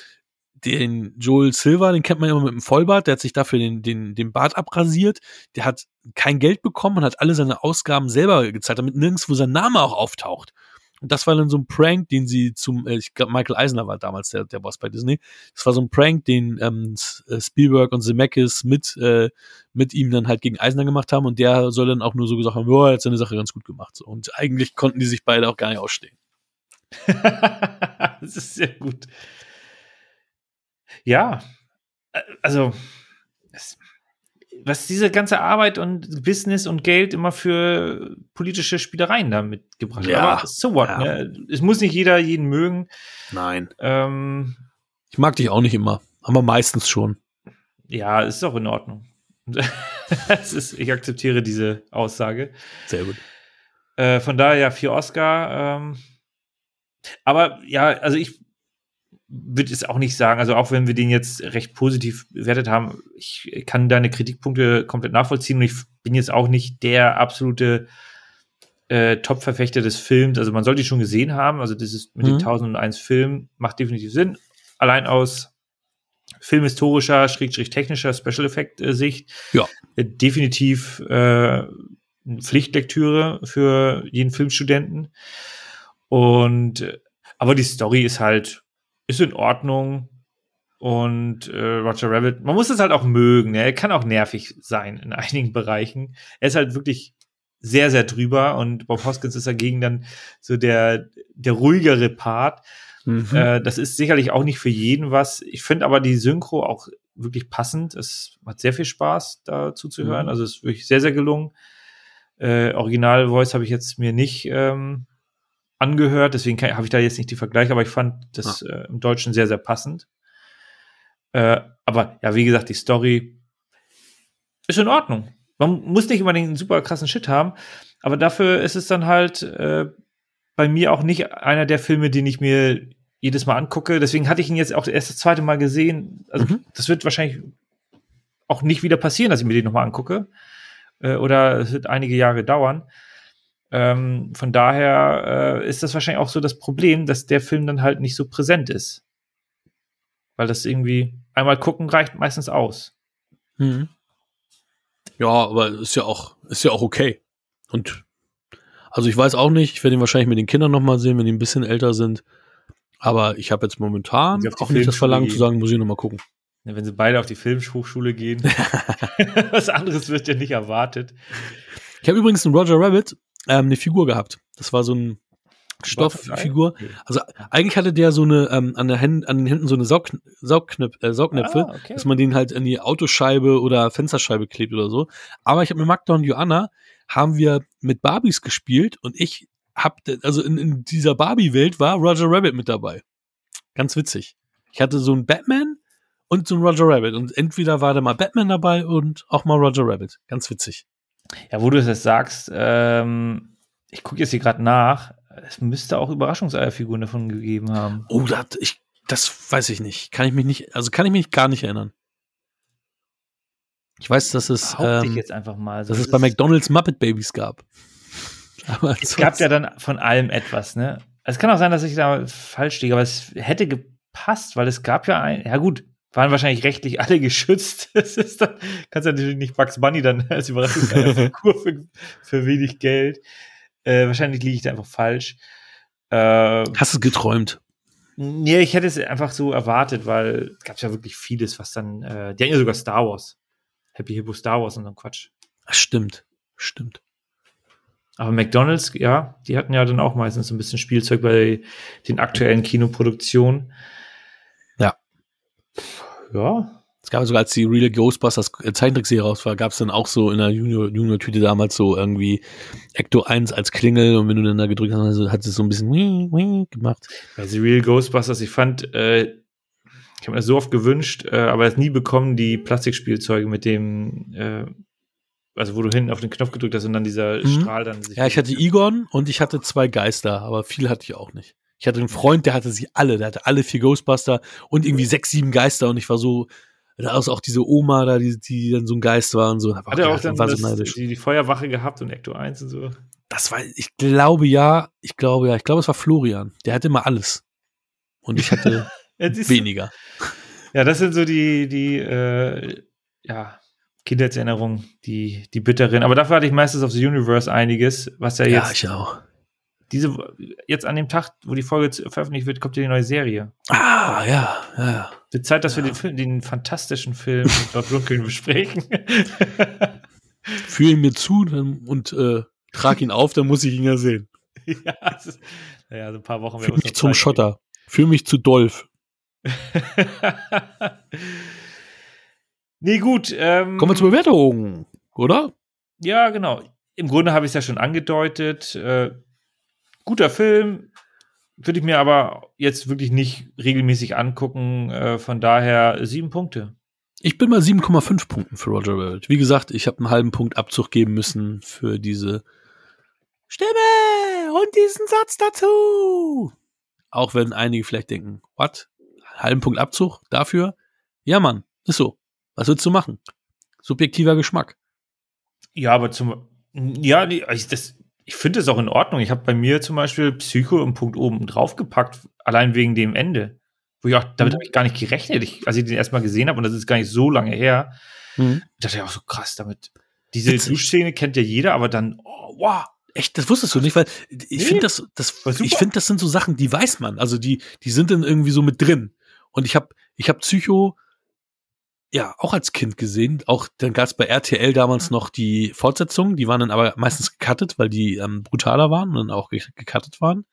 den Joel Silver, den kennt man immer mit dem Vollbart, der hat sich dafür den, den, den Bart abrasiert, der hat kein Geld bekommen und hat alle seine Ausgaben selber gezahlt, damit nirgendwo sein Name auch auftaucht. Das war dann so ein Prank, den sie zum, äh, ich glaube, Michael Eisner war damals der, der Boss bei Disney. Das war so ein Prank, den ähm, äh, Spielberg und Zemeckis mit, äh, mit ihm dann halt gegen Eisner gemacht haben und der soll dann auch nur so gesagt haben, ja, er hat seine Sache ganz gut gemacht. So. Und eigentlich konnten die sich beide auch gar nicht ausstehen. <laughs> das ist sehr gut. Ja, äh, also es, was diese ganze Arbeit und Business und Geld immer für politische Spielereien da mitgebracht hat. Ja, Aber so what, ja. ne? Es muss nicht jeder jeden mögen. Nein. Ähm, Ich mag dich auch nicht immer, aber meistens schon. ja, ist auch in Ordnung. <laughs> ist, ich akzeptiere diese Aussage. Sehr gut. Äh, von daher ja, vier Oscar. Ähm, aber ja, also ich würde es auch nicht sagen, also auch wenn wir den jetzt recht positiv bewertet haben, ich kann deine Kritikpunkte komplett nachvollziehen und ich bin jetzt auch nicht der absolute äh, Top-Verfechter des Films. Also man sollte ihn schon gesehen haben. Also das ist mit Mhm. den 1001 Filmen macht definitiv Sinn. Allein aus filmhistorischer, schrägstrich technischer Special Effect äh, Sicht. Ja. Äh, definitiv äh, Pflichtlektüre für jeden Filmstudenten. Und äh, aber die Story ist halt ist in Ordnung. Und äh, Roger Rabbit, man muss es halt auch mögen. Ne? Er kann auch nervig sein in <laughs> einigen Bereichen. Er ist halt wirklich sehr, sehr drüber und Bob Hoskins ist dagegen dann so der, der ruhigere Part. Mhm. Äh, das ist sicherlich auch nicht für jeden was. Ich finde aber die Synchro auch wirklich passend. Es hat sehr viel Spaß, dazu zu hören. Mhm. Also es ist wirklich sehr, sehr gelungen. Äh, Original-Voice habe ich jetzt mir nicht ähm, angehört, deswegen habe ich da jetzt nicht die Vergleiche, aber ich fand das äh, im Deutschen sehr, sehr passend. Äh, aber ja, wie gesagt, die Story ist in Ordnung. Man muss nicht immer den super krassen Shit haben, aber dafür ist es dann halt äh, bei mir auch nicht einer der Filme, den ich mir jedes Mal angucke. Deswegen hatte ich ihn jetzt auch erst das zweite Mal gesehen. Also Mhm. das wird wahrscheinlich auch nicht wieder passieren, dass ich mir den nochmal angucke. Äh, oder es wird einige Jahre dauern. Ähm, von daher äh, ist das wahrscheinlich auch so das Problem, dass der Film dann halt nicht so präsent ist. Weil das irgendwie einmal gucken reicht meistens aus. Mhm. Ja, aber ist ja auch, ist ja auch okay. Und also ich weiß auch nicht, ich werde ihn wahrscheinlich mit den Kindern nochmal sehen, wenn die ein bisschen älter sind. Aber ich habe jetzt momentan auch nicht das Verlangen zu sagen, muss ich nochmal gucken. Ja, wenn sie beide auf die Filmhochschule gehen. <laughs> <laughs> Was anderes wird ja nicht erwartet. Ich habe übrigens in Roger Rabbit ähm, eine Figur gehabt. Das war so ein Stofffigur. Okay. Also eigentlich hatte der so eine ähm, an, der Händen, an den Händen so eine Saug, Saugknöpf, äh, Saugnäpfe, Ah, okay. dass man den halt in die Autoscheibe oder Fensterscheibe klebt oder so. Aber ich habe mit Magda und Joanna haben wir mit Barbies gespielt und ich hab, also in, in dieser Barbie-Welt war Roger Rabbit mit dabei. Ganz witzig. Ich hatte so einen Batman und so einen Roger Rabbit und entweder war da mal Batman dabei und auch mal Roger Rabbit. Ganz witzig. Ja, wo du das sagst, ähm, ich gucke jetzt hier gerade nach. Es müsste auch Überraschungseierfiguren davon gegeben haben. Oh, das, ich, das weiß ich nicht. Kann ich mich nicht, also kann ich mich gar nicht erinnern. Ich weiß, dass es, ähm, jetzt einfach mal. so. dass es bei McDonalds Muppet Babies gab. <laughs> Aber Es gab ja dann von allem etwas, ne? Es kann auch sein, dass ich da falsch liege, aber es hätte gepasst, weil es gab ja ein, ja gut, waren wahrscheinlich rechtlich alle <laughs> geschützt. Das ist dann, kannst ja natürlich nicht Bugs Bunny dann <laughs> als Überraschungsfigur <laughs> für, für wenig Geld. Äh, wahrscheinlich liege ich da einfach falsch. Äh, Hast du geträumt? nee, ich hätte es einfach so erwartet, weil es gab ja wirklich vieles, was dann, äh, die hatten ja sogar Star Wars. Happy Hippo Star Wars und so ein Quatsch. Ach, stimmt. Stimmt. Aber McDonalds, ja, die hatten ja dann auch meistens so ein bisschen Spielzeug bei den aktuellen Kinoproduktionen. Ja. Es gab sogar, als die Real Ghostbusters äh, Zeichentrickserie raus war, gab es dann auch so in der Junior- Junior-Tüte damals so irgendwie Ecto 1 als Klingel und wenn du dann da gedrückt hast, also hat es so ein bisschen gemacht. The Real Ghostbusters, ich fand, äh, Ich habe mir das so oft gewünscht, äh, aber es nie bekommen, die Plastikspielzeuge mit dem, äh, also wo du hinten auf den Knopf gedrückt hast und dann dieser Mhm. Strahl dann sich. Ja, ich hatte Egon und ich hatte zwei Geister, aber viel hatte ich auch nicht. Ich hatte einen Freund, der hatte sie alle, der hatte alle vier Ghostbuster und irgendwie sechs, sieben Geister und ich war so, da ist auch diese Oma da, die, die dann so ein Geist war und so. Hat er auch dann war so neidisch. die, die Feuerwache gehabt und Ecto 1 und so? Das war, ich glaube ja, ich glaube ja, ich glaube es war Florian. Der hatte immer alles. Und ich hatte <laughs> Ja, weniger. Ja, das sind so die, die, äh, ja, Kindheitserinnerungen, die, die bitteren. Aber dafür hatte ich meistens auf The Universe einiges, was ja Ja, jetzt, ich auch. Diese, jetzt an dem Tag, wo die Folge veröffentlicht wird, kommt ja die neue Serie. Ah, ja, ja, ja. Wird Zeit, dass wir den, Film, den fantastischen Film mit Lord Brooklyn besprechen. <laughs> Fühl ihn mir zu dann, und äh, trag ihn auf, dann muss ich ihn ja sehen. ja, ist, naja, so ein paar Wochen Fühl werden wir mich zum Zeit Schotter. Fühl mich zu Dolph. <laughs> nee, gut. Ähm, Kommen wir zur Bewertung, oder? Ja, genau. Im Grunde habe ich es ja schon angedeutet. Äh, guter Film. Würde ich mir aber jetzt wirklich nicht regelmäßig angucken. Äh, von daher sieben Punkte. Ich bin bei 7,5 Punkten für Roger Rabbit. Wie gesagt, ich habe einen halben Punkt Abzug geben müssen für diese Stimme und diesen Satz dazu. Auch wenn einige vielleicht denken, what? Halben Punkt Abzug dafür? Ja, Mann, ist so. Was willst du machen? Subjektiver Geschmack. Ja, aber zum. Ja, nee, ich, das- ich finde es auch in Ordnung. Ich habe bei mir zum Beispiel Psycho im Punkt oben draufgepackt, allein wegen dem Ende. Wo ich auch, damit Mhm. habe ich gar nicht gerechnet. Ich, als ich den erstmal gesehen habe, und das ist gar nicht so lange her, Mhm. dachte ich auch so krass damit. Diese. Duschszene kennt ja jeder, aber dann, oh, wow. Echt, das wusstest du nicht, weil ich Nee. finde das, das ich finde, das sind so Sachen, die weiß man. Also die, die sind dann irgendwie so mit drin. Und ich habe, ich habe Psycho ja auch als Kind gesehen. Auch dann gab es bei RTL damals noch die Fortsetzungen, die waren dann aber meistens gecuttet, weil die ähm, brutaler waren und dann auch ge gecuttet waren.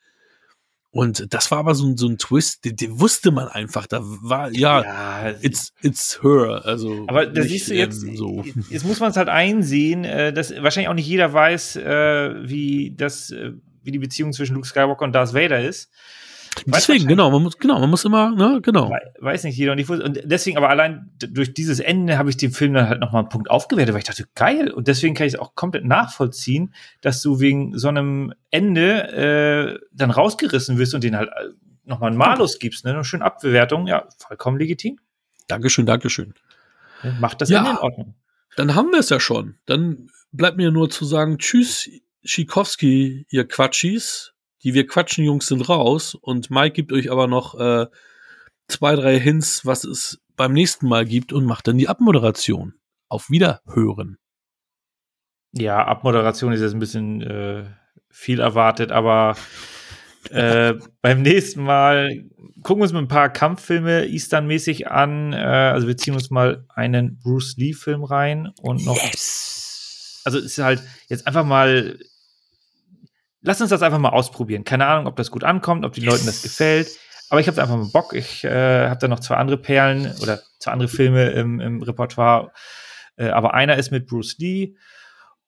Und das war aber so, ein- so ein Twist, den, den wusste man einfach. Da war, ja, ja it's, it's her. Also, Aber da siehst du jetzt, ähm, so. jetzt muss man es halt einsehen, äh, dass wahrscheinlich auch nicht jeder weiß, äh, wie das, äh, wie die Beziehung zwischen Luke Skywalker und Darth Vader ist. Deswegen, genau, man muss, genau, man muss immer, ne, genau. Wei- Weiß nicht jeder. Und, ich wusste, und deswegen, aber allein durch dieses Ende habe ich den Film dann halt nochmal einen Punkt aufgewertet, weil ich dachte, geil. Und deswegen kann ich es auch komplett nachvollziehen, dass du wegen so einem Ende äh, dann rausgerissen wirst und den halt äh, nochmal einen Malus gibst, ne? Eine schöne Abbewertung. Ja, vollkommen legitim. Dankeschön, Dankeschön. Macht das Ja. Ende in Ordnung. Dann haben wir es ja schon. Dann bleibt mir nur zu sagen, tschüss, Schikowski, ihr Quatschis. Die wir quatschen Jungs sind raus und Mike gibt euch aber noch äh, zwei, drei Hints, was es beim nächsten Mal gibt und macht dann die Abmoderation. Auf Wiederhören. Ja, Abmoderation ist jetzt ein bisschen äh, viel erwartet, aber <laughs> äh, beim nächsten Mal gucken wir uns mal ein paar Kampffilme Eastern-mäßig an. Äh, also wir ziehen uns mal einen Bruce Lee-Film rein und noch. Also es ist halt jetzt einfach mal. Lass uns das einfach mal ausprobieren. Keine Ahnung, ob das gut ankommt, ob den Leuten das gefällt. Aber ich habe einfach mal Bock. Ich äh, habe da noch zwei andere Perlen oder zwei andere Filme im, im Repertoire. Äh, aber einer ist mit Bruce Lee.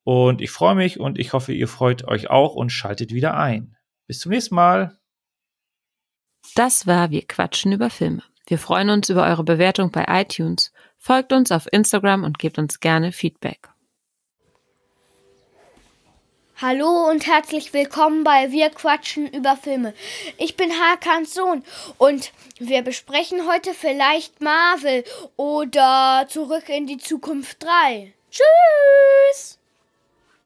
Und ich freue mich und ich hoffe, ihr freut euch auch und schaltet wieder ein. Bis zum nächsten Mal. Das war Wir quatschen über Filme. Wir freuen uns über eure Bewertung bei iTunes. Folgt uns auf Instagram und gebt uns gerne Feedback. Hallo und herzlich willkommen bei Wir quatschen über Filme. Ich bin Hakans Sohn und wir besprechen heute vielleicht Marvel oder Zurück in die Zukunft 3. Tschüss!